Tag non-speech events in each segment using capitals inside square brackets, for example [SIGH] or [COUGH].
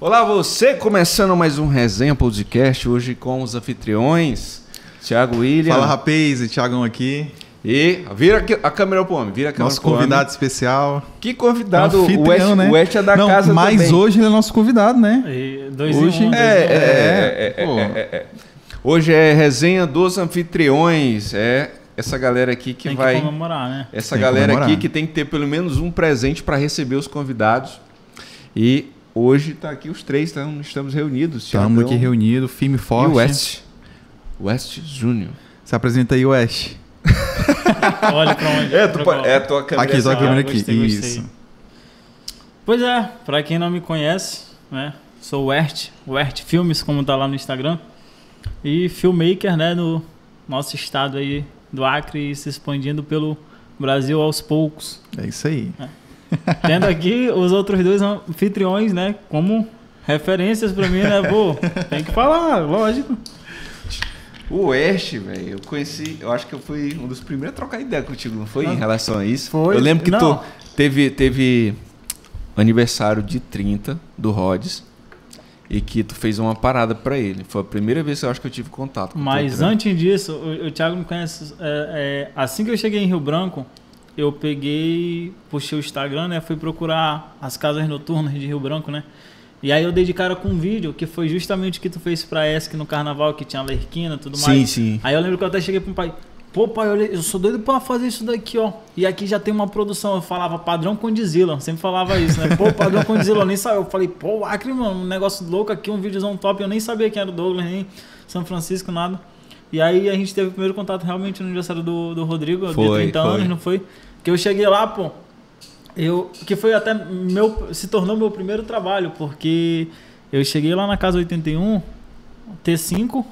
Olá, você começando mais um Resenha Podcast, hoje com os anfitriões, Thiago William. Fala, rapaz, e Thiagão aqui. E vira aqui a câmera pro homem, vira a câmera Nosso convidado homem. especial. Que convidado, o West, né? o West é da Não, casa Mas também. hoje ele é nosso convidado, né? E dois Hoje- em um, dois É, um. é, é, é, é, é, é. Hoje é resenha dos anfitriões. É essa galera aqui que Tem vai. que comemorar, né? Essa Tem galera aqui que tem que ter pelo menos um presente para receber os convidados. E hoje tá aqui os três, tá? estamos reunidos. Estamos Thiagão aqui reunidos, firme e E forte. o West. West Júnior. Se apresenta aí, West. [LAUGHS] Olha pra onde. É, tu, pra é a tua câmera. Aqui, só a ó. câmera Ah, aqui. gostei, gostei. Isso. Pois é, pra quem não me conhece, né? Sou o Ert, o Ert Filmes, como tá lá no Instagram. E filmmaker, né? No nosso estado aí do Acre e se expandindo pelo Brasil aos poucos. É isso aí. Tendo aqui os outros dois anfitriões, né? Como referências pra mim, né? Pô, tem que falar, lógico. O West, velho, eu conheci, eu acho que eu fui um dos primeiros a trocar ideia contigo, não foi? Em relação a isso? Foi. Eu lembro que Não. tu teve, teve aniversário de 30 do Rods e que tu fez uma parada pra ele. Foi a primeira vez que eu acho que eu tive contato com Mas trampo. antes disso, o, o Thiago me conhece. é, é, assim que eu cheguei em Rio Branco, eu peguei, puxei o Instagram, né? Fui procurar as casas noturnas de Rio Branco, né? E aí eu dei de cara com um vídeo que foi justamente o que tu fez pra ESC no carnaval, que tinha Lerquina e tudo Sim, mais. sim. Aí eu lembro que eu até cheguei pro pai. Pô, pai, eu sou doido pra fazer isso daqui, ó. E aqui já tem uma produção. Eu falava padrão Condizila. Sempre falava isso, né? Pô, padrão Condizila. Eu nem sabia. Eu falei, pô, Acre, mano, um negócio louco aqui, um videozão top. Eu nem sabia quem era o Douglas, nem São Francisco, nada. E aí a gente teve o primeiro contato realmente no aniversário do, do Rodrigo, de Foi, 30 foi. anos, não foi? Que eu cheguei lá, pô. Eu, que foi até meu. Se tornou meu primeiro trabalho, porque eu cheguei lá na casa 81, T5,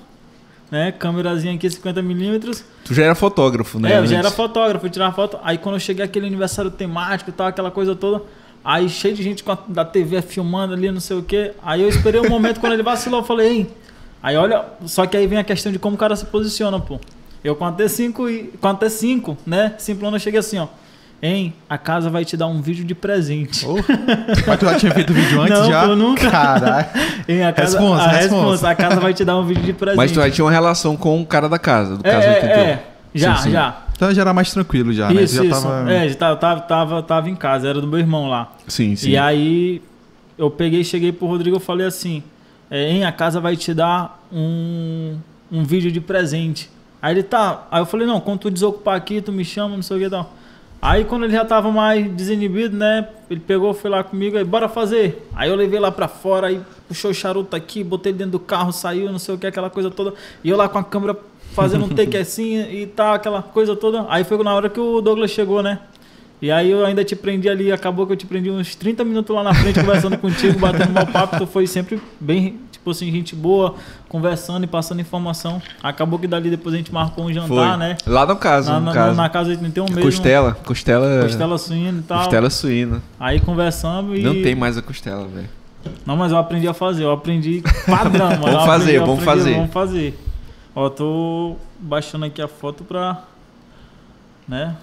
né? Câmerazinha aqui 50mm. Tu já era fotógrafo, né? É, eu já era fotógrafo, eu tirava foto. Aí quando eu cheguei aquele aniversário temático e tal, aquela coisa toda, aí cheio de gente a- da TV filmando ali, não sei o quê. Aí eu esperei um momento quando ele vacilou, eu falei, ei. Aí olha, só que aí vem a questão de como o cara se posiciona, pô. Eu a T5 e a T5, né? Simplona eu cheguei assim, ó. Hein, a casa vai te dar um vídeo de presente. Ô, Mas tu já tinha feito vídeo antes [LAUGHS] Não, já? pô, nunca. Caralho. [LAUGHS] Hein, a casa, Responsa, a responsa. A casa vai te dar um vídeo de presente. Mas tu já tinha uma relação com o cara da casa, do é, caso é, 81. é, já, Sim, sim. já. Então já era mais tranquilo já, né? Isso, Tu já isso. tava... É, já tava, tava, tava, tava em casa, era do meu irmão lá. Sim, sim. E aí eu peguei, cheguei pro Rodrigo e falei assim, é, em a casa vai te dar um, um vídeo de presente. Aí ele tá. Aí eu falei, não, quando tu desocupar aqui, tu me chama, não sei o que e tal. Aí quando ele já tava mais desinibido, né? Ele pegou, foi lá comigo, aí bora fazer. Aí eu levei lá pra fora, aí puxou o charuto aqui, botei ele dentro do carro, saiu, não sei o que, aquela coisa toda. E eu lá com a câmera fazendo um take [LAUGHS] assim e tal, aquela coisa toda. Aí foi na hora que o Douglas chegou, né? E aí eu ainda te prendi ali, acabou que eu te prendi uns 30 minutos lá na frente conversando [LAUGHS] contigo, batendo mal papo, tu foi sempre bem, tipo assim, gente boa, conversando e passando informação. Acabou que dali depois a gente marcou um jantar, Foi. né? Lá no caso, Na, no na, caso. na casa 81 mesmo. Costela, costela... Costela suína e tal. Costela suína. Aí conversamos e. Não tem mais a costela, velho. Não, mas eu aprendi a fazer, eu aprendi padrão. [LAUGHS] Vamos Eu fazer, aprendi, vamos aprendi, fazer. Vamos fazer. Ó, tô baixando aqui a foto pra. Né?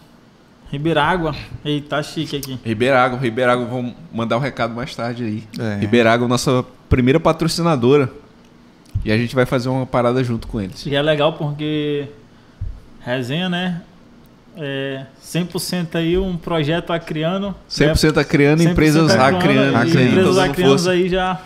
Ribeiragua. Eita, tá chique aqui. Ribeirago, Ribeirago, vamos mandar o um recado mais tarde aí. É. Ribeirago, nossa primeira patrocinadora. E a gente vai fazer uma parada junto com eles. E é legal porque resenha, né? É 100% aí um projeto acriano. 100% acriano, 100% empresas acrianas. e acrianas, Empresas acrianas aí já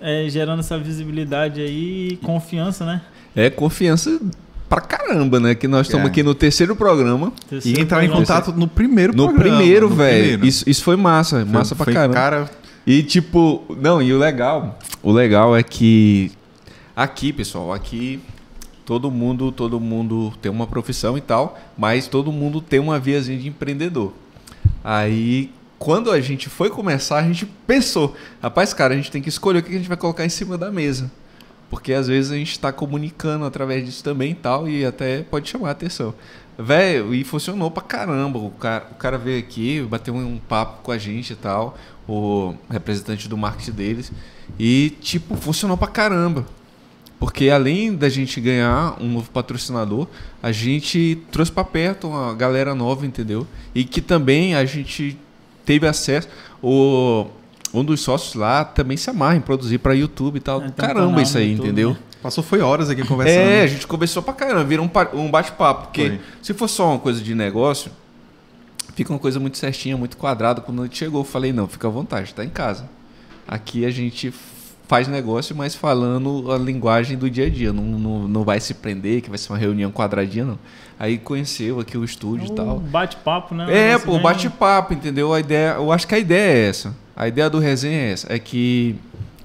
é, gerando essa visibilidade aí e confiança, né? É confiança pra caramba, né? Que nós estamos É. aqui no terceiro programa. E Terceiro entrar em programa. contato no primeiro No programa, primeiro, no velho. primeiro. Isso, isso foi massa, Foi- massa pra foi, caramba. Cara, E tipo, não, e o legal, o legal é que aqui, pessoal, aqui todo mundo, todo mundo tem uma profissão e tal, mas todo mundo tem uma viazinha de empreendedor. Aí, quando a gente foi começar, a gente pensou, rapaz, cara, a gente tem que escolher o que a gente vai colocar em cima da mesa. Porque às vezes a gente está comunicando através disso também e tal, e até pode chamar a atenção. Velho, e funcionou pra caramba. O cara, o cara veio aqui, bateu um papo com a gente e tal, o representante do marketing deles, e tipo, funcionou pra caramba. Porque além da gente ganhar um novo patrocinador, a gente trouxe para perto uma galera nova, entendeu? E que também a gente teve acesso. O, um dos sócios lá também se amarra em produzir pra YouTube e tal. É, Caramba, canal isso aí, YouTube, entendeu? né? Passou foi horas aqui conversando. É, a gente conversou pra caramba, vira um, um bate-papo. Porque Foi. se for só uma coisa de negócio, fica uma coisa muito certinha, muito quadrada. Quando a gente chegou, eu falei, não, fica à vontade, tá em casa. Aqui a gente faz negócio, mas falando a linguagem do dia a dia. Não, não, não vai se prender, que vai ser uma reunião quadradinha, não. Aí conheceu aqui o estúdio e tal. bate-papo, né? É, pô, bem- bate-papo, entendeu? A ideia, eu acho que a ideia é essa. A ideia do resenha é essa, é que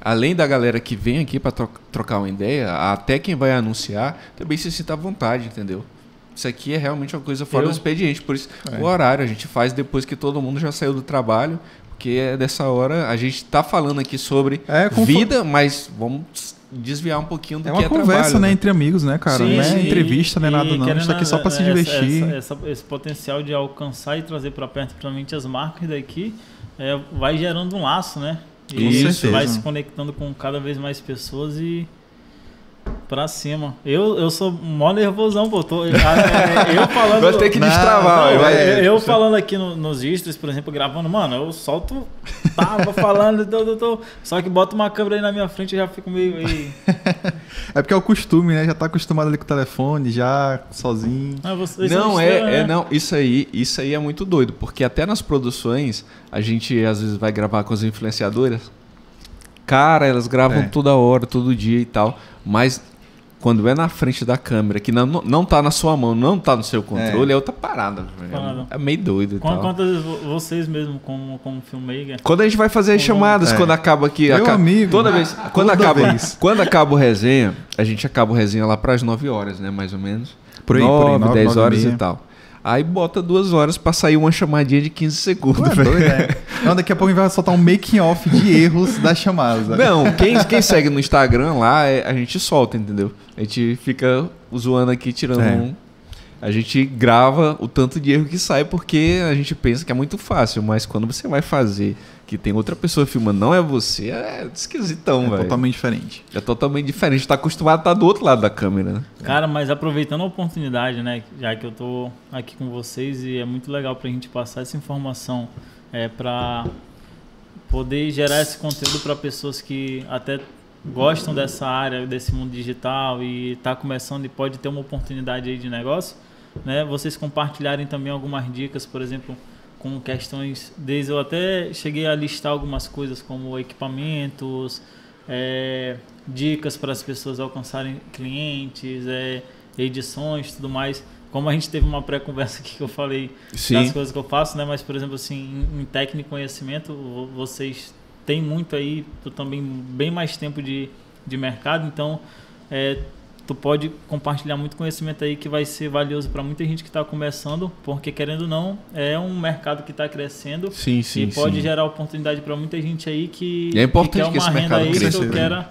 além da galera que vem aqui para trocar uma ideia, até quem vai anunciar também se sinta à vontade, entendeu? Isso aqui é realmente uma coisa fora Eu- do expediente, por isso É. o horário a gente faz depois que todo mundo já saiu do trabalho, porque é dessa hora a gente tá falando aqui sobre É, vida, mas vamos desviar um pouquinho do É que uma é conversa, trabalho, né, entre amigos, né, cara? Sim, não é sim. entrevista, não é E- nada não. A gente tá aqui só pra se querendo, divertir. essa- essa- esse potencial de alcançar e trazer para perto, principalmente as marcas daqui, é, vai gerando um laço, né? Com E certeza. vai se conectando com cada vez mais pessoas e pra cima. Eu, eu sou mó nervosão, pô. Tô, é, eu falando. Vai ter que destravar. Não, vai- eu, eu falando aqui no- nos stories, por exemplo, gravando, mano, eu solto, tava [LAUGHS] falando, tô, tô, tô, só que bota uma câmera aí na minha frente e já fico meio. meio [LAUGHS] É porque é o costume, né? Já tá acostumado ali com o telefone, já sozinho. ah, vocês Não, é, estranhos, é, né? não, isso aí, isso aí é muito doido, porque até nas produções, a gente às vezes vai gravar com as influenciadoras. Cara, elas gravam É. toda hora, todo dia e tal, mas quando é na frente da câmera, que não, não tá na sua mão, não tá no seu controle, é, outra parada. Parada. É meio doido e Quan- tal. Quantas vocês mesmo, como, como filmmaker, Quando a gente vai fazer as chamadas, É. quando acaba aqui. Meu aca- amigo, Toda vez. Quando toda acaba, vez. [LAUGHS] quando acaba o resenha, a gente acaba o resenha lá pras 9 horas, né? Mais ou menos. Por aí, por aí, 9, nove, 10 nove e horas e meia. tal. Aí bota duas horas pra sair uma chamadinha de 15 segundos. É velho. doido, né? Não, daqui a pouco a gente vai soltar um making off de [LAUGHS] erros das chamadas. né? Não, quem, quem segue no Instagram lá, é- a gente solta, entendeu? A gente fica zoando aqui, tirando É. um. A gente grava o tanto de erro que sai porque a gente pensa que é muito fácil, mas quando você vai fazer que tem outra pessoa filmando, não é você, é esquisitão, É velho. totalmente diferente. É totalmente diferente. Tá acostumado a estar do outro lado da câmera, né? Cara, mas aproveitando a oportunidade, né? Já que eu tô aqui com vocês e é muito legal pra gente passar essa informação é, pra poder gerar esse conteúdo para pessoas que até gostam dessa área, desse mundo digital e tá começando e pode ter uma oportunidade aí de negócio, né? Vocês compartilharem também algumas dicas, por exemplo, com questões, desde eu até cheguei a listar algumas coisas como equipamentos, é, dicas para as pessoas alcançarem clientes, é, edições, tudo mais. Como a gente teve uma pré-conversa aqui que eu falei das coisas que eu faço, né? Mas, por exemplo, assim, em, em técnica e conhecimento, vo- vocês têm muito aí, tu também bem mais tempo de, de mercado, então é, tu pode compartilhar muito conhecimento aí que vai ser valioso para muita gente que está começando, porque querendo ou não, é um mercado que está crescendo Sim, sim, e pode sim. gerar oportunidade para muita gente aí que, E é importante que quer que esse uma renda mercado aí que cresça, eu quero,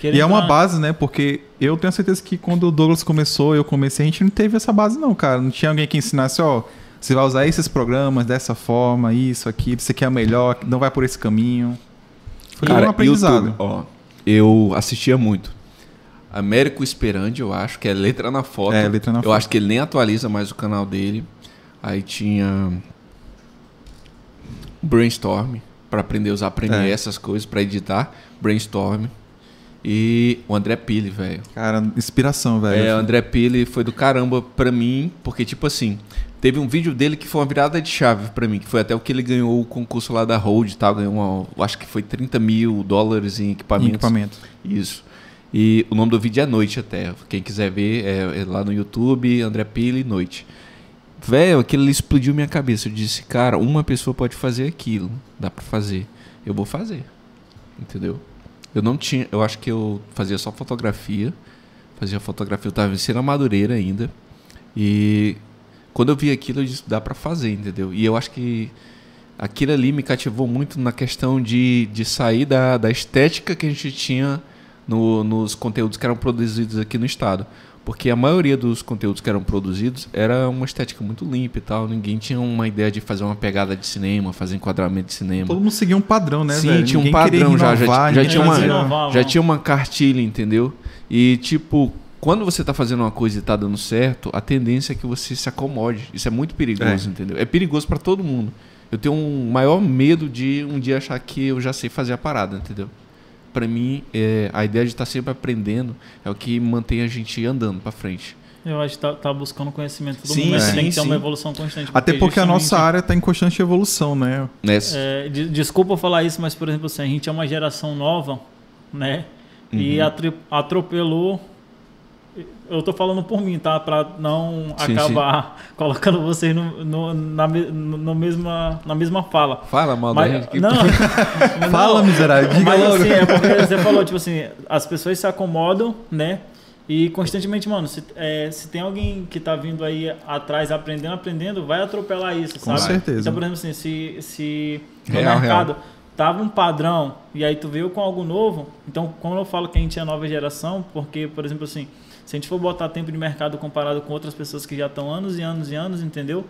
quero E é uma base, né? Porque eu tenho certeza que quando o Douglas começou, eu comecei, a gente não teve essa base, não, cara. Não tinha alguém que ensinasse, ó, você vai usar esses programas dessa forma, isso, aqui, você quer melhor, não vai por esse caminho. Foi Cara, um aprendizado. YouTube, ó, eu assistia muito. Américo Esperandi, eu acho, que é letra na foto. É, letra na eu foto. acho que ele nem atualiza mais o canal dele. Aí tinha Brainstorm, para aprender a usar Premiere, É. essas coisas, para editar. Brainstorm. E o André Pili, velho. Cara, inspiração, velho. É, o André Pili foi do caramba pra mim, porque, tipo assim, teve um vídeo dele que foi uma virada de chave pra mim, que foi até o que ele ganhou o concurso lá da Hold e tal, ganhou uma, acho que foi 30 mil dólares em Em equipamentos. equipamento. Isso. E o nome do vídeo é Noite até. Quem quiser ver, é, é lá no YouTube, André Pili, Noite. Velho, aquilo explodiu minha cabeça. Eu disse, cara, uma pessoa pode fazer aquilo. Dá pra fazer. Eu vou fazer. Entendeu? Eu não tinha. Eu acho que eu fazia só fotografia. Fazia fotografia, eu tava vencendo a Madureira ainda. E quando eu vi aquilo, eu disse, dá pra fazer, entendeu? E eu acho que aquilo ali me cativou muito na questão de, de sair da, da estética que a gente tinha no- nos conteúdos que eram produzidos aqui no estado. Porque a maioria dos conteúdos que eram produzidos era uma estética muito limpa e tal. Ninguém tinha uma ideia de fazer uma pegada de cinema, fazer enquadramento de cinema. Todo mundo seguia um padrão, né, Sim, velho? tinha um Ninguém queria padrão já, já- já tinha uma- Já tinha uma cartilha, entendeu? E tipo, quando você tá fazendo uma coisa e tá dando certo, a tendência é que você se acomode. Isso é muito perigoso, É. entendeu? É perigoso para todo mundo. Eu tenho um maior medo de um dia achar que eu já sei fazer a parada, entendeu? Pra mim, é, a ideia de estar sempre aprendendo é o que mantém a gente andando pra frente. Eu acho que tá, tá buscando conhecimento. Todo Sim, momento sim, tem que ter sim. uma evolução constante. Até porque a nossa justamente- área está em constante evolução, né? Nessa. É, de- desculpa falar isso, mas, por exemplo, assim, a gente é uma geração nova, né? E Uhum. atri- atropelou. Eu tô falando por mim, tá? Pra não Sim, acabar [LAUGHS] colocando vocês no, no- na, no- no mesma, na mesma fala. Fala da Mas, que- não, [LAUGHS] Fala, não, miserável, diga mas logo. assim, é porque [LAUGHS] você falou, tipo assim, as pessoas se acomodam, né? E constantemente, mano, se, é, se tem alguém que tá vindo aí atrás aprendendo, aprendendo, vai atropelar isso, Com sabe? certeza. Então, por exemplo, assim, se, se no Real, mercado tava um padrão e aí tu veio com algo novo, então, como eu falo que a gente é nova geração, porque, por exemplo, assim, se a gente for botar tempo de mercado comparado com outras pessoas que já estão anos e anos e anos, entendeu?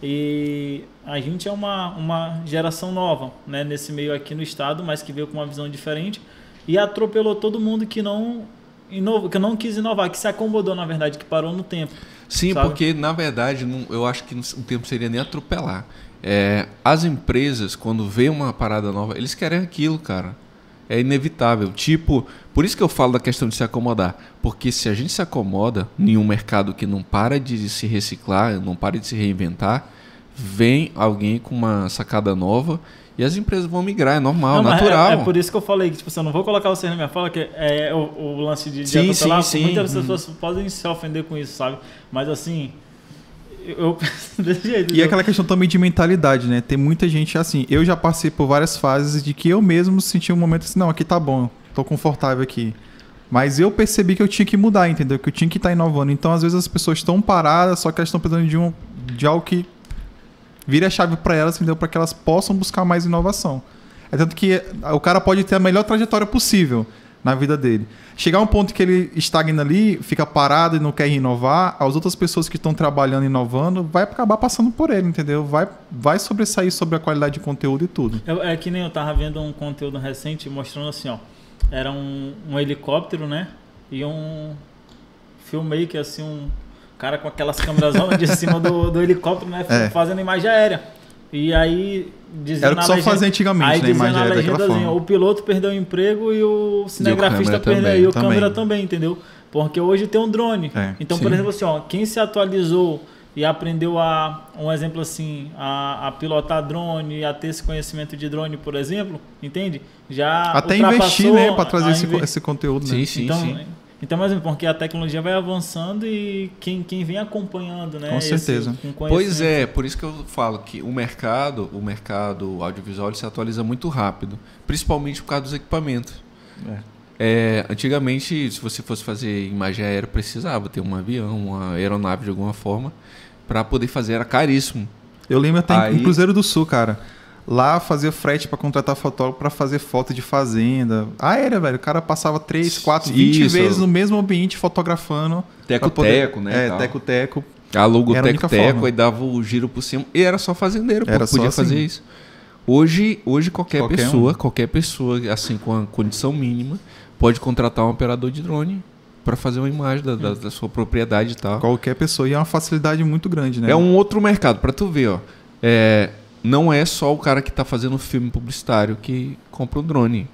E a gente é uma, uma geração nova, né, nesse meio aqui no estado, mas que veio com uma visão diferente e atropelou todo mundo que não inovo, que não quis inovar, que se acomodou, na verdade, que parou no tempo. Sim, sabe? porque na verdade não- eu acho que o tempo seria nem atropelar. É, as empresas, quando vê uma parada nova, eles querem aquilo, cara. É inevitável. Tipo, por isso que eu falo da questão de se acomodar. Porque se a gente se acomoda em um mercado que não para de se reciclar, não para de se reinventar, vem alguém com uma sacada nova e as empresas vão migrar, é normal, Não, mas natural. É, é por isso que eu falei que, tipo, assim, eu não vou colocar vocês na minha fala, que é o, o lance de, de Sim, atropelar, sim, sim. Muitas Uhum. pessoas podem se ofender com isso, sabe? Mas assim, eu penso [LAUGHS] desse jeito. E é aquela questão também de mentalidade, né? Tem muita gente assim. Eu já passei por várias fases de que eu mesmo senti um momento assim, não, aqui tá bom, tô confortável aqui. Mas eu percebi que eu tinha que mudar, entendeu? Que eu tinha que estar inovando. Então, às vezes, as pessoas estão paradas, só que elas estão precisando de, um, de algo que vire a chave para elas, entendeu? Para que elas possam buscar mais inovação. É tanto que o cara pode ter a melhor trajetória possível na vida dele. Chegar a um ponto que ele estagna ali, fica parado e não quer inovar, as outras pessoas que estão trabalhando e inovando vai acabar passando por ele, entendeu? Vai, vai sobressair sobre a qualidade de conteúdo e tudo. Eu- é que nem eu tava vendo um conteúdo recente mostrando assim, ó. Era um, um helicóptero, né? E um filmmaker, assim, um cara com aquelas câmeras [LAUGHS] de cima do, do helicóptero, né? É. Fazendo imagem aérea. E aí dizendo Era o que só legenda- fazia antigamente, aí né? Imagem aérea daquela assim, forma. o piloto perdeu o emprego e o cinegrafista perdeu e o câmera também, entendeu? Porque hoje tem um drone. É, então, sim. por exemplo, assim, ó, quem se atualizou e aprendeu a, um exemplo assim, a, a pilotar drone, a ter esse conhecimento de drone, por exemplo, entende? Já Até investir, né? Para trazer esse, inve- esse conteúdo, né? Sim, sim, então, sim. então, menos, porque a tecnologia vai avançando e quem, quem vem acompanhando, né? Com esse- certeza. com Pois é, por isso que eu falo que o mercado, o mercado audiovisual ele se atualiza muito rápido, principalmente por causa dos equipamentos. É, antigamente, se você fosse fazer imagem aérea, precisava ter um avião, uma aeronave de alguma forma, para poder fazer, era caríssimo. Eu lembro até Aí- em Cruzeiro do Sul, cara. Lá fazia frete pra contratar fotógrafo pra fazer foto de fazenda. Aérea, velho. O cara passava 3, 4, 20 Isso. vezes no mesmo ambiente fotografando. Teco-teco, né, É, teco-teco. Aluga o Era teco-teco e dava o giro por cima. E era só fazendeiro, Era que podia só assim. fazer isso. Hoje, hoje qualquer, Qualquer pessoa, um. qualquer pessoa, assim, com a condição mínima, pode contratar um operador de drone para fazer uma imagem da, da- da sua propriedade e tal. Qualquer pessoa. E é uma facilidade muito grande, né? É um outro mercado, para tu ver, ó. É, não é só o cara que tá fazendo filme publicitário que compra um drone.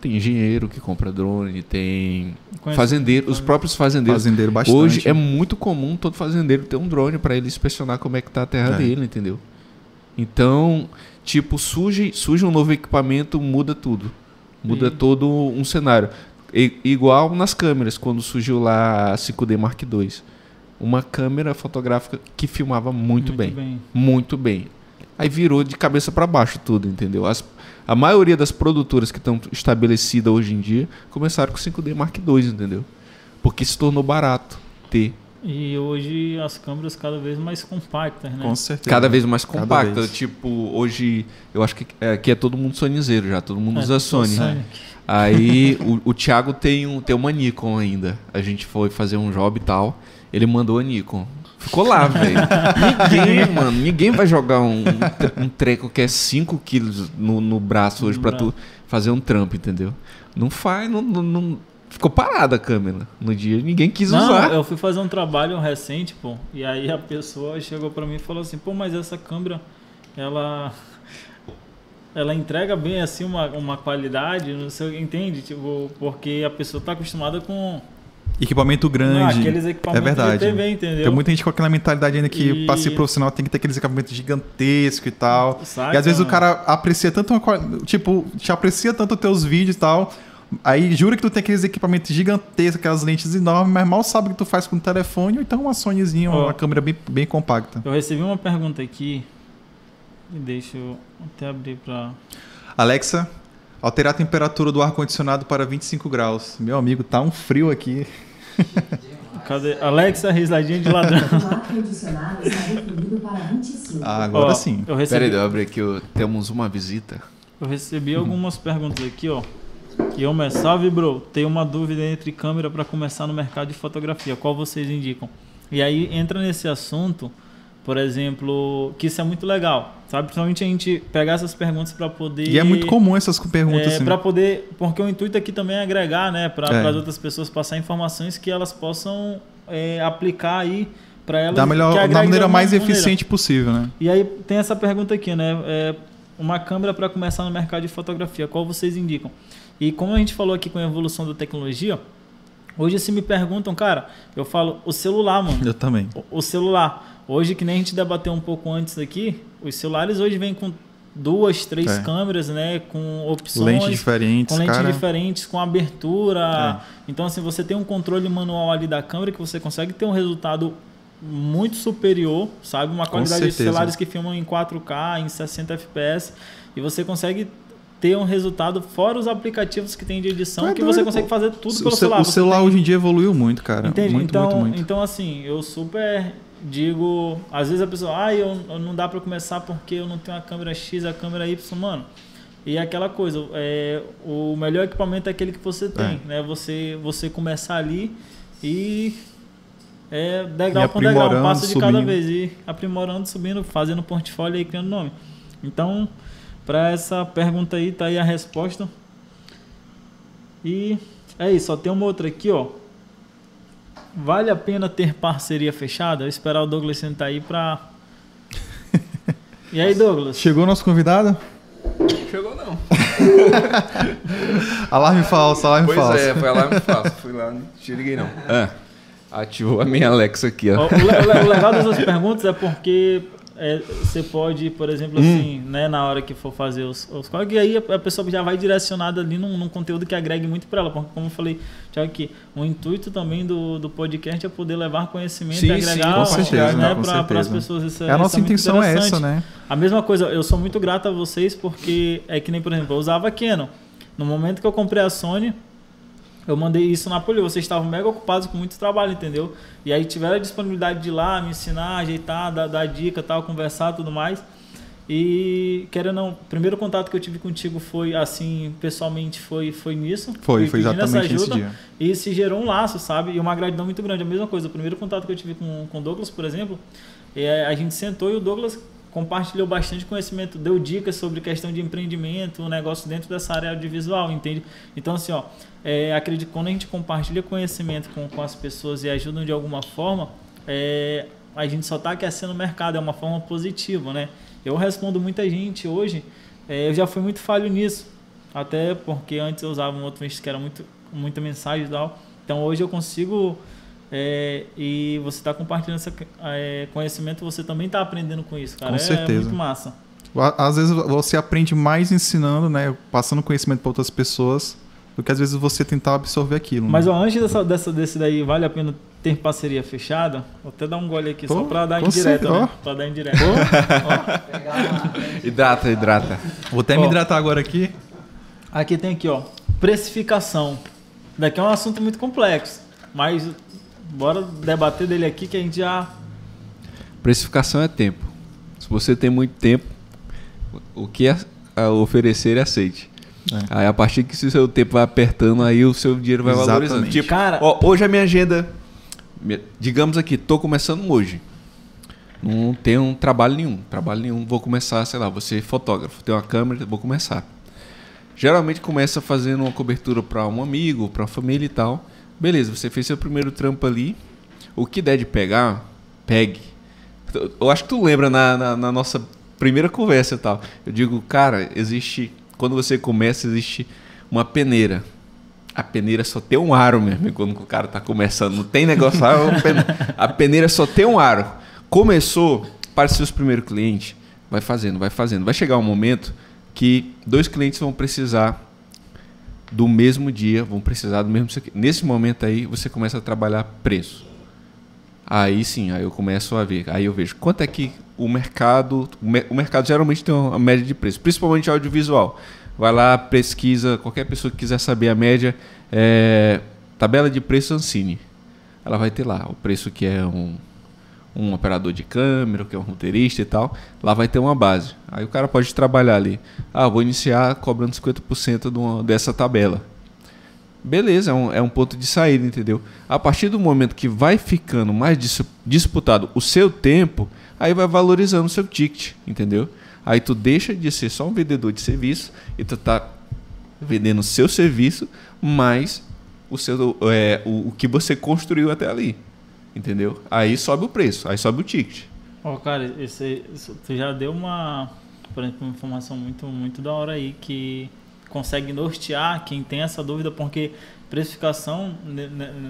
Tem engenheiro que compra drone, tem Conheço- fazendeiro, os próprios fazendeiros. Fazendeiro bastante. Hoje é muito comum todo fazendeiro ter um drone para ele inspecionar como é que tá a terra É. dele, entendeu? Então, tipo, surge, surge um novo equipamento, muda tudo. Muda E- todo um cenário. Igual nas câmeras, quando surgiu lá a 5D Mark II. Uma câmera fotográfica que filmava muito, bem. Muito bem. Aí virou de cabeça para baixo tudo, entendeu? As- a maioria das produtoras que estão estabelecidas hoje em dia começaram com 5D Mark II, entendeu? Porque se tornou barato ter. E hoje as câmeras cada vez mais compactas, né? Com certeza. Cada vez mais Cada compacta. vez. Tipo, hoje, eu acho que é, aqui é todo mundo sonizeiro já, todo mundo É, usa Sony. Sony. Aí o, o Thiago tem, um, tem uma Nikon ainda. A gente foi fazer um job e tal. Ele mandou a Nikon. Ficou lá, velho. Ninguém, [LAUGHS] mano, ninguém vai jogar um, um treco que é 5 quilos no, no braço hoje braço. tu fazer um trampo, entendeu? Não faz, não, não- não- Ficou parada a câmera no dia. Ninguém quis Não, usar. eu fui fazer um trabalho recente, pô, e aí a pessoa chegou pra mim e falou assim, pô, mas essa câmera ela ela entrega bem assim uma, uma qualidade, não sei, entende? Tipo, porque a pessoa está acostumada com Equipamento grande. não, aqueles equipamentos é verdade. de TV, entendeu? Tem muita gente com aquela mentalidade ainda que E- pra ser profissional tem que ter aqueles equipamentos gigantescos e tal. Saca, e às vezes o mano? cara aprecia tanto, uma tipo, te aprecia tanto os teus vídeos e tal. Aí jura que tu tem aqueles equipamentos gigantescos, aquelas lentes enormes, mas mal sabe o que tu faz com o telefone ou então uma Sonyzinha, Ó. uma câmera bem, bem compacta. Eu recebi uma pergunta aqui. E deixa eu até abrir pra. Alexa, alterar a temperatura do ar-condicionado para 25 graus. Meu amigo, tá um frio aqui. [LAUGHS] Cadê? Alexa, risadinha de ladrão. [LAUGHS] O ar-condicionado está definido para 25. Ah, agora Ó, sim. Eu Pera recebi, aí, deixa eu abrir aqui. Temos uma visita. eu recebi algumas perguntas aqui, ó. E eu me salve, bro. Tenho uma dúvida entre câmera para começar no mercado de fotografia. Qual vocês indicam? E aí entra nesse assunto, por exemplo, que isso é muito legal, sabe? Principalmente a gente pegar essas perguntas para poder. E é muito comum essas perguntas, É, assim. para poder, porque o intuito aqui também é agregar, né, para É. as outras pessoas passar informações que elas possam é, aplicar aí para elas Da, melhor, da maneira mais maneira. eficiente possível, né? E aí tem essa pergunta aqui, né? É, uma câmera para começar no mercado de fotografia, qual vocês indicam? E como a gente falou aqui com a evolução da tecnologia, hoje se me perguntam, cara, eu falo o celular, mano. Eu também. O- O celular. Hoje, que nem a gente debateu um pouco antes aqui, os celulares hoje vêm com duas, três É. câmeras, né? Com opções. Lentes diferentes, com lentes cara. diferentes, com abertura. É. Então, assim, você tem um controle manual ali da câmera que você consegue ter um resultado muito superior, sabe? Uma qualidade de celulares que filmam em 4K, em 60 FPS, e você consegue ter um resultado fora os aplicativos que tem de edição, é que você doido, consegue pô. fazer tudo O pelo ce- celular. O Você celular tem- hoje em dia evoluiu muito, cara. Entende? Muito, então, muito, muito. então, assim, eu super digo. Às vezes a pessoa, ah, eu, eu não dá pra começar porque eu não tenho a câmera X, a câmera Y, mano. E é aquela coisa, é, o melhor equipamento é aquele que você tem, É. né? Você, você começar ali e é degrau por degrau, um passo de cada subindo. vez. E aprimorando, subindo, fazendo portfólio e criando nome. Então, para essa pergunta aí, tá aí a resposta. E é isso, só tem uma outra aqui, ó. Vale a pena ter parceria fechada? Eu esperar o Douglas sentar aí pra. [LAUGHS] E aí, Douglas? Chegou o nosso convidado? Chegou não. [LAUGHS] Alarme falso, alarme Pois falso. é, foi lá me faço. Fui lá, não te liguei não. É. Ativou a minha Alexa aqui, Ó, ó. O legal dessas perguntas é porque é, você pode, por exemplo, assim, né, na hora que for fazer os, os códigos, e aí a, a pessoa já vai direcionada ali num, num conteúdo que agregue muito para ela. Porque, como eu falei, já aqui, o intuito também do, do podcast é poder levar conhecimento Sim, e agregar né, para as pessoas. Isso, é- É, a nossa é muito intenção é essa, né? A mesma coisa, eu sou muito grato a vocês porque é que nem, por exemplo, eu usava a Canon. No momento que eu comprei a Sony, eu mandei isso na Polio. Vocês estavam mega ocupados com muito trabalho, entendeu? E aí tiveram a disponibilidade de ir lá, me ensinar, ajeitar, dar, dar dica, tal, conversar tudo mais. E querendo não, o primeiro contato que eu tive contigo foi assim, pessoalmente, foi, foi nisso. Foi, foi exatamente nesse ajuda. dia. E se gerou um laço, sabe? E uma gratidão muito grande. A mesma coisa, o primeiro contato que eu tive com com o Douglas, por exemplo, é, a gente sentou e o Douglas compartilhou bastante conhecimento, deu dicas sobre questão de empreendimento, um negócio dentro dessa área audiovisual, entende? Então, assim, ó, é, acredito que quando a gente compartilha conhecimento com, com as pessoas e ajudam de alguma forma, é, a gente só está aquecendo o mercado, é uma forma positiva, né? Eu respondo muita gente hoje, é, eu já fui muito falho nisso, até porque antes eu usava um outro que era muito, muita mensagem e tal. Então hoje eu consigo é, e você está compartilhando esse é, conhecimento, você também está aprendendo com isso, cara. Com é certeza. muito massa. Às vezes você aprende mais ensinando, né? Passando conhecimento para outras pessoas, do que às vezes você tentar absorver aquilo. né? Mas ó, antes dessa, dessa, desse daí, vale a pena ter parceria fechada? Vou até dar um gole aqui, só Pô, para dar indireta, né? Para dar indireta. [LAUGHS] Hidrata, hidrata. Vou até me Ó. hidratar agora aqui. Aqui tem aqui, ó, precificação. Daqui é um assunto muito complexo, mas bora debater dele aqui que a gente já Precificação é tempo. Se você tem muito tempo, o que a- a oferecer, aceite. É. Aí a partir que o seu tempo vai apertando, aí o seu dinheiro vai Exatamente. valorizando. Tipo, Cara- ó, hoje a minha agenda, digamos aqui, tô começando hoje. Não tenho trabalho nenhum, trabalho nenhum. Vou começar, sei lá, vou ser fotógrafo, tenho uma câmera, vou começar. Geralmente começa fazendo uma cobertura para um amigo, para uma família e tal. Beleza, você fez seu primeiro trampo ali. O que der de pegar, pegue. Eu acho que tu lembra na, na- na nossa primeira conversa e tal. Eu digo, cara, existe. Quando você começa, existe uma peneira. A peneira só tem um aro mesmo, quando o cara tá começando. Não tem negócio lá, é a peneira só tem um aro. Começou, para seus primeiros clientes, vai fazendo, vai fazendo. Vai chegar um momento que dois clientes vão precisar do mesmo dia, vão precisar do mesmo. Nesse momento aí, você começa a trabalhar preço. Aí sim, aí eu começo a ver. Aí eu vejo quanto é que o mercado. O mercado geralmente tem uma média de preço, principalmente audiovisual. Vai lá, pesquisa, qualquer pessoa que quiser saber a média, é, tabela de preço Ancine. Ela vai ter lá o preço que é um, um operador de câmera, que é um roteirista e tal. Lá vai ter uma base. Aí o cara pode trabalhar ali. Ah, vou iniciar cobrando 50% de uma, dessa tabela. Beleza, é um, é um ponto de saída, entendeu? A partir do momento que vai ficando mais disputado o seu tempo, aí vai valorizando o seu ticket, entendeu? Aí tu deixa de ser só um vendedor de serviço e tu tá vendendo o seu serviço mais o, seu, é, o, o que você construiu até ali. Entendeu? Aí sobe o preço, aí sobe o ticket. Ó, oh, cara, esse, você já deu uma, por exemplo, uma informação muito, muito da hora aí que consegue nortear quem tem essa dúvida, porque precificação,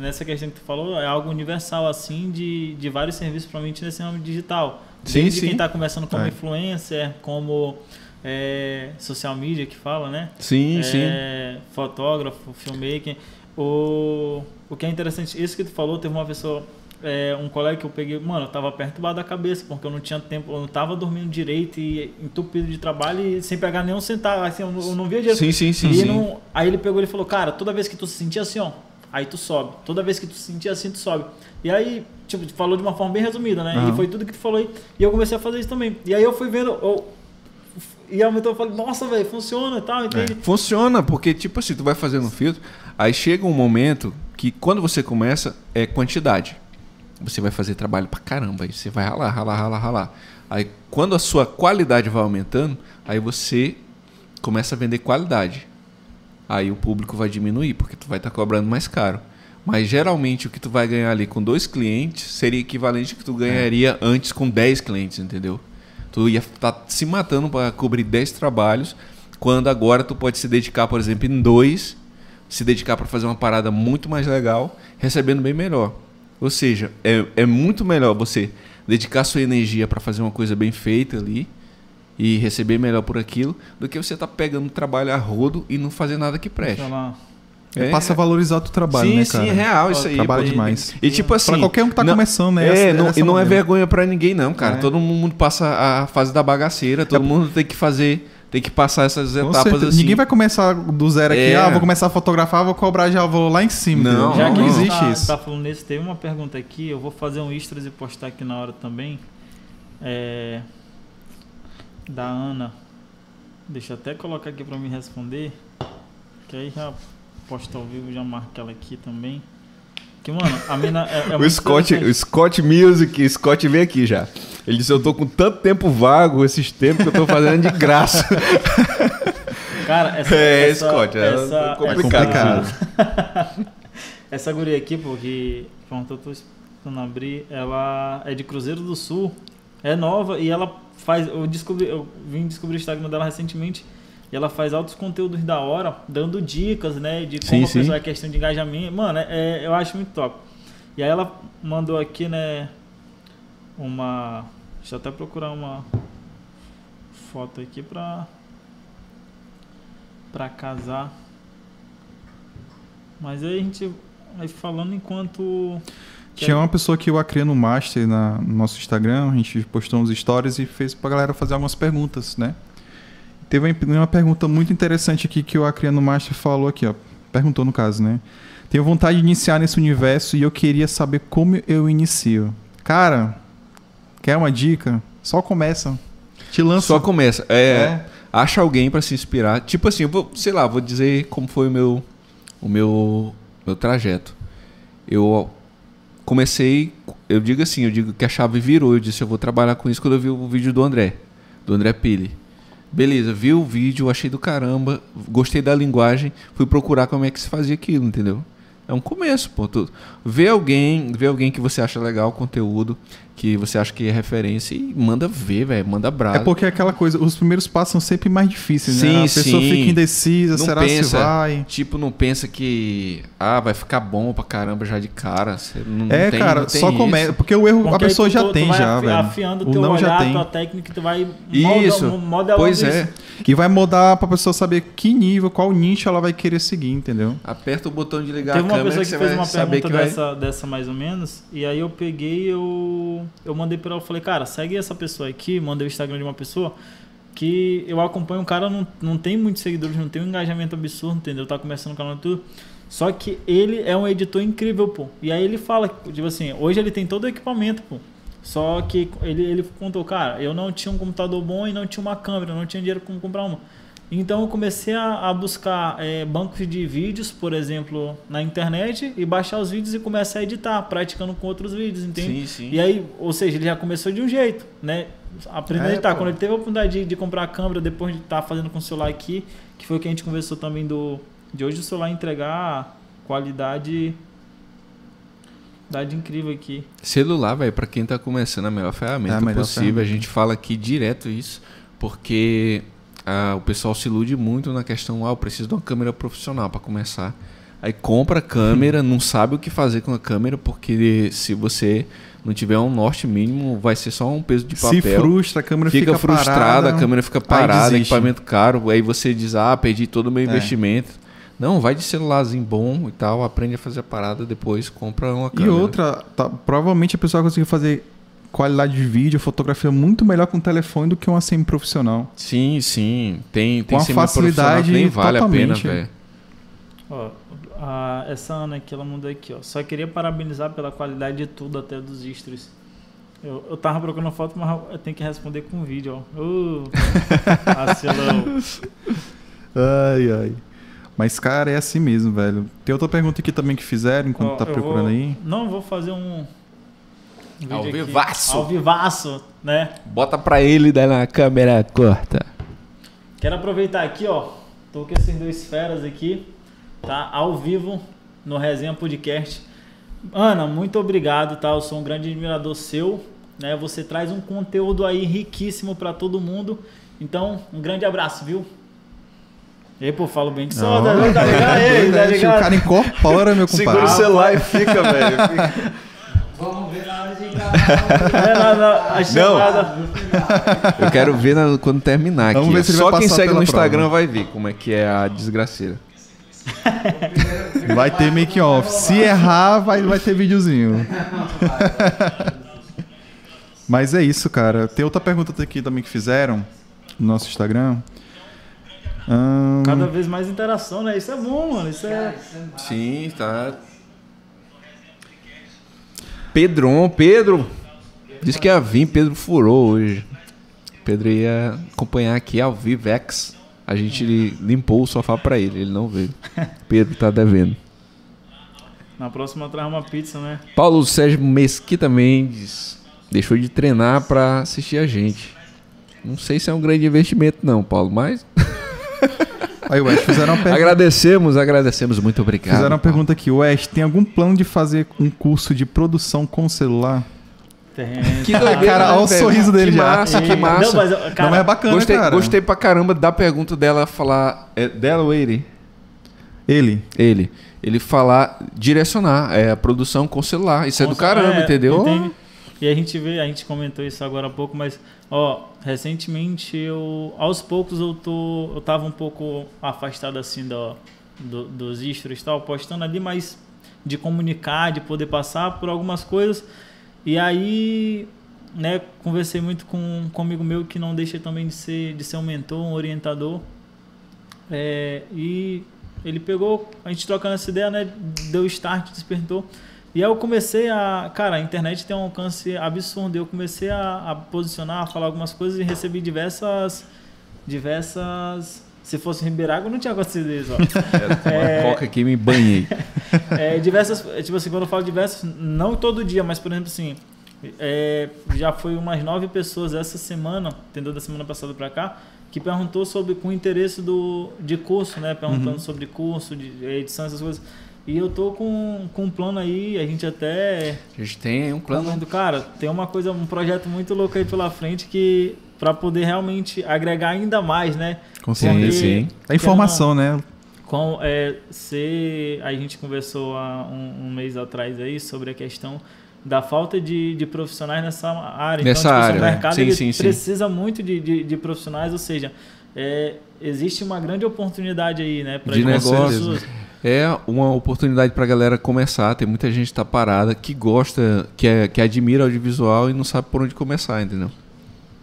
nessa questão que tu falou, é algo universal, assim, de, de vários serviços, provavelmente nesse ramo digital. Sim, Desde sim. quem está começando como é. influencer, como é, social media que fala, né? Sim, é, sim. Fotógrafo, filmmaker. O, o que é interessante, isso que tu falou, teve uma pessoa é, um colega que eu peguei, mano, eu tava perturbado da cabeça, porque eu não tinha tempo, eu não tava dormindo direito e entupido de trabalho e sem pegar nenhum centavo, assim, eu não, eu não via dinheiro. Sim, sim, sim. E sim. Não, aí ele pegou e falou, cara, toda vez que tu se sentia assim, ó, aí tu sobe. Toda vez que tu se sentia assim, tu sobe. E aí, tipo, falou de uma forma bem resumida, né? Uhum. E foi tudo que tu falou aí. E eu comecei a fazer isso também. E aí eu fui vendo, eu, e aumentou, eu falei, nossa, velho, funciona e tal, entende? É. Funciona, porque, tipo assim, tu vai fazendo um filtro, aí chega um momento que quando você começa, é quantidade você vai fazer trabalho pra caramba. Aí você vai ralar, ralar, ralar, ralar. Aí quando a sua qualidade vai aumentando, aí você começa a vender qualidade. Aí o público vai diminuir, porque tu vai estar tá cobrando mais caro. Mas geralmente o que tu vai ganhar ali com dois clientes seria equivalente ao que tu ganharia é. antes com 10 clientes, entendeu? Tu ia estar tá se matando para cobrir 10 trabalhos, quando agora tu pode se dedicar, por exemplo, em dois, se dedicar para fazer uma parada muito mais legal, recebendo bem melhor. Ou seja, é, é muito melhor você dedicar sua energia para fazer uma coisa bem feita ali e receber melhor por aquilo do que você tá pegando trabalho a rodo e não fazer nada que preste. É, passa a valorizar o teu trabalho, sim, né, cara? Sim, é real isso aí. Trabalha demais. E, e, tipo assim... Pra qualquer um que tá não, começando, né? É, essa, não, e não é modelo. vergonha para ninguém não, cara. É. Todo mundo passa a fase da bagaceira, todo É. mundo tem que fazer... Tem que passar essas etapas assim. Ninguém vai começar do zero aqui, É. ah, vou começar a fotografar, vou cobrar, já vou lá em cima. Não, entendeu? Já que não, a não existe tá, isso. tá falando nisso, tem uma pergunta aqui, eu vou fazer um extras e postar aqui na hora também. É, da Ana. Deixa eu até colocar aqui pra me responder. Que aí já posta ao vivo, já marca ela aqui também. Que, mano, a mina é, é O muito Scott, o Scott Music, Scott vem aqui já. Ele disse: Eu tô com tanto tempo vago esses tempos que eu tô fazendo de graça. [LAUGHS] Cara, essa, É, essa, Scott, é essa, complicado. Essa, [LAUGHS] essa guria aqui, porque pronto, eu tô tentando abrir, ela é de Cruzeiro do Sul, é nova e ela faz. Eu descobri, eu vim descobrir o Instagram dela recentemente. E ela faz altos conteúdos da hora, dando dicas, né? De como Sim, a pessoa sim. é questão de engajamento. Mano, é, é- eu acho muito top. E aí ela mandou aqui, né? Uma. Deixa eu até procurar uma foto aqui pra. Pra casar. Mas aí a gente vai falando enquanto. Tinha uma pessoa que eu acria no Master na, no nosso Instagram, a gente postou uns stories e fez pra galera fazer algumas perguntas, né? Teve uma, pergunta muito interessante aqui que o Acria no Master falou aqui, ó. Perguntou no caso, né? Tenho vontade de iniciar nesse universo e eu queria saber como eu inicio. Cara, quer uma dica? Só começa. Te lança. Só começa. É, É. Acha alguém pra se inspirar. Tipo assim, eu vou, sei lá, vou dizer como foi o meu, o meu, meu trajeto. Eu comecei, eu digo assim, eu digo que a chave virou. Eu disse, eu vou trabalhar com isso quando eu vi o vídeo do André, do André Pili. Beleza, vi o vídeo, achei do caramba, gostei da linguagem, fui procurar como é que se fazia aquilo, entendeu? É um começo, pô. Tu vê alguém, vê alguém que você acha legal o conteúdo, que você acha que é referência e manda ver, velho. Manda brasa. É porque é aquela coisa, os primeiros passos são sempre mais difíceis, Sim, né? A pessoa sim. fica indecisa, Não será pensa. se vai? Tipo, não pensa que. Ah, vai ficar bom pra caramba já de cara. Você não, não é, tem- cara, não tem só isso. começa. Porque o erro Porque a pessoa tu- já tu tem, vai já, velho. afiando o teu não olhar, já tem. tua técnica, tu vai Isso. modelar Pois isso. é. E vai mudar pra pessoa saber que nível, qual nicho ela vai querer seguir, entendeu? Aperta o botão de ligar Teve a uma câmera pessoa que que fez uma pergunta que vai. dessa, dessa mais ou menos, e aí eu peguei eu eu mandei pra ela, eu falei, cara, segue essa pessoa aqui, mandei o Instagram de uma pessoa que eu acompanho, o cara não, não tem muitos seguidores, não tem um engajamento absurdo, entendeu? Tá começando o canal tudo. Só que ele é um editor incrível, pô. E aí ele fala, tipo assim, hoje ele tem todo o equipamento, pô. Só que ele, ele contou, cara, eu não tinha um computador bom e não tinha uma câmera, não tinha dinheiro para comprar uma. Então eu comecei a, a buscar é, bancos de vídeos, por exemplo, na internet e baixar os vídeos e começar a editar, praticando com outros vídeos, entende? Sim, sim. E aí, ou seja, ele já começou de um jeito, né? Aprendendo É, a editar. pô. Quando ele teve a oportunidade de, de comprar a câmera, depois de estar fazendo com o celular aqui, que foi o que a gente conversou também do de hoje o celular entregar qualidade qualidade incrível aqui. Celular, velho, pra quem tá começando, a melhor ferramenta É a melhor possível. ferramenta. A gente fala aqui direto isso, porque ah, o pessoal se ilude muito na questão, ah, eu preciso de uma câmera profissional pra começar. Aí compra a câmera, não sabe o que fazer com a câmera, porque se você não tiver um norte mínimo, vai ser só um peso de papel. Se frustra, a câmera fica, fica, frustrada, parada, a câmera fica parada, equipamento caro, aí você diz, ah, perdi todo o meu É. investimento. Não, vai de celularzinho bom e tal, aprende a fazer a parada, depois compra uma E câmera. outra, tá- provavelmente a pessoa vai conseguir fazer qualidade de vídeo, fotografia muito melhor com o telefone do que uma semi-profissional. Sim, sim. Tem, tem Com a semi-profissional facilidade que nem vale a pena, velho. Ó, a- essa Ana aqui, ela mandou aqui, ó. Só queria parabenizar pela qualidade de tudo, até dos extras. Eu, eu tava procurando foto, mas eu tenho que responder com vídeo, ó. Uh, [LAUGHS] vacilão. Ai, ai. Mas, cara, é assim mesmo, velho. Tem outra pergunta aqui também que fizeram enquanto Ó, tá procurando vou- aí. Não, vou fazer um. Vídeo Ao aqui. vivaço. Ao vivaço, né? Bota pra ele daí na câmera corta. Quero aproveitar aqui, ó. Tô com esses dois feras aqui, tá? Ao vivo no Resenha Podcast. Ana, muito obrigado, tá? Eu sou um grande admirador seu, né? Você traz um conteúdo aí riquíssimo pra todo mundo. Então, um grande abraço, viu? E aí, pô, falo bem de só, tá, tá ligado? Ei, [LAUGHS] tá o ligado? cara incorpora, meu compadre. celular e fica, velho. Vamos ver na hora de. É, na, na, a chamada. Eu quero ver na- quando terminar aqui. Vamos ver ó. se ele Só vai quem segue no Instagram prova. vai ver como é que é a desgraceira. Vai ter make off. Se errar, vai, vai ter videozinho. Mas é isso, cara. Tem outra pergunta aqui também que fizeram no nosso Instagram. Ahn, Cada vez mais interação, né? Isso é bom, mano. Isso é. Sim, tá. Pedron, Pedro. Disse que ia vir, Pedro furou hoje. Pedro ia acompanhar aqui ao Vivex. A gente limpou o sofá pra ele, ele não veio. [LAUGHS] Pedro tá devendo. Na próxima traz uma pizza, né? Paulo Sérgio Mesquita Mendes deixou de treinar pra assistir a gente. Não sei se é um grande investimento não, Paulo, mas [LAUGHS] Aí, Wes, fizeram uma pergunta. agradecemos, agradecemos, muito obrigado. Fizeram uma pergunta aqui, Wes, tem algum plano de fazer um curso de produção com celular? Tem. [LAUGHS] Que doideira, Cara, né, olha o velho? sorriso dele que já. Massa, que Não, massa. mas, cara, Não é bacana, gostei, cara. gostei pra caramba da pergunta dela falar. É dela ou ele? Ele. Ele. Ele falar, direcionar é, a produção com celular. Isso é do Com- caramba, é, entendeu? entende? E a gente vê, a gente comentou isso agora há pouco, mas ó, recentemente eu, aos poucos eu tô, eu tava um pouco afastado assim do, do- dos istros tal, postando ali, mas de comunicar, de poder passar por algumas coisas. E aí, né, conversei muito com comigo meu que não deixa também de ser, de ser um mentor, um orientador. É, e ele pegou, a gente trocando essa ideia, né? Deu start, despertou. E aí eu comecei a. Cara, a internet tem um alcance absurdo. Eu comecei a, a posicionar, a falar algumas coisas e recebi diversas. Diversas. Se fosse Ribeirago, não tinha acontecido isso. Ó. [LAUGHS] Uma É. coca aqui me banhei. [LAUGHS] É, diversas, é, tipo assim, quando eu falo diversas, não todo dia, mas por exemplo assim, é, já foi umas nove pessoas essa semana, entendeu? Da semana passada pra cá, que perguntou sobre, com interesse do, de curso, né? Perguntando sobre curso, de edição, essas coisas. E eu tô com, com um plano aí, a gente até. A gente tem um plano. Falando, cara, tem uma coisa, um projeto muito louco aí pela frente que. Pra poder realmente agregar ainda mais, né? Com certeza. sim. A informação, né? Com, é, se a gente conversou há um, um mês atrás aí sobre a questão da falta de, de profissionais nessa área. Nessa então, tipo, área, o né? mercado Sim, sim, sim. precisa muito de, de, de profissionais, ou seja, é, existe uma grande oportunidade aí, né? Pra De algumas negócio. É uma oportunidade pra galera começar. Tem muita gente que tá parada, que gosta, que, é, que admira audiovisual e não sabe por onde começar, entendeu?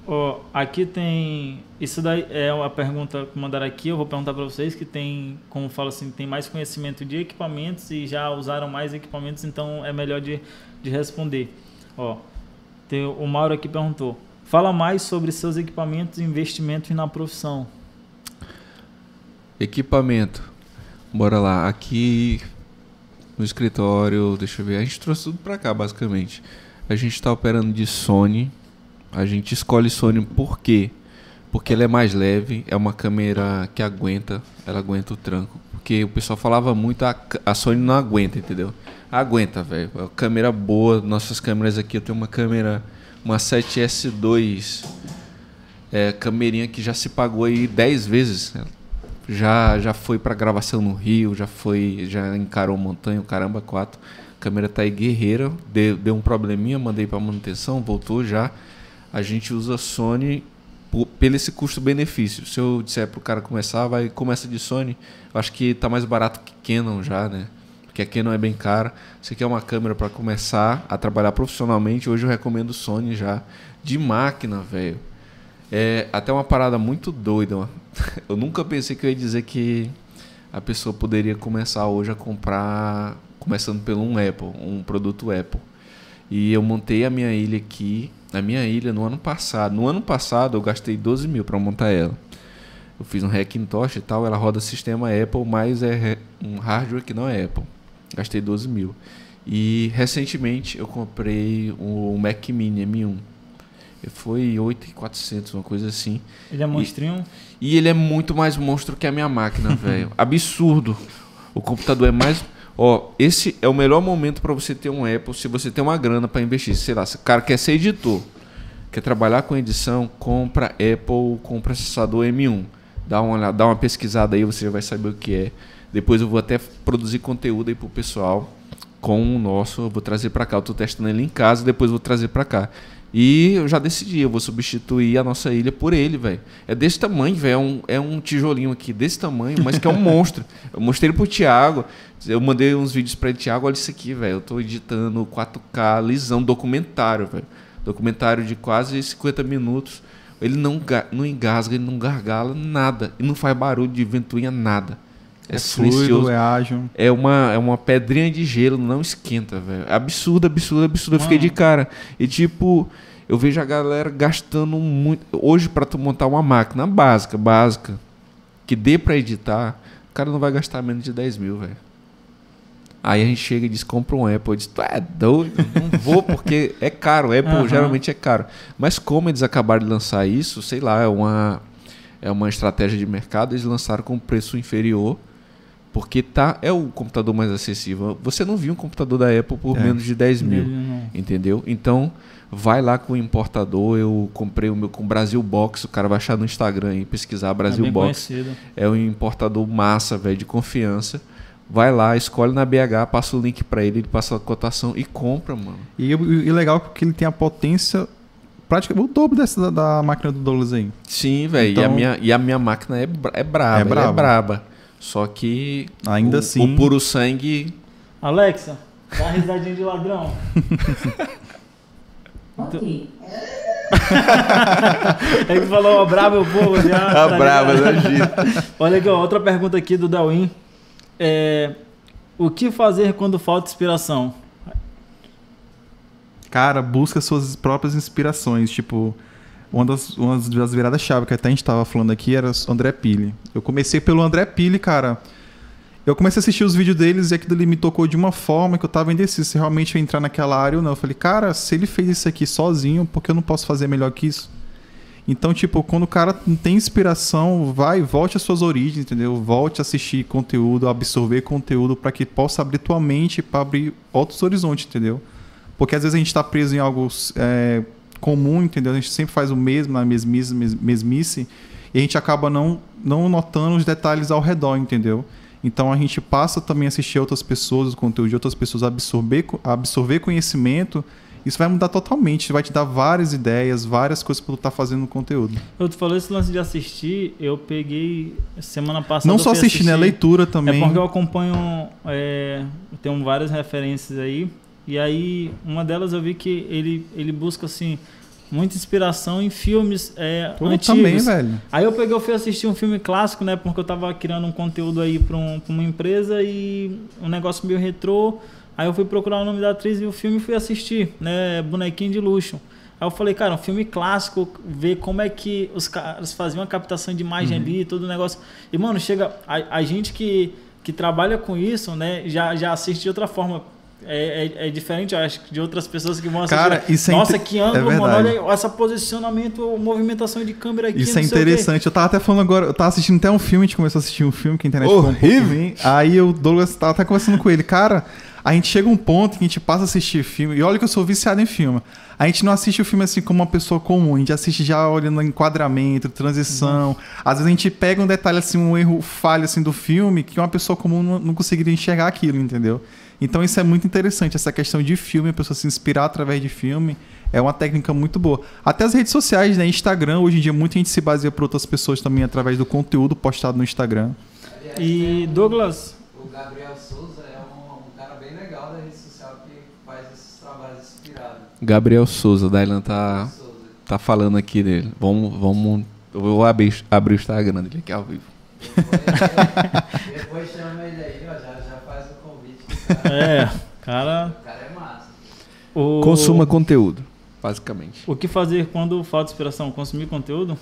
Ó, aqui tem. Isso daí é uma pergunta que mandaram aqui. Eu vou perguntar para vocês que tem, como falo assim, tem mais conhecimento de equipamentos e já usaram mais equipamentos, então é melhor de, de responder. Ó, tem, o Mauro aqui perguntou: fala mais sobre seus equipamentos e investimentos na profissão. Equipamento. Bora lá. Aqui no escritório, deixa eu ver. A gente trouxe tudo pra cá, basicamente. A gente tá operando de Sony. A gente escolhe Sony por quê? Porque ela é mais leve, é uma câmera que aguenta, ela aguenta o tranco. Porque o pessoal falava muito, a, a Sony não aguenta, entendeu? Aguenta, velho. É câmera boa. Nossas câmeras aqui, eu tenho uma câmera, uma 7S2, é, câmerinha que já se pagou aí 10 vezes. Já, já foi pra gravação no Rio, já foi, já encarou montanha, caramba, quatro. A câmera tá aí guerreira, deu, deu um probleminha, mandei pra manutenção, voltou já. A gente usa Sony por, pelo esse custo-benefício. Se eu disser pro cara começar, vai começa de Sony. Eu acho que tá mais barato que Canon já, né? Porque a Canon é bem cara. Você quer uma câmera para começar a trabalhar profissionalmente? Hoje eu recomendo Sony já. De máquina, velho. É até uma parada muito doida. [LAUGHS] Eu nunca pensei que eu ia dizer que a pessoa poderia começar hoje a comprar, começando pelo um Apple, um produto Apple. E eu montei a minha ilha aqui, a minha ilha no ano passado. No ano passado eu gastei 12 mil para montar ela. Eu fiz um Hackintosh e tal, ela roda sistema Apple, mas é um hardware que não é Apple. Gastei 12 mil. E recentemente eu comprei um Mac Mini M1. Foi 8,400, uma coisa assim. Ele é monstrinho. E ele é muito mais monstro que a minha máquina, [LAUGHS] velho. Absurdo. O computador é mais. Ó, esse é o melhor momento para você ter um Apple se você tem uma grana para investir. Sei lá, se o cara quer ser editor, quer trabalhar com edição, compra Apple com processador M1. Dá uma, dá uma pesquisada aí, você já vai saber o que é. Depois eu vou até produzir conteúdo aí pro pessoal com o nosso. Eu vou trazer para cá. Eu tô testando ele em casa, depois vou trazer para cá. E eu já decidi, eu vou substituir a nossa ilha por ele, velho. É desse tamanho, velho. É um, é um tijolinho aqui desse tamanho, mas que é um [LAUGHS] monstro. Eu mostrei pro Thiago. Eu mandei uns vídeos pra ele, Thiago, olha isso aqui, velho. Eu tô editando 4K lisão, documentário, velho. Documentário de quase 50 minutos. Ele não, não engasga, ele não gargala nada. E não faz barulho de ventoinha, nada. É, silencioso. fluido, é ágil. É uma, é uma pedrinha de gelo, não esquenta, velho. É Absurdo, absurdo, absurdo. Eu fiquei de cara. E tipo, eu vejo a galera gastando muito. Hoje, pra tu montar uma máquina básica, básica, que dê pra editar, o cara não vai gastar menos de 10 mil, velho. Aí a gente chega e diz, compra um Apple. Eu disse, tu é doido? Não vou, porque é caro. Apple Aham. geralmente é caro. Mas como eles acabaram de lançar isso, sei lá, é uma, é uma estratégia de mercado, eles lançaram com preço inferior. Porque tá, é o computador mais acessível. Você não viu um computador da Apple por É. menos de 10 mil. Não- Entendeu? Então, vai lá com o importador. Eu comprei o meu com Brasil Box. O cara vai achar no Instagram e pesquisar é Brasil bem Box. conhecido. É um importador massa, velho, de confiança. Vai lá, escolhe na BH, passa o link pra ele, ele passa a cotação e compra, mano. E, e legal porque ele tem a potência praticamente o dobro dessa da, da máquina do Douglas aí. Sim, velho. e, a Então- minha, e a minha máquina é, é braba. É braba. É braba. Só que Ainda o, assim- o puro sangue Alexa, dá uma risadinha de ladrão. Ok. Ele falou, ó, brabo eu vou já. a [LAUGHS] tá da gira. Olha aqui, ó, outra pergunta aqui do Darwin. É, o que fazer quando falta inspiração? Cara, busca suas próprias inspirações. Tipo, uma das, uma das viradas-chave que até a gente tava falando aqui era o André Pili. Eu comecei pelo André Pili, cara. Eu comecei a assistir os vídeos deles e aquilo ali me tocou de uma forma que eu tava indeciso se realmente eu entrar naquela área ou não. Eu falei, cara, se ele fez isso aqui sozinho, por que eu não posso fazer melhor que isso? Então, tipo, quando o cara não tem inspiração, vai, volte às suas origens, entendeu? Volte a assistir conteúdo, absorver conteúdo para que possa abrir tua mente para abrir outros horizontes, entendeu? Porque às vezes a gente está preso em algo é, comum, entendeu? A gente sempre faz o mesmo, na mesmice, mes- mesmice, e a gente acaba não, não notando os detalhes ao redor, entendeu? Então a gente passa também a assistir outras pessoas, o conteúdo de outras pessoas, absorver, absorver conhecimento. Isso vai mudar totalmente, vai te dar várias ideias, várias coisas para tu estar fazendo no conteúdo. Eu te falei esse lance de assistir, eu peguei semana passada. não só fui assistir, né? Leitura também. É porque eu acompanho. É, eu tenho várias referências aí. E aí, uma delas eu vi que ele, ele busca, assim, muita inspiração em filmes é, Pô, antigos. também, velho. Aí eu peguei, eu fui assistir um filme clássico, né? Porque eu tava criando um conteúdo aí pra, um- pra uma empresa e um negócio meio retrô. Aí eu fui procurar o nome da atriz e o filme e fui assistir, né? Bonequinho de luxo. Aí eu falei, cara, um filme clássico, ver como é que os caras faziam a captação de imagem ali, todo o negócio. E, mano, chega. A, a gente que, que trabalha com isso, né, já, já assiste de outra forma. É, é, é diferente, eu acho, de outras pessoas que vão assistir. Cara, isso é Nossa, inte- que ângulo, é mano. Olha esse posicionamento, movimentação de câmera aqui. Isso é interessante. Eu tava até falando agora, eu tava assistindo até um filme, a gente começou a assistir um filme que a internet ficou um pouco Horrível. ruim. Aí o Douglas tava até conversando com ele. Cara, a gente chega a um ponto que a gente passa a assistir filme, e olha que eu sou viciado em filme. A gente não assiste o filme assim como uma pessoa comum, a gente assiste já olhando enquadramento, transição. Às vezes a gente pega um detalhe assim, um erro falho assim do filme, que uma pessoa comum não, não conseguiria enxergar aquilo, entendeu? Então isso é muito interessante, essa questão de filme, a pessoa se inspirar através de filme, é uma técnica muito boa. Até as redes sociais, né? Instagram, hoje em dia muita gente se baseia por outras pessoas também através do conteúdo postado no Instagram. E Douglas, O Gabriel Souza é um, um cara bem legal da rede social que faz esses trabalhos inspirados. Gabriel Souza, Dailan tá, tá falando aqui dele. Vamos, vamos. Eu vou abrir, abrir o Instagram dele aqui ao vivo. Depois, depois chama ele aí, ó, já, já faz o convite. O cara, é, cara. o cara é massa. O, Consuma conteúdo, basicamente. O que fazer quando falta inspiração? Consumir conteúdo?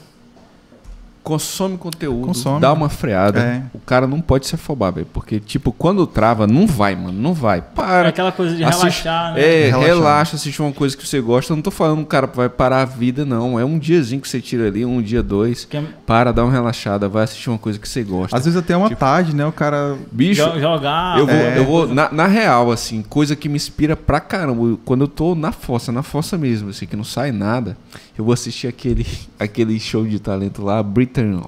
Consome conteúdo, Consome. dá uma freada. É. O cara não pode se afobar, velho. Porque, tipo, quando trava, não vai, mano. Não vai. É Para. aquela coisa de Assiste- relaxar, né? É, Relaxar. relaxa, assiste uma coisa que você gosta. Eu não tô falando que o cara vai parar a vida, não. É um diazinho que você tira ali, um dia, dois. Que é Para, dá uma relaxada, vai assistir uma coisa que você gosta. Às vezes até uma Tipo- tarde, né? O cara. Bicho, jo- jogar. eu vou, É. eu vou na, na real, assim, coisa que me inspira pra caramba. Quando eu tô na fossa, na fossa mesmo, assim, que não sai nada, eu vou assistir aquele, [LAUGHS] aquele show de talento lá, Britain,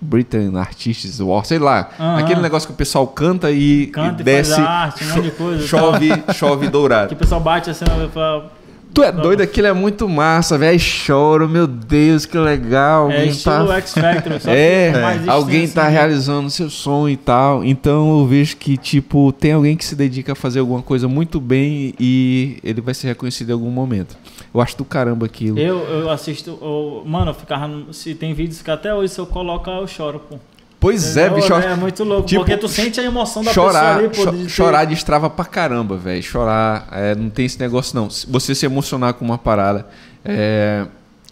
Britain Artists War, sei lá. Aham. Aquele negócio que o pessoal canta e, Canta e desce, arte, um de coisa. e chove, [LAUGHS] chove dourado. Que o pessoal bate assim e fala. Tu é doido, aquilo é muito massa, velho. Choro, meu Deus, que legal. É Alguém estilo tá X Factor. Só [LAUGHS] é, mais alguém extenso, tá né? realizando seu sonho e tal. Então eu vejo que, tipo, tem alguém que se dedica a fazer alguma coisa muito bem e ele vai ser reconhecido em algum momento. Eu acho do caramba aquilo. Eu, eu assisto. eu- mano, eu ficava. Se tem vídeos que até hoje, se eu coloco, eu choro, pô. Pois é, bicho. É acho- muito louco. tipo, porque tu sente a emoção da chorar, pessoa ali, pô. de ter- chorar destrava pra caramba, velho. Chorar, é, não tem esse negócio não. Se Você se emocionar com uma parada é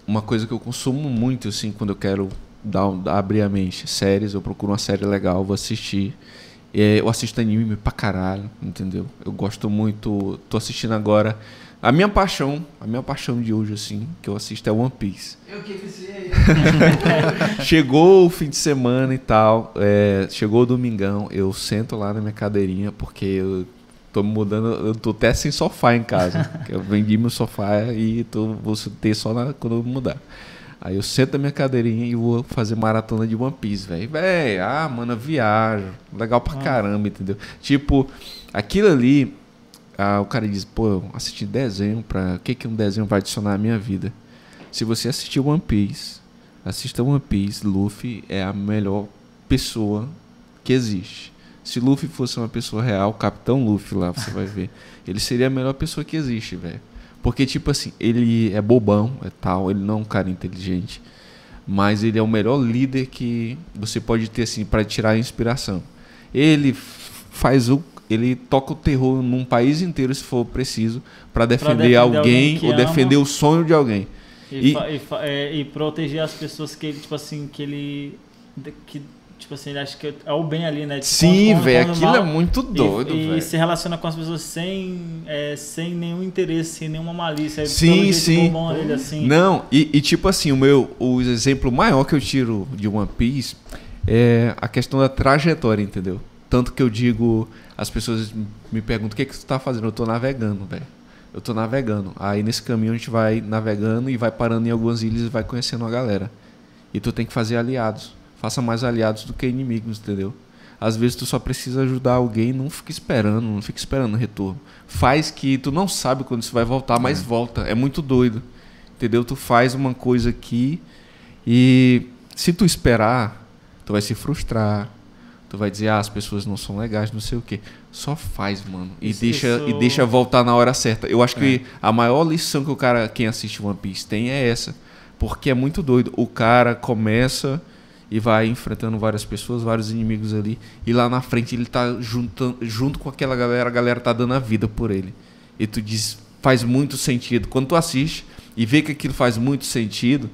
uma coisa que eu consumo muito, assim, quando eu quero dar, abrir a mente. Séries, eu procuro uma série legal, vou assistir. É, eu assisto anime pra caralho, entendeu? Eu gosto muito. Tô assistindo agora. A minha paixão, a minha paixão de hoje, assim, que eu assisto é One Piece. Eu que. [LAUGHS] Chegou o fim de semana e tal, é, chegou o domingão, eu sento lá na minha cadeirinha, porque eu tô mudando, eu tô até sem sofá em casa. eu vendi meu sofá e tô, vou ter só na, quando eu mudar. Aí eu sento na minha cadeirinha e vou fazer maratona de One Piece, velho. Véi, ah, mano, viajo. Legal pra caramba, entendeu? Tipo, aquilo ali, ah, o cara diz, pô, eu assisti desenho pra. O que, que um desenho vai adicionar à minha vida? Se você assistir One Piece, assista One Piece, Luffy é a melhor pessoa que existe. Se Luffy fosse uma pessoa real, o Capitão Luffy lá, você vai ver. [LAUGHS] Ele seria a melhor pessoa que existe, velho. Porque, tipo assim, ele é bobão, é tal, ele não é um cara inteligente. Mas ele é o melhor líder que você pode ter, assim, para tirar a inspiração. Ele faz o. Ele toca o terror num país inteiro, se for preciso, para defender, defender alguém alguém ou ama. defender o sonho de alguém. E, E- e é, e proteger as pessoas que ele, tipo assim, que ele. que tipo assim, ele acha que é o bem ali, né? Tipo, Sim, velho, aquilo mal- é muito doido, e, e velho. se relaciona com as pessoas sem, é, sem nenhum interesse, sem nenhuma malícia. é Sim, sim. dele, assim. Não, e, e tipo assim, o meu o exemplo maior que eu tiro de One Piece é a questão da trajetória, entendeu? Tanto que eu digo, as pessoas me perguntam o que, que tu tá fazendo? Eu tô navegando, velho. Eu tô navegando. Aí nesse caminho a gente vai navegando e vai parando em algumas ilhas e vai conhecendo a galera. E tu tem que fazer aliados. Faça mais aliados do que inimigos, entendeu? Às vezes tu só precisa ajudar alguém, não fica esperando, não fica esperando retorno. Faz que tu não sabe quando isso vai voltar, mas volta. É muito doido. Entendeu? Tu faz uma coisa aqui e se tu esperar, tu vai se frustrar. Tu vai dizer, ah, as pessoas não são legais, não sei o quê. Só faz, mano. E Isso- deixa e deixa voltar na hora certa. Eu acho que a maior lição que o cara, quem assiste One Piece tem é essa. Porque é muito doido. O cara começa e vai enfrentando várias pessoas, vários inimigos ali. E lá na frente ele tá juntando, junto com aquela galera, a galera tá dando a vida por ele. E tu diz, faz muito sentido. Quando tu assiste e vê que aquilo faz muito sentido,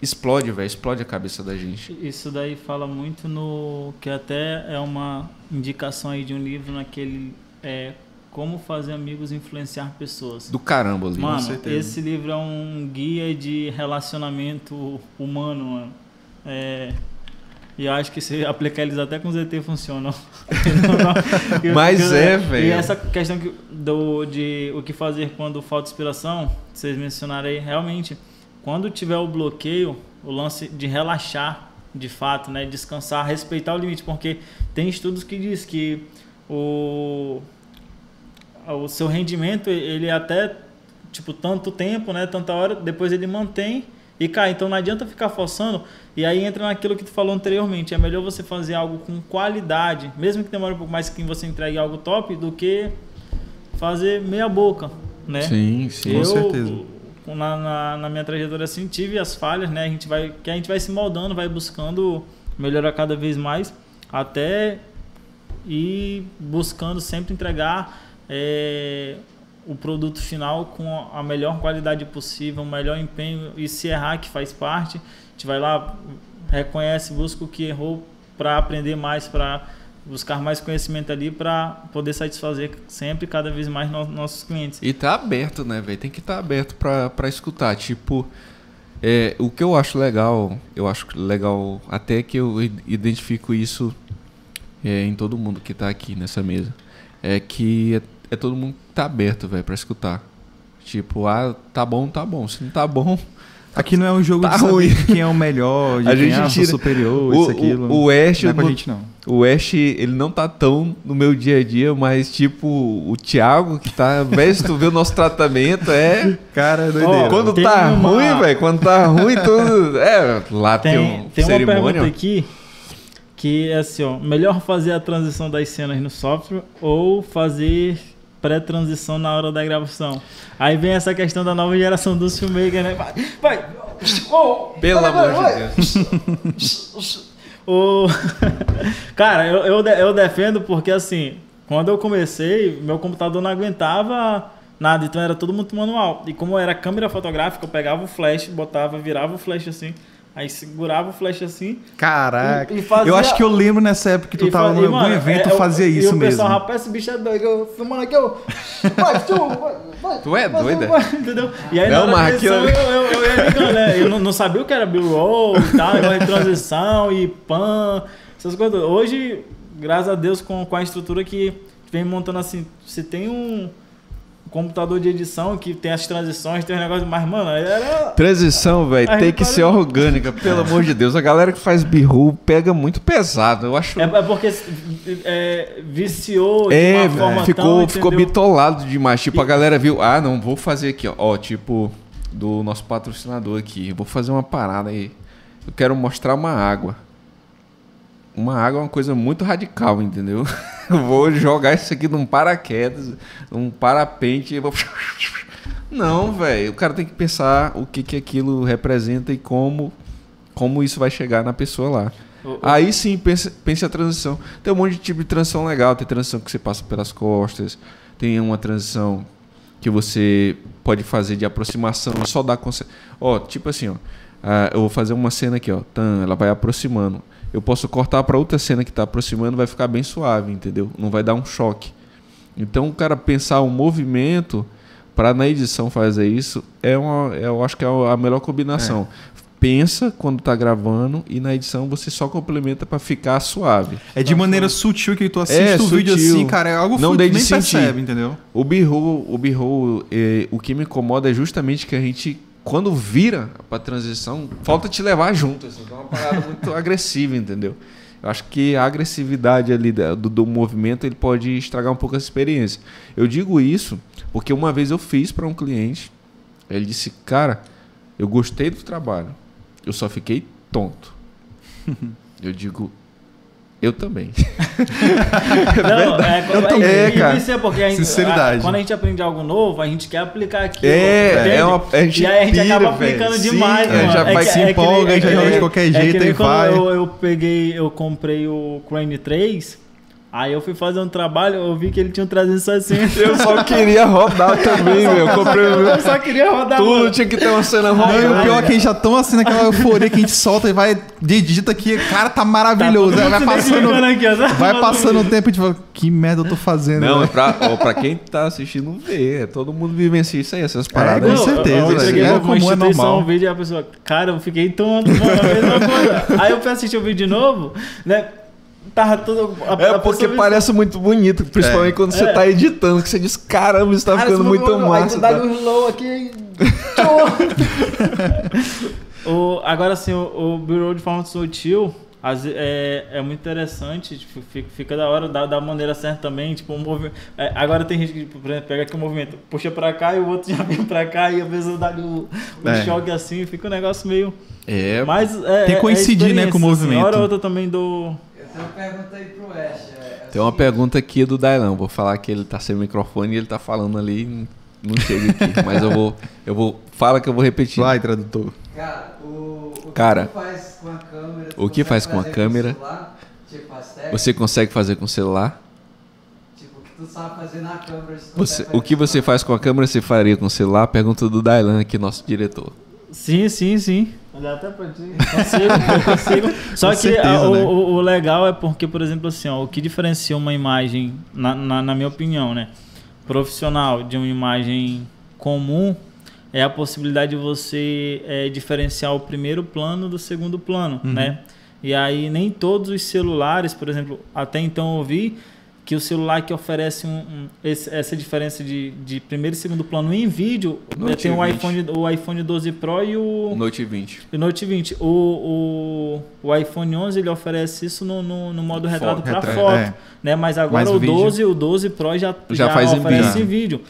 explode, velho. Explode a cabeça da gente. Isso daí fala muito no. que até é uma indicação aí de um livro naquele. É, como fazer amigos influenciar pessoas. Do caramba ali. Mano, esse livro é um guia de relacionamento humano, mano. É, e eu acho que se aplicar eles até com ZT funcionam. [LAUGHS] [LAUGHS] Mas é, velho. E essa questão que- do, de o que fazer quando falta inspiração, vocês mencionaram aí, realmente, quando tiver o bloqueio, o lance de relaxar, de fato, né? Descansar, respeitar o limite, porque tem estudos que diz que o o seu rendimento ele é até tipo tanto tempo, né, tanta hora, depois ele mantém e cai. Então não adianta ficar forçando. E aí entra naquilo que tu falou anteriormente, é melhor você fazer algo com qualidade, mesmo que demore um pouco mais que você entregue algo top do que fazer meia boca, né? Sim, sim. Com certeza. Na, na, na minha trajetória assim, tive as falhas, né? A gente vai que a gente vai se moldando, vai buscando melhorar cada vez mais até ir buscando sempre entregar é, o produto final com a melhor qualidade possível, o melhor empenho e se errar que faz parte, a gente vai lá, reconhece, busca o que errou para aprender mais, para buscar mais conhecimento ali para poder satisfazer sempre cada vez mais no- nossos clientes. E tá aberto, né, velho? Tem que estar aberto pra, pra escutar. Tipo, é, o que eu acho legal, eu acho legal até que eu identifico isso é, em todo mundo que tá aqui nessa mesa. É que é, é todo mundo que tá aberto, velho, pra escutar. Tipo, ah, tá bom, tá bom. Se não tá bom. [LAUGHS] Aqui não é um jogo Tá de saber ruim. quem é o melhor, [LAUGHS] de A quem gente é o superior, o, isso, aquilo. o, o Ash, não é com a no- gente, não. O Ash, ele não tá tão no meu dia a dia, mas tipo, o Thiago, que tá. Invés de tu ver o nosso tratamento, é. Cara, é doideira. Quando Tem tá uma- ruim, velho, quando tá ruim, tudo. É, lá tem, Tem, um tem uma cerimônia. pergunta aqui que é assim, ó, melhor fazer a transição das cenas no software ou fazer pré-transição na hora da gravação? Aí vem essa questão da nova geração dos filmmakers, né? Vai, vai. Oh, Pelo vai, amor vai, de Deus. [LAUGHS] o... [LAUGHS] Cara, eu, eu, eu defendo porque assim, quando eu comecei, meu computador não aguentava nada, então era tudo muito manual. E como era câmera fotográfica, eu pegava o flash, botava, virava o flash assim, aí segurava o flash assim. Caraca. E- e fazia- Eu acho que eu lembro nessa época que tu e tava fa- em algum mano, evento é, fazia eu- isso e o pessoal, mesmo. rapaz, esse bicho é doido, eu filmando aqui, eu. Vai, tu, vai, vai, Tu é vai, doida? vai, Entendeu? E aí Não, na hora aquilo- eu, eu, eu ia ligando, né? Eu não, não sabia o que era B-roll e tal, negócio de transição e pan, essas coisas. Hoje, graças a Deus, com, com a estrutura que vem montando assim, se tem um computador de edição que tem as transições, tem um negócio, mas, mano, era. Transição, velho, tem que ser orgânica, pelo amor de Deus. A galera que faz birru pega muito pesado. Eu acho. É, é porque é, viciou de É, uma forma ficou, tão, ficou entendeu? bitolado demais. Tipo, a galera viu, ah, não, vou fazer aqui, ó. Ó, tipo, do nosso patrocinador aqui. Vou fazer uma parada aí. Eu quero mostrar uma água. Uma água é uma coisa muito radical, entendeu? [LAUGHS] Eu vou jogar isso aqui num paraquedas, num parapente e vou. [LAUGHS] Não, velho. O cara tem que pensar o que, que aquilo representa e como, como isso vai chegar na pessoa lá. O- o- Aí sim, pense, pense a transição. Tem um monte de tipo de transição legal. Tem transição que você passa pelas costas. Tem uma transição que você pode fazer de aproximação. Só dá conce... Ó, tipo assim, ó. ah, eu vou fazer uma cena aqui, ó. Tan, ela vai aproximando. Eu posso cortar para outra cena que está aproximando, vai ficar bem suave, entendeu? Não vai dar um choque. Então, o cara pensar um movimento para na edição fazer isso é uma, eu acho que é a melhor combinação. Pensa quando tá gravando e na edição você só complementa para ficar suave. É de maneira sutil que tu assiste É, o vídeo sutil. assim, cara. É algo Não fluido, nem percebe, entendeu? O B-roll, o B-roll, eh, o que me incomoda é justamente que a gente, quando vira pra transição, falta te levar junto. Assim, é uma parada [LAUGHS] muito agressiva, entendeu? Eu acho que a agressividade ali do, do movimento ele pode estragar um pouco essa experiência. Eu digo isso porque uma vez eu fiz para um cliente, ele disse, cara, eu gostei do trabalho, eu só fiquei tonto. [LAUGHS] eu digo, eu também. [LAUGHS] Não, é, Eu é, também, é, cara. Isso é porque a gente, Sinceridade. a- quando a gente aprende algo novo, a gente quer aplicar aquilo. É, é uma- a gente e aí a gente pira, acaba velho. aplicando Sim, demais, é, mano. já vai- que- se empolga, já que joga de qualquer é que jeito e vai. Eu, eu peguei, eu comprei o Crane 3, aí eu fui fazer um trabalho, eu vi que ele tinha um 360. Eu só queria rodar também, [LAUGHS] meu. Eu comprei o meu. Eu só queria rodar Tudo mano. tinha que ter uma cena Não, e rodando. o pior é que a gente já tão assim naquela euforia que a gente solta e vai, digita aqui, cara, tá maravilhoso. Tá vai se passando, aqui, vai passando o tempo e tipo, que merda eu tô fazendo? Não, é velho? pra, ó, pra quem tá assistindo ver. Todo mundo vivencia isso aí, essas com paradas. Não, certeza, Eu, eu velho. cheguei É comum, é normal. um vídeo e a pessoa, cara, eu fiquei a mesma coisa. Aí eu fui assistir o vídeo de novo, né? Tava tudo. a- É a porque pessoa- parece muito bonito, principalmente quando você É. tá editando, que você diz, caramba, isso tá Cara, ficando muito aí massa. dá tá? um slow aqui. [LAUGHS] o, agora sim, o, o Bureau de forma sutil às ve- é, é muito interessante, tipo, fica, fica da hora, da, da maneira certa também. Tipo, um é, agora tem gente que, por exemplo, pega aqui o movimento, puxa pra cá e o outro [LAUGHS] já vem pra cá e a pessoa dá o, o É. choque assim, fica um negócio meio. É, Mas é, Tem que é- é coincidir, né, com o assim. movimento. Hora ou outra também do. Tenho uma pergunta aí pro Ash. É, é tem uma pergunta aqui do Dailão. Vou falar que ele tá sem microfone e ele tá falando ali. Não chega aqui, [LAUGHS] mas eu vou. Eu vou. Fala que eu vou repetir. Vai, tradutor. Cara, o, o que Cara, faz com a câmera? tu o que faz com a câmera? Tipo, Você consegue fazer com o celular? Tipo, o que tu sabe fazer na câmera? se tu Você, o que você faz com a câmera, você faria com o celular? Pergunta do Dailan aqui, nosso diretor. Sim, sim, sim. Dá até pra ti. Consigo, consigo. [LAUGHS] Só Com que certeza, o, né? o- o legal é porque, por exemplo, assim, ó, o que diferencia uma imagem, na, na, na minha opinião, né? Profissional de uma imagem comum é a possibilidade de você eh, diferenciar o primeiro plano do segundo plano, Uhum. né? E aí nem todos os celulares, por exemplo, até então eu vi que o celular que oferece um- um- esse- essa diferença de, de primeiro e segundo plano em vídeo Note eh, tem o 20. iPhone, o iPhone 12 Pro e o, Note 20. o Note 20. O, o, o iPhone 11 ele oferece isso no, no, no modo retrato Foto, para retrato, foto, é. né? Mas agora Mas o vídeo- 12, o 12 Pro já, Já faz em oferece vídeo. em vídeo.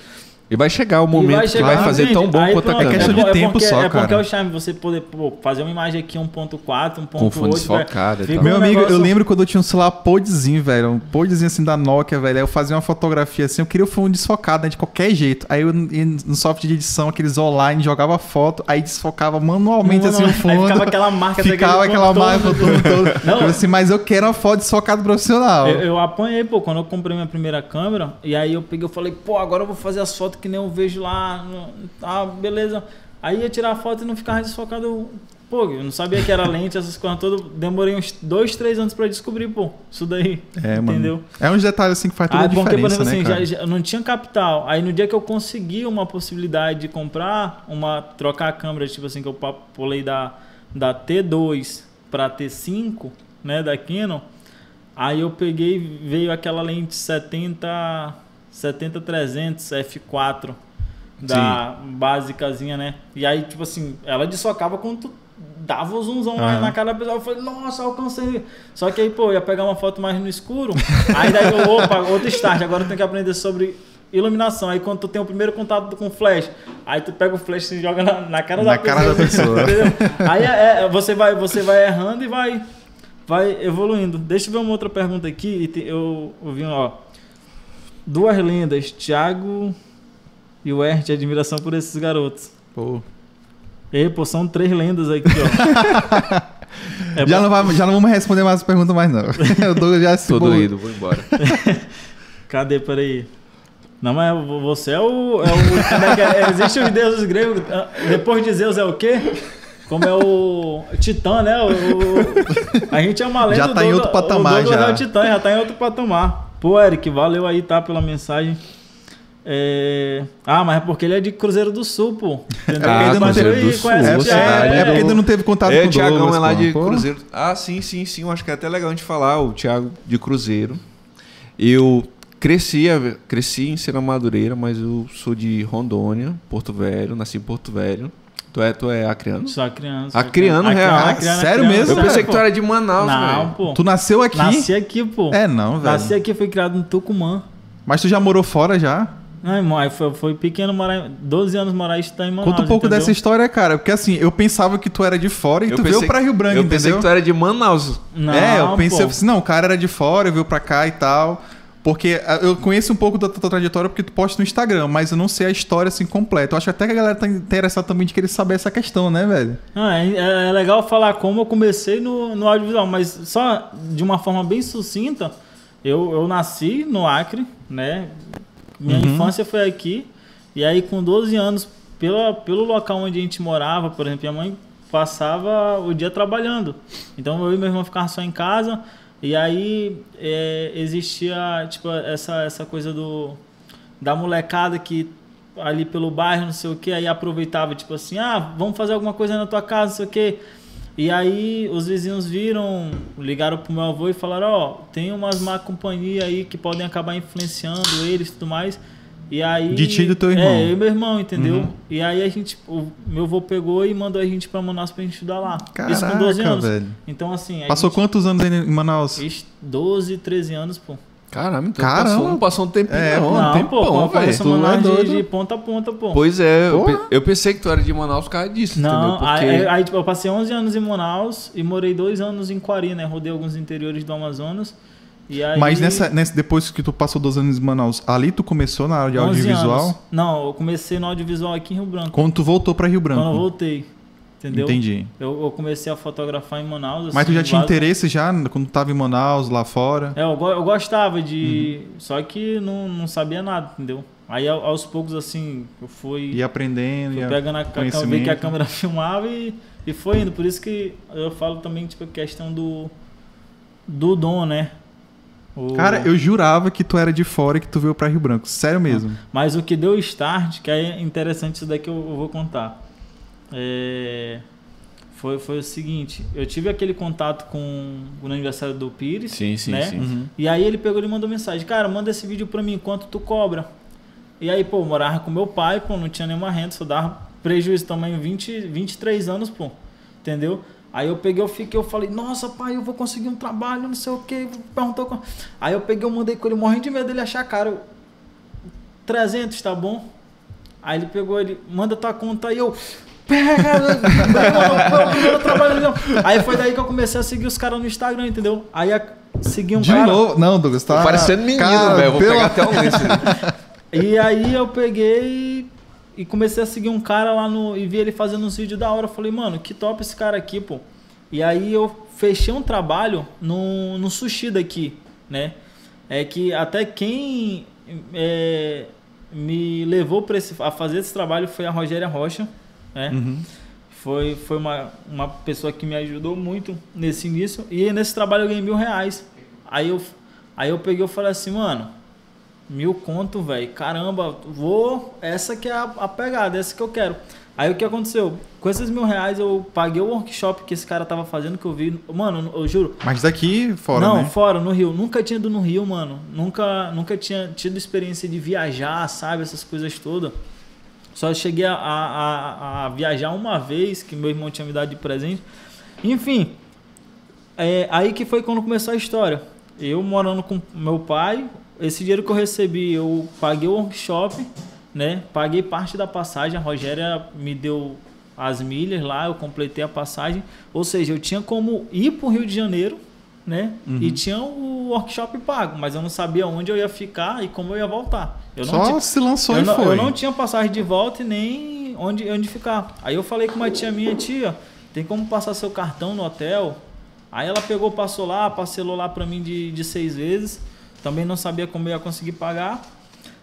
E vai chegar o momento que vai chegar, fazer entende? tão bom Aí, quanto a pronto, câmera. questão de é tempo porque, só, É porque cara. é o charme você poder pô, fazer uma imagem aqui 1.4, 1.8. Com fone vai- desfocado e fica tal. um Meu amigo, negócio- eu lembro quando eu tinha um celular podzinho, velho. Um podzinho assim da Nokia, velho. Aí eu fazia uma fotografia assim, eu queria o fundo desfocado, né? De qualquer jeito. Aí eu ia no software de edição, aqueles online, jogava foto, aí desfocava manualmente assim o Aí fundo. ficava aquela marca Ficava daquele aquela marca o todo. todo. Não. Eu assim, mas eu quero uma foto desfocada profissional. Eu, eu apanhei, pô, quando eu comprei minha primeira câmera, e aí eu peguei, eu falei, pô, agora eu vou fazer as fotos que nem eu vejo lá, ah, beleza. Aí ia tirar a foto e não ficava desfocado. Pô, eu não sabia que era lente, essas coisas todas. Demorei uns dois, três anos pra descobrir, pô, isso daí. É, mano. entendeu? É uns detalhes assim que faz toda Ah, a porque, por diferença, exemplo, né, assim, já, já- eu não tinha capital. Aí no dia que eu consegui uma possibilidade de comprar, uma trocar a câmera, tipo assim, que eu pulei da, da T2 pra T5, né, da Canon, aí eu peguei, veio aquela lente 70, 70-300 F4 da basicazinha, né? E aí, tipo assim, ela dissocava quando tu dava o zoomzão lá Aham. na cara da pessoa. Eu falei, nossa, alcancei. Só que aí, pô, eu ia pegar uma foto mais no escuro. [LAUGHS] aí daí eu, opa, outro start. Agora eu tenho que aprender sobre iluminação. Aí quando tu tem o primeiro contato com flash, aí tu pega o flash e joga na, na cara Na da cara pessoa. da pessoa. Aí é, é, você, vai, você vai errando e vai, vai evoluindo. Deixa eu ver uma outra pergunta aqui. Eu, eu vi, ó. Duas lendas, Thiago e o Ert, admiração por esses garotos. Pô. E, pô, são três lendas aqui, ó. [LAUGHS] É já, bom- não vai, já não vamos responder mais perguntas mais, não. [LAUGHS] o Douglas já se Tô doído, vou embora. [LAUGHS] Cadê? Peraí. Não, mas você é o. É o como é que é? Existe os deuses gregos. ah, Depois de Zeus é o quê? como é o Titã, né? O, o- a gente é uma lenda. Já tá o em outro patamar, já. é o Titã, já tá em outro patamar. Pô, Eric, valeu aí, tá, pela mensagem. É... Ah, mas é porque ele é de Cruzeiro do Sul, pô. Entendeu? Ah, Ele bateu Cruzeiro do Sul, É, é, é, porque ainda não teve contato É, com o o Thiagão Douglas, é lá de Pô. Cruzeiro. Ah, sim, sim, sim. Eu acho que é até legal a gente falar, o Thiago de Cruzeiro. Eu cresci, cresci em Serra Madureira, mas eu sou de Rondônia, Porto Velho, nasci em Porto Velho. Tu é, tu é acriano? Só criança. Acriano real? Sério mesmo? Eu é, pensei que tu era de Manaus, Não, velho. pô. Tu nasceu aqui? Nasci aqui, pô. É, não, velho. Nasci aqui, fui criado no Tucumã. Mas tu já morou fora já? Não, irmão, aí foi, foi pequeno morar. em- 12 anos morar e estar em Manaus. Conta um pouco entendeu? dessa história, cara. Porque assim, eu pensava que tu era de fora e Eu tu pensei veio pra Rio Branco, Eu entendeu? pensei que tu era de Manaus. Não, é, eu pensei pô. assim, não, o cara era de fora, veio pra cá e tal. Porque ah, eu conheço um pouco da tua trajetória porque tu posta no Instagram, mas eu não sei a história assim completa. Eu acho até que a galera tá interessada também de querer saber essa questão, né, velho? Não, é, é legal falar como eu comecei no, no audiovisual, mas só de uma forma bem sucinta, eu, eu nasci no Acre, né? Minha Uhum. infância foi aqui, e aí com 12 anos, pela, pelo local onde a gente morava, por exemplo, minha mãe passava o dia trabalhando. Então eu e meu irmão ficava só em casa, e aí é, existia tipo essa, essa coisa do da molecada que ali pelo bairro, não sei o que, aí aproveitava, tipo assim, ah, vamos fazer alguma coisa na tua casa, não sei o que. E aí os vizinhos viram, ligaram pro meu avô e falaram, ó, tem umas má companhia aí que podem acabar influenciando eles e tudo mais. E aí. De ti e do teu irmão. É, eu e meu irmão, entendeu? Uhum. E aí a gente, o meu avô pegou e mandou a gente pra Manaus pra gente estudar lá. Isso com Caraca, 12 anos. velho. Então assim. Passou gente, quantos anos aí em Manaus? Ixi, 12, 13 anos, pô. Caramba, então Caramba. Passou, não passou um tempinho, É, não. pô, um não, tempão, pô, velho. Tu é Manaus de, doido. de ponta a ponta, pô. Pois é, eu, pe- eu pensei que tu era de Manaus por causa disso, Não, entendeu? Porque... aí, aí, tipo, eu passei 11 anos em Manaus e morei dois anos em Quari, né? Rodei alguns interiores do Amazonas. E aí, Mas nessa, nessa, depois que tu passou 12 anos em Manaus, ali tu começou na área de 11 audiovisual? anos. Não, eu comecei no audiovisual aqui em Rio Branco. Quando tu voltou pra Rio Branco? Quando eu voltei. Entendeu? Entendi. Eu, eu comecei a fotografar em Manaus. Mas tu assim, já tinha vários- interesse já quando tu tava em Manaus, lá fora? É, eu, eu gostava de. Uhum. Só que não, não sabia nada, entendeu? Aí ao- aos poucos, assim, eu fui. Ia aprendendo, Fui ia... pegando a, câmera, vi que a câmera [LAUGHS] filmava e, e foi indo. Por isso que eu falo também, tipo, a questão do, do dom, né? O- Cara, eu jurava que tu era de fora e que tu veio pra Rio Branco. Sério mesmo. Mas o que deu start, que é interessante isso daqui eu, eu vou contar. É, Foi, foi o seguinte, eu tive aquele contato com o aniversário do Pires, Sim, sim, né? sim. Uhum. E aí ele pegou e mandou mensagem, cara, manda esse vídeo pra mim, quanto tu cobra? E aí, pô, eu morava com meu pai, pô, não tinha nenhuma renda, só dava prejuízo também, 20, 23 anos, pô, entendeu? Aí eu peguei, eu fiquei, eu falei, nossa, pai, eu vou conseguir um trabalho, não sei o que, perguntou. com- Aí eu peguei, eu mandei com ele, morrendo de medo dele achar caro. Eu, 300, tá bom? Aí ele pegou, ele, manda tua conta aí, eu... Pega, manda trabalho. não. Aí foi daí que eu comecei a seguir os caras no Instagram, entendeu? Aí a, segui um De cara. novo? Não, Douglas, tá... Tô parecendo menino, velho. Vou pelo- pegar até o lenço. ali. E aí eu peguei e comecei a seguir um cara lá no. E vi ele fazendo uns vídeos da hora. Eu falei, mano, que top esse cara aqui, pô. E aí eu fechei um trabalho no, no sushi daqui, né? É que até quem é, me levou pra esse, a fazer esse trabalho foi a Rogéria Rocha, né? Uhum. Foi, foi uma, uma pessoa que me ajudou muito nesse início. E nesse trabalho eu ganhei mil reais. Aí eu, aí eu peguei e falei assim, mano, mil conto, velho. Caramba, vou. Essa que é a, a pegada, essa que eu quero. Aí o que aconteceu? Com esses mil reais eu paguei o workshop que esse cara tava fazendo, que eu vi. Mano, eu juro. Mas daqui fora, não, né? fora, no Rio. Nunca tinha ido no Rio, mano. Nunca, nunca tinha tido experiência de viajar, sabe? Essas coisas todas. Só cheguei a, a, a- viajar uma vez, que meu irmão tinha me dado de presente. Enfim, é, aí que foi quando começou a história. Eu morando com meu pai, esse dinheiro que eu recebi, eu paguei o workshop, né? Paguei parte da passagem, a Rogéria me deu as milhas lá, eu completei a passagem. Ou seja, eu tinha como ir para o Rio de Janeiro, né? E tinha o workshop pago, mas eu não sabia onde eu ia ficar e como eu ia voltar. Eu não Só tinha- se lançou eu e não, foi. eu não tinha passagem de volta e nem onde, onde ficar. Aí eu falei com uma tia minha, tia, tem como passar seu cartão no hotel? Aí ela pegou, passou lá, parcelou lá pra mim de, de seis vezes. Também não sabia como eu ia conseguir pagar.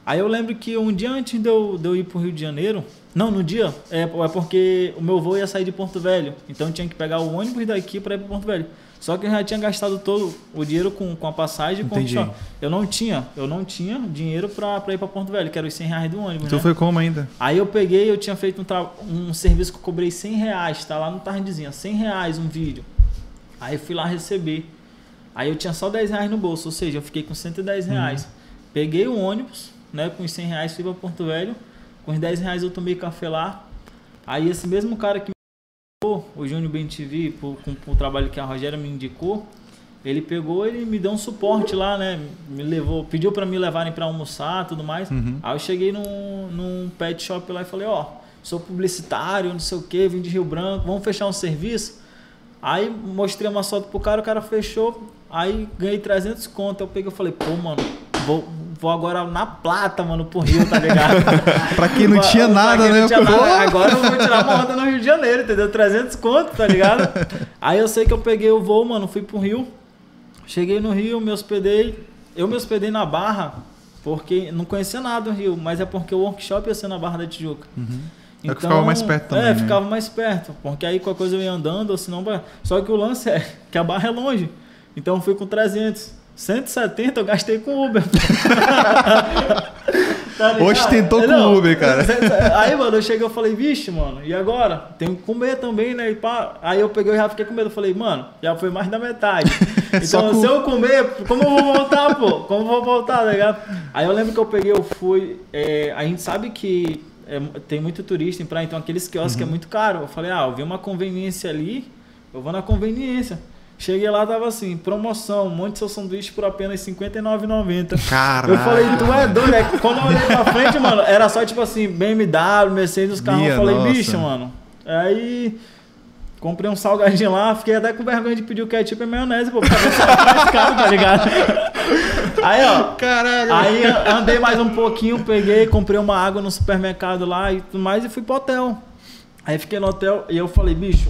Aí eu lembro que um dia antes de eu, de eu ir pro Rio de Janeiro, não, no dia, é, é porque o meu voo ia sair de Porto Velho, então eu tinha que pegar o ônibus daqui para ir para Porto Velho. Só que eu já tinha gastado todo o dinheiro com, com a passagem com o. Eu não tinha, eu não tinha dinheiro para ir para Porto Velho, que era os 100 reais do ônibus, Tu né? foi como ainda? Aí eu peguei, eu tinha feito um, um serviço que eu cobrei 100 reais, tá lá no Tardezinha, 100 reais um vídeo. Aí eu fui lá receber. Aí eu tinha só 10 reais no bolso, ou seja, eu fiquei com 110 reais. Peguei o ônibus, né, com os 100 reais fui pra Porto Velho. Com os 10 reais eu tomei café lá. Aí esse mesmo cara que me indicou, o Júnior Ben TV, por, com, com o trabalho que a Rogéria me indicou, ele pegou ele me deu um suporte lá, né? Me levou, pediu pra me levarem pra almoçar tudo mais. Aí eu cheguei num, num pet shop lá e falei, ó, sou publicitário, não sei o que, vim de Rio Branco, vamos fechar um serviço? Aí mostrei uma foto pro cara, o cara fechou, aí ganhei 300 conto. Eu peguei e falei, pô, mano, vou, vou agora na plata, mano, pro Rio, tá ligado? [LAUGHS] Pra quem não tinha nada, né? tinha nada, agora eu vou tirar uma onda no Rio de Janeiro, entendeu? 300 conto, tá ligado? Aí eu sei que eu peguei o voo, mano, fui pro Rio. Cheguei no Rio, me hospedei. Eu me hospedei na Barra, porque não conhecia nada do Rio, mas é porque o workshop ia ser na Barra da Tijuca. É que ficava mais perto também, É, né? ficava mais perto, porque aí qualquer coisa eu ia andando, ou senão... Só que o lance é que a Barra é longe, então eu fui com 300. 170 eu gastei com Uber. [LAUGHS] Tá tentou com Não, Uber, cara. Aí, mano, eu cheguei e falei, vixe, mano, e agora? Tenho que comer também, né? E. Aí eu peguei e já fiquei com medo. Eu falei, mano, já foi mais da metade. [LAUGHS] Só Então, com- se eu comer, como eu vou voltar, pô? Como eu vou voltar, tá ligado? Aí eu lembro que eu peguei, eu fui. é, a gente sabe que é, tem muito turista em praia, então aqueles quiosques é Uhum. muito caro. Eu falei, ah, eu vi uma conveniência ali, eu vou na conveniência. Cheguei lá, tava assim, promoção, monte seu sanduíche por apenas R$ 59,90. Caralho. Eu falei, tu é doido? É, quando eu olhei pra frente, mano, era só tipo assim, BMW, Mercedes, os carros. Eu falei, nossa. bicho, mano. Aí comprei um salgadinho lá, fiquei até com vergonha de pedir o ketchup e maionese, pô, pra ver se mais caro, tá ligado? Aí, ó. Caralho. Aí andei mais um pouquinho, peguei, comprei uma água no supermercado lá e tudo mais e fui pro hotel. Aí fiquei no hotel e eu falei, bicho,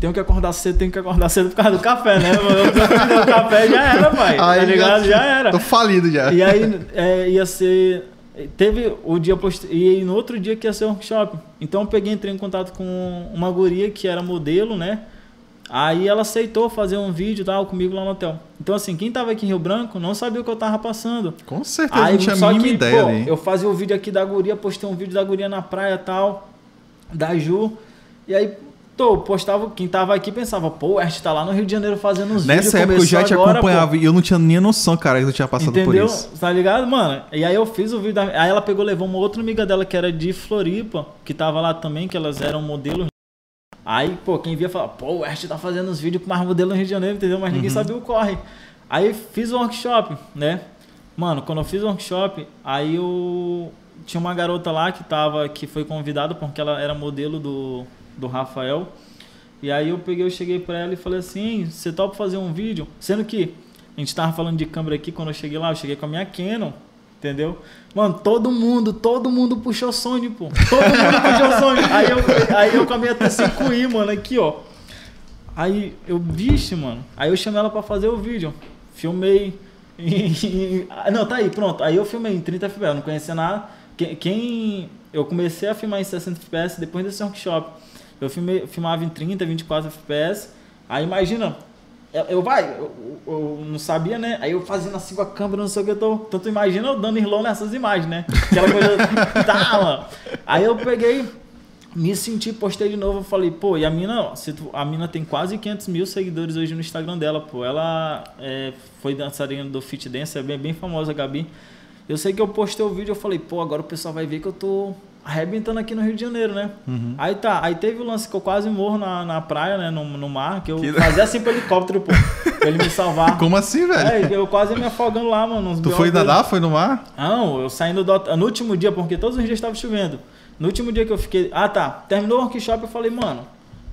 tenho que acordar cedo, tenho que acordar cedo por causa do café, né? Eu o café já era, pai. tá Aí ligado? Já era. Tô falido já. E aí é, ia ser. Teve o dia post... E no outro dia que ia ser um workshop. Então eu peguei, entrei em contato com uma guria que era modelo, né? Aí ela aceitou fazer um vídeo tal comigo lá no hotel. Então, assim, quem tava aqui em Rio Branco não sabia o que eu tava passando. Com certeza Aí, não tinha a só mínima que, ideia pô, ali. eu fazia o vídeo aqui da guria, postei um vídeo da guria na praia e tal, da Ju. E aí, tô, postava, quem tava aqui pensava, pô, o Ernst tá lá no Rio de Janeiro fazendo uns vídeos. Nessa época eu já te agora, pô. acompanhava e eu não tinha nem noção, cara, que eu tinha passado por Entendeu? isso. Tá ligado, mano? E aí eu fiz o vídeo. Da... Aí ela pegou, levou uma outra amiga dela que era de Floripa, que tava lá também, que elas eram modelos. Aí, pô, quem via falava, pô, o Ernst tá fazendo uns vídeos com mais modelo no Rio de Janeiro, entendeu? Mas Uhum. ninguém sabia o corre. Aí fiz o workshop, né? Mano, quando eu fiz o workshop, aí eu tinha uma garota lá que tava, que foi convidada porque ela era modelo do, do Rafael. E aí eu peguei, eu cheguei pra ela e falei assim, você topa fazer um vídeo? Sendo que a gente tava falando de câmera aqui, quando eu cheguei lá, eu cheguei com a minha Canon, entendeu? Mano, todo mundo, todo mundo puxou Sony, pô. Todo mundo puxou Sony. Aí eu, aí eu com a minha T5i, mano, aqui, ó. Aí eu, vixe, mano. Aí eu chamei ela pra fazer o vídeo. Filmei. em- Ah, Não, tá aí, pronto. Aí eu filmei em 30 FPS, não conhecia nada. Quem, quem- Eu comecei a filmar em 60 FPS depois desse workshop. Eu filmei, filmava em 30, 24 FPS. Aí imagina, eu, eu vai, eu, eu não sabia, né? Aí eu fazendo assim com a câmera, não sei o que eu tô. Tanto imagina eu dando slow nessas imagens, né? Aquela coisa. [LAUGHS] tá, mano. Aí eu peguei, me senti, postei de novo, eu falei, pô, e a mina, se tu- a mina tem quase 500 mil seguidores hoje no Instagram dela, pô. Ela é, foi dançarina do Fit Dance, é bem, bem famosa, Gabi. Eu sei que eu postei o vídeo, eu falei, pô, agora o pessoal vai ver que eu tô arrebentando aqui no Rio de Janeiro, né? Aí tá, aí teve o lance que eu quase morro na, na praia, né, no, no mar, que eu Que- fazia assim pro helicóptero, pô, pra ele me salvar. [LAUGHS] Como assim, velho? É, eu quase me afogando lá, mano. tu foi nadar? Foi no mar? Não, eu saindo do no último dia, porque todos os dias estava chovendo. No último dia que eu fiquei. Ah, tá. Terminou o workshop, eu falei, mano,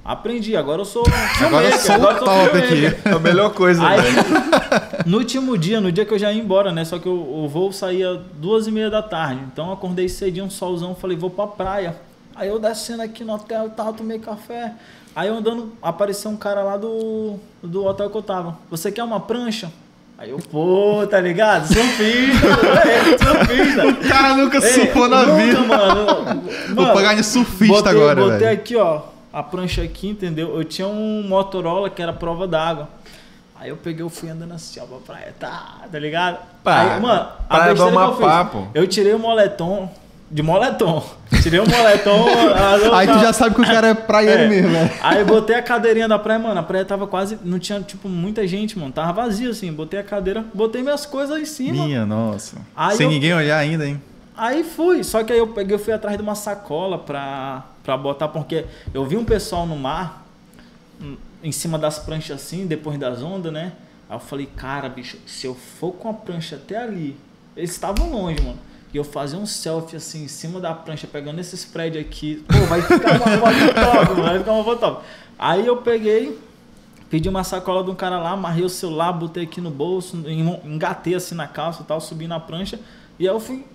aprendi, agora eu sou. Agora eu sou agora top aqui. É a melhor coisa. Aí, né? [LAUGHS] no último dia, no dia que eu já ia embora, né? Só que o, o voo saía duas e meia da tarde. Então eu acordei cedinho, um solzão, falei, vou pra praia. Aí eu descendo aqui no hotel e tal, tomei café. Aí eu andando, apareceu um cara lá do, do hotel que eu tava. Você quer uma prancha? Aí eu, pô, tá ligado? Surfista, [LAUGHS] é, surfista. O cara nunca Ei, surfou na nunca, vida. mano. Vou Mano, pagar de surfista botei, agora, Botei velho. aqui, ó, a prancha aqui, entendeu? Eu tinha um Motorola que era prova d'água. Aí eu peguei, eu fui andando assim, ó, pra praia, tá, tá ligado? Pá, Aí, mano, a besteira que eu fiz, pô. eu tirei o moletom, de moletom, [LAUGHS] tirei o moletom... Aí tu já sabe que o cara é praieiro [LAUGHS] É. mesmo, né? Aí botei a cadeirinha da praia, mano. A praia tava quase. Não tinha, tipo, muita gente, mano. Tava vazio, assim. Botei a cadeira, botei minhas coisas em cima. Minha nossa. Aí Sem eu- ninguém olhar ainda, hein? Aí fui. Só que aí eu peguei, eu fui atrás de uma sacola pra, pra botar, porque eu vi um pessoal no mar, em cima das pranchas assim, depois das ondas, né? Aí eu falei, cara, bicho, se eu for com a prancha até ali. Eles estavam longe, mano. E eu fazer um selfie assim em cima da prancha, pegando esses prédios aqui. Pô, vai ficar uma foto top, mano. Vai ficar uma foto top. Aí eu peguei, pedi uma sacola de um cara lá, amarrei o celular, botei aqui no bolso, en- engatei assim na calça e tal, subi na prancha. E aí eu fui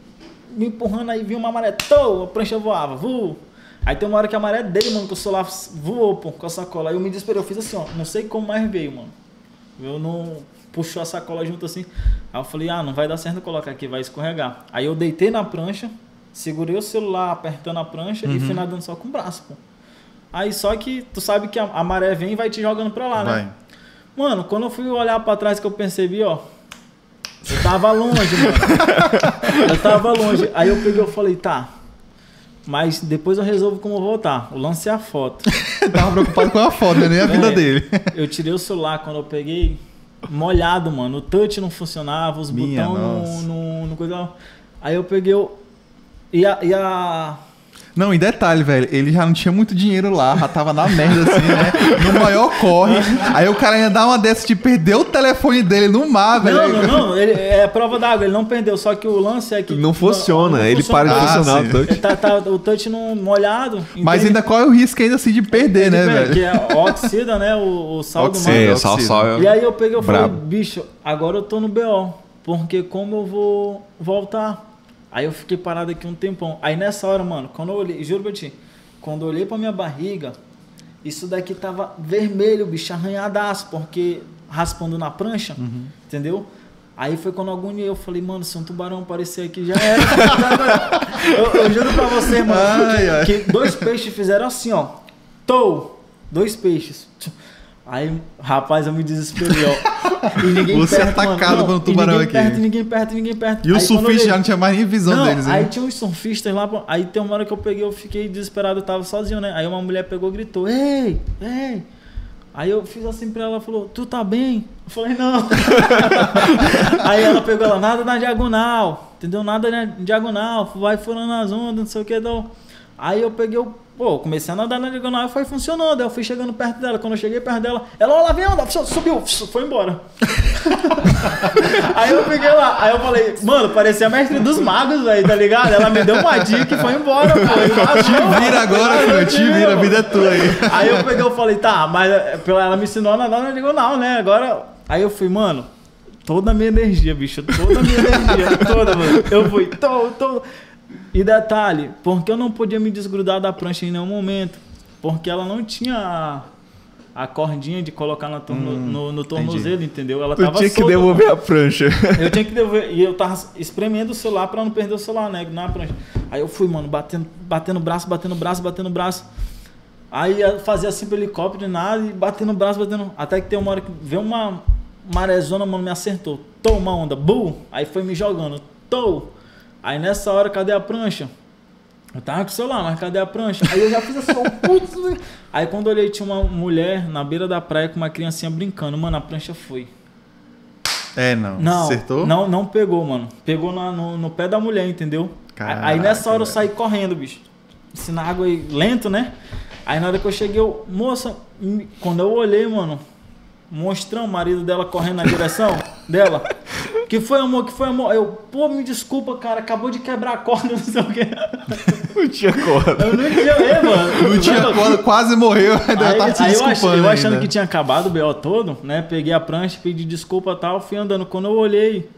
me empurrando aí, vi uma maré, a prancha voava, voou. Aí tem uma hora que a maré dele, mano, que o celular voou, pô, com a sacola. Aí eu me desesperei, eu fiz assim, ó, não sei como mais veio, mano. Eu não puxou a sacola junto assim. Aí eu falei, ah, não vai dar certo colocar aqui, vai escorregar. Aí eu deitei na prancha, segurei o celular apertando a prancha e fui nadando só com o braço, pô. Aí só que tu sabe que a, a maré vem e vai te jogando pra lá, né? Vai. Mano, quando eu fui olhar pra trás que eu percebi, ó. Eu tava longe, mano. [LAUGHS] Eu tava longe. Aí eu peguei e falei, tá. Mas depois eu resolvo como eu voltar. O lance é a foto. [LAUGHS] Tava preocupado com a foto, né? nem a vida É. dele. Eu tirei o celular quando eu peguei, molhado, mano. O touch não funcionava, os botões nossa. não, não, não coisa. Aí eu peguei o. E a, e a. Não, e detalhe, velho, ele já não tinha muito dinheiro lá, já tava na merda assim, né? No maior corre. Aí o cara ainda dá uma dessa de perder o telefone dele no mar, velho. Não, não, não. Ele, é prova d'água, ele não perdeu. Só que o lance é que. Não funciona, ele para de Ah, funcionar sim. o touch. Ele tá, tá- o touch não molhado. Mas ainda corre o risco ainda assim de perder, né, velho? Que é oxida, né? O, o sal Oxida. do mar. É, sal, sal. E aí eu peguei e falei, bicho, agora eu tô no BO. Porque como eu vou voltar? Aí eu fiquei parado aqui um tempão. Aí nessa hora, mano, quando eu olhei, juro pra ti, quando eu olhei pra minha barriga, isso daqui tava vermelho, bicho, arranhadaço, porque raspando na prancha, Uhum. entendeu? Aí foi quando agoniei, eu falei, mano, se um tubarão aparecer aqui já era. [LAUGHS] eu, eu juro pra você, mano, Ai, ai. que dois peixes fizeram assim, ó. Tou! Dois peixes. Aí, rapaz, eu me desesperei, ó. E ninguém Você perto, mano. atacado Não, pelo tubarão ninguém aqui. perto, ninguém perto, ninguém perto. E o Aí, surfista já não tinha mais nem visão não, deles, aí tinha uns surfistas lá, aí tem uma hora que eu peguei, eu fiquei desesperado, eu tava sozinho, né? Aí uma mulher pegou e gritou, ei, ei. Aí eu fiz assim pra ela, falou, tu tá bem? Eu falei, não. [LAUGHS] aí ela pegou ela, nada na diagonal, entendeu? Nada na diagonal, vai furando as ondas, não sei o que, então. Aí eu peguei, o- pô, comecei a nadar na diagonal e foi funcionando. Aí eu fui chegando perto dela. Quando eu cheguei perto dela, ela, ó, lá vem onda, subiu, foi embora. [LAUGHS] Aí eu peguei lá, aí eu falei, mano, parecia a mestre dos magos, velho, tá ligado? Ela me deu uma dica e foi embora, pô. Te vira agora, filho, te vira, a vida é tua aí. Aí eu peguei e falei, tá, mas pela- ela me ensinou a nadar na diagonal, né? Agora. Aí eu fui, mano, toda a minha energia, bicho, toda a minha energia, [LAUGHS] toda, mano. Eu fui, tô, tô. E detalhe, porque eu não podia me desgrudar da prancha em nenhum momento. Porque ela não tinha a, a cordinha de colocar na torno- no, no tornozelo, entendeu? Ela Tu tava tinha que solta, devolver a prancha. eu tinha que devolver. E eu tava espremendo o celular pra não perder o celular, né? Na prancha. Aí eu fui, mano, batendo, batendo braço, batendo braço, batendo braço. Aí eu fazia assim pro helicóptero e nada, e batendo braço, batendo. Até que tem uma hora que veio uma marezona, mano, me acertou. Tô uma onda, bu! Aí foi me jogando. Tô! Aí nessa hora, cadê a prancha? Eu tava com o celular, mas cadê a prancha? Aí eu já fiz assim, [LAUGHS] putz. velho. Aí quando eu olhei, tinha uma mulher na beira da praia com uma criancinha brincando. Mano, a prancha foi. É, não. Não, Acertou? não, não pegou, mano. Pegou na- no, no pé da mulher, entendeu? Caraca, aí nessa hora eu saí correndo, bicho. Assim, na água aí, lento, né? Aí na hora que eu cheguei, eu, moça, me- quando eu olhei, mano, monstrão, o marido dela correndo na direção dela. Que foi, amor? Que foi, amor? Eu, pô, me desculpa, cara, acabou de quebrar a corda, não sei o quê. Não tinha corda. Eu não tinha, é, mano. Não tinha quase, quase morreu, Aí, tava se aí eu, eu achando que tinha acabado o BO todo, né? Peguei a prancha, pedi desculpa e tal, fui andando. Quando eu olhei,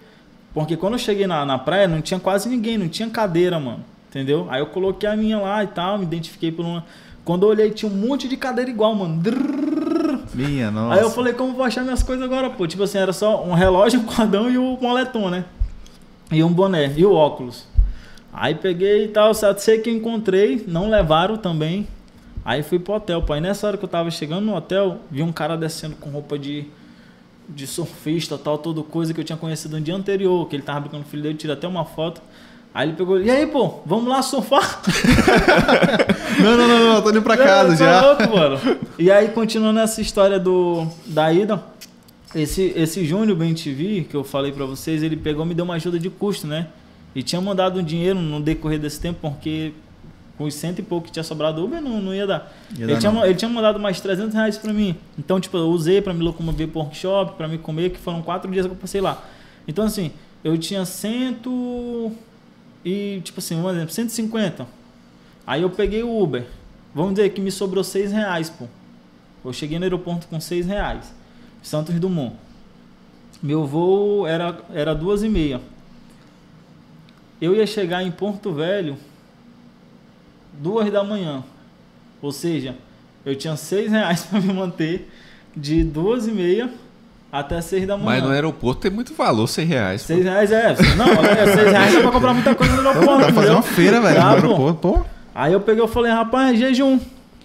porque quando eu cheguei na, na praia, não tinha quase ninguém, não tinha cadeira, mano. Entendeu? Aí eu coloquei a minha lá e tal, me identifiquei por uma. Quando eu olhei, tinha um monte de cadeira igual, mano. Drrrr. Minha nossa. Aí eu falei, como vou achar minhas coisas agora, pô? Tipo assim, era só um relógio, [LAUGHS] um cordão e o moletom, né? E um boné, e o óculos. Aí peguei e tal, sei que encontrei, não levaram também. Aí fui pro hotel, pô. Aí nessa hora que eu tava chegando no hotel, vi um cara descendo com roupa de, de surfista, tal, toda coisa que eu tinha conhecido no dia anterior, que ele tava brincando com o filho dele, tirei até uma foto. Aí ele pegou, e aí, pô, vamos lá surfar? [LAUGHS] Não, não, não, não, tô indo pra casa tá já. louco, mano. E aí, continuando essa história do, da ida, esse, esse Júnior Ben TV, que eu falei pra vocês, ele pegou me deu uma ajuda de custo, né? E tinha mandado um dinheiro no decorrer desse tempo, porque com os cento e pouco que tinha sobrado do Uber, não, não ia dar. Ia ele, dar tinha, não. ele tinha mandado mais 300 reais pra mim. Então, tipo, eu usei pra me locomover pro workshop, pra me comer, que foram quatro dias que eu passei lá. Então, assim, eu tinha cento e, tipo assim, um exemplo, 150. Aí eu peguei o Uber. Vamos dizer que me sobrou 6 reais, pô. Eu cheguei no aeroporto com 6 reais. Santos Dumont. Meu voo era, era duas e meia. Eu ia chegar em Porto Velho duas da manhã. Ou seja, eu tinha 6 reais [LAUGHS] para me manter de duas e meia até 6 da manhã. Mas no aeroporto tem muito valor, 100 reais. pô. 6 reais é. Não, é 6 reais dá pra comprar muita coisa no aeroporto. Dá pra fazer uma feira, velho, no aeroporto. Pô, Aí eu peguei e falei, rapaz, jejum.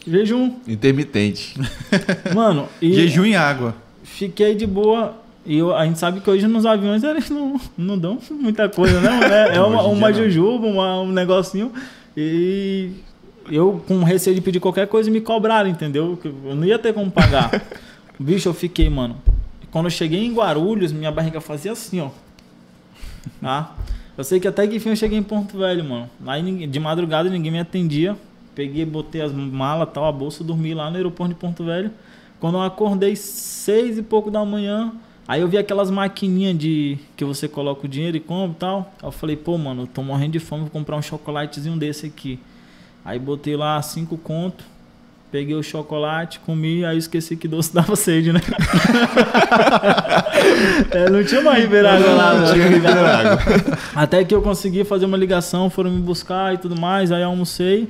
Jejum. Intermitente. [LAUGHS] Mano, e jejum em água. fiquei de boa. E eu- a gente sabe que hoje nos aviões eles não, não dão muita coisa, né? É, é uma, uma jujuba, uma- um negocinho. E eu com receio de pedir qualquer coisa me cobraram, entendeu? Eu não ia ter como pagar. [LAUGHS] Bicho, eu fiquei, mano. Quando eu cheguei em Guarulhos, minha barriga fazia assim, ó. Tá? Eu sei que até que enfim eu cheguei em Porto Velho, mano. Aí de madrugada ninguém me atendia. Peguei, botei as malas, tal, a bolsa, dormi lá no aeroporto de Porto Velho. Quando eu acordei seis e pouco da manhã, aí eu vi aquelas maquininhas de que você coloca o dinheiro e compra e tal. Eu falei, pô, mano, eu tô morrendo de fome, vou comprar um chocolatezinho desse aqui. Aí botei lá cinco conto, peguei o chocolate, comi, aí esqueci que doce [LAUGHS] dava sede, né? [LAUGHS] É, não tinha mais Ribeirão lá. Não né? tinha Ribeirão. [LAUGHS] Até que eu consegui fazer uma ligação, foram me buscar e tudo mais, aí almocei.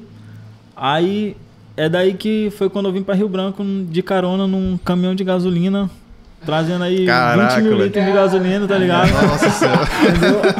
Aí é daí que foi quando eu vim pra Rio Branco de carona num caminhão de gasolina, trazendo aí Caraca, 20 mil litros de gasolina, tá ligado? Nossa senhora.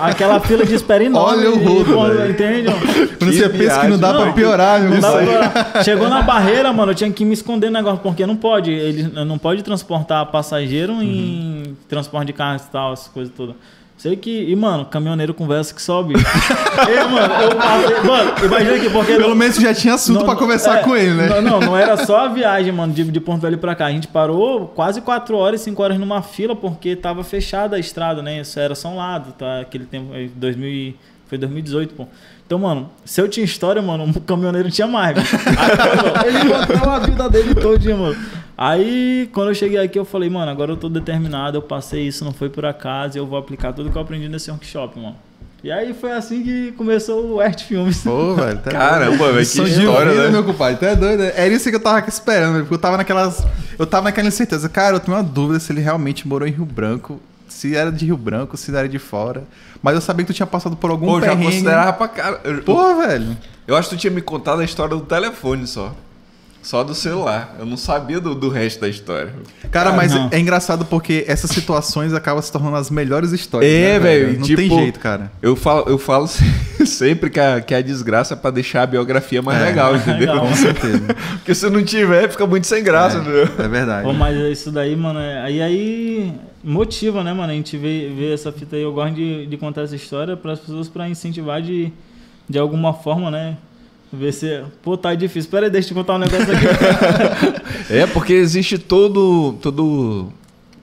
Aquela fila de espera enorme. Olha o e, rodo, velho. Entende? Quando você pensa que não dá Não, pra piorar, meu pra- Chegou na barreira, mano, eu tinha que me esconder no negócio, porque não pode, ele não pode transportar passageiro em transporte de carro e tal, essas coisas todas. Sei que, e mano, caminhoneiro conversa que sobe. [LAUGHS] Ei, mano, eu passei, mano, imagina aqui, porque. Pelo menos já tinha assunto Não, pra não, conversar é, com ele, né? Não, não, não era só a viagem, mano, de, de Porto Velho pra cá. A gente parou quase 4 horas, 5 horas numa fila, porque tava fechada a estrada, né? Isso era só um lado, tá? Aquele tempo, eh, 2000, e- foi 2018, pô. Então, mano, se eu tinha história, mano, o caminhoneiro tinha mais, velho. [LAUGHS] Aí, mano, Ele contou a vida dele todinha, mano. Aí, quando eu cheguei aqui, eu falei, mano, agora eu tô determinado, eu passei isso, não foi por acaso, eu vou aplicar tudo que eu aprendi nesse workshop, mano. E aí foi assim que começou o Art Filmes. Pô, velho. Tá Caramba, velho, que de história, vida, né? meu compadre. Tu é doido? né? Era isso que eu tava esperando, velho, porque eu tava naquelas. Eu tava naquela incerteza. Cara, eu tenho uma dúvida se ele realmente morou em Rio Branco. Se era de Rio Branco, se era de fora. Mas eu sabia que tu tinha passado por algum Pô, já perrengue. considerava pra cara. Eu, Pô, velho. eu acho que tu tinha me contado a história do telefone só. Só do celular. Eu não sabia do, do resto da história. Cara, Ah, mas não. é engraçado porque essas situações acabam se tornando as melhores histórias. É, né, velho, Não tipo, tem jeito, cara. Eu falo, eu falo [LAUGHS] sempre que a, que a desgraça é pra deixar a biografia mais É. legal, [LAUGHS] entendeu? Legal. Com certeza. [LAUGHS] Porque se não tiver, fica muito sem graça, entendeu? É verdade. Pô, mas isso daí, mano, é- aí aí motiva, né, mano? A gente vê, vê essa fita aí. Eu gosto de, de contar essa história para as pessoas para incentivar de, de alguma forma, né? Ver se. Pô, tá difícil. Pera aí, deixa eu te contar um negócio aqui. [LAUGHS] É, porque existe todo. todo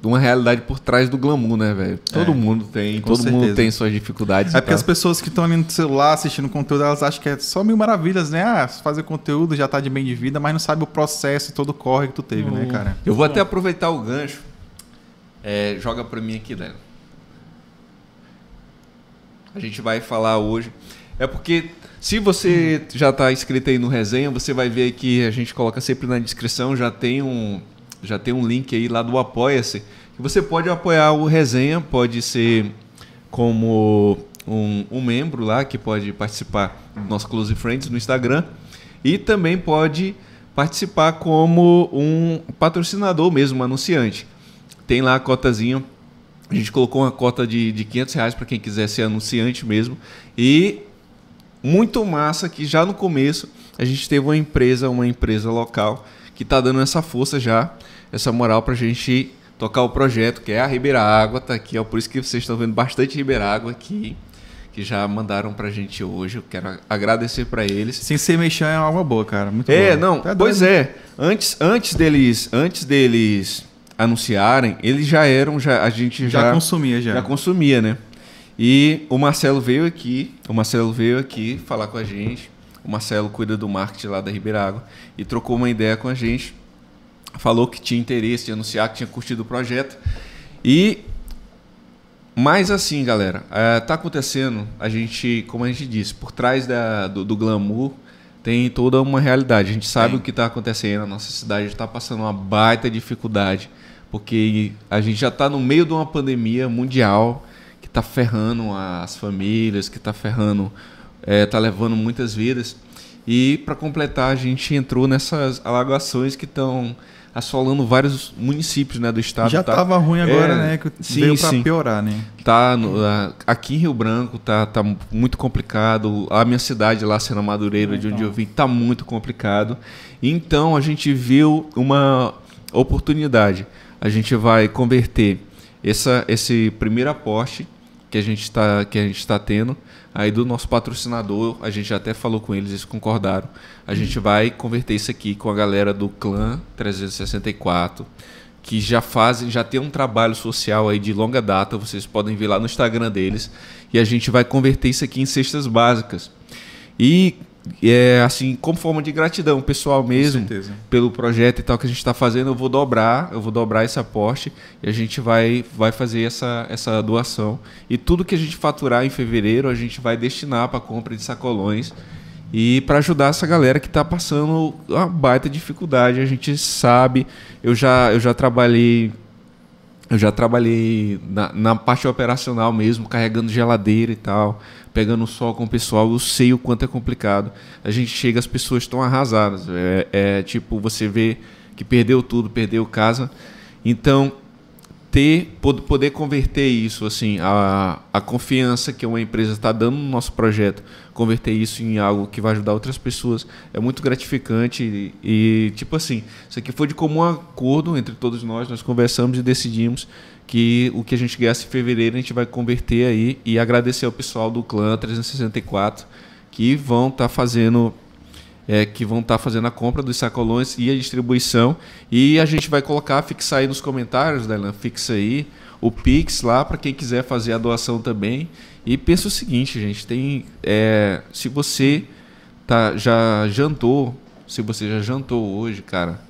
uma realidade por trás do glamour, né, velho? Todo É, mundo tem, todo mundo certeza. tem suas dificuldades. É porque as pessoas que estão ali no celular assistindo conteúdo, elas acham que é só mil maravilhas, né? Ah, fazer conteúdo já tá de bem de vida, mas não sabe o processo e todo o corre que tu teve, né, O- cara? Eu vou até aproveitar o gancho. É, joga pra mim aqui, Délio. A gente vai falar hoje. É porque se você já está inscrito aí no resenha, você vai ver que a gente coloca sempre na descrição, já tem um, já tem um link aí lá do Apoia-se. Você pode apoiar o resenha, pode ser como um, um membro lá que pode participar do nosso Close Friends no Instagram. E também pode participar como um patrocinador mesmo, um anunciante. Tem lá a cotazinha. A gente colocou uma cota de, de 500 reais para quem quiser ser anunciante mesmo. E muito massa que já no começo a gente teve uma empresa, uma empresa local que está dando essa força já, essa moral para a gente tocar o projeto, que é a Ribeira Água, tá aqui, ó, por isso que vocês estão vendo bastante Ribeira Água aqui, que já mandaram pra gente hoje. Eu quero agradecer para eles. Sem ser mexer é uma boa, cara. Muito É, boa. não, Tá pois doido. é. Antes, antes deles, antes deles anunciarem, eles já eram, já a gente Já, já consumia, já. já consumia, né? E o Marcelo veio aqui, o Marcelo veio aqui falar com a gente. O Marcelo cuida do marketing lá da Ribeira Água e trocou uma ideia com a gente. Falou que tinha interesse em anunciar, que tinha curtido o projeto. E mas assim, galera, é, tá acontecendo, a gente, como a gente disse, por trás da, do, do glamour tem toda uma realidade. A gente sabe Tem. o que está acontecendo, a nossa cidade está passando uma baita dificuldade, porque a gente já está no meio de uma pandemia mundial está ferrando as famílias, que está ferrando, está levando muitas vidas. E para completar, a gente entrou nessas alagações que estão assolando vários municípios né, do estado. Já tá? tava ruim agora, É, né? Que sim, veio sim. piorar, né? Tá no- aqui em Rio Branco tá, tá muito complicado. A minha cidade lá, Sena Madureira, de onde eu vim, tá muito complicado. Então a gente viu uma oportunidade. A gente vai converter essa, esse primeiro aporte que a gente está que a gente está tendo aí do nosso patrocinador. A gente até falou com eles, eles concordaram. A gente vai converter isso aqui com a galera do Clã 364 que já fazem, já tem um trabalho social aí de longa data, vocês podem ver lá no Instagram deles, e a gente vai converter isso aqui em cestas básicas. E é assim, como forma de gratidão pessoal mesmo, pelo projeto e tal que a gente está fazendo, eu vou dobrar, eu vou dobrar esse aporte e a gente vai, vai fazer essa, essa doação. E tudo que a gente faturar em fevereiro, a gente vai destinar para compra de sacolões e para ajudar essa galera que está passando uma baita dificuldade. A gente sabe, eu já, eu já trabalhei eu já trabalhei na, na parte operacional mesmo, carregando geladeira e tal, pegando sol com o pessoal. Eu sei o quanto é complicado. A gente chega, as pessoas estão arrasadas. É, é tipo, você vê que perdeu tudo, perdeu casa. Então, ter pod- poder converter isso assim a, a confiança que uma empresa está dando no nosso projeto converter isso em algo que vai ajudar outras pessoas é muito gratificante e, e, tipo assim isso aqui foi de comum acordo entre todos nós nós conversamos e decidimos que o que a gente ganhasse em fevereiro a gente vai converter aí e agradecer ao pessoal do clã 364 que vão estar fazendo é, que vão estar fazendo a compra dos sacolões e a distribuição. E a gente vai colocar, fixar aí nos comentários, Dailan, fixa aí o Pix lá para quem quiser fazer a doação também. E pensa o seguinte, gente, tem é, se você tá, já jantou, se você já jantou hoje, cara,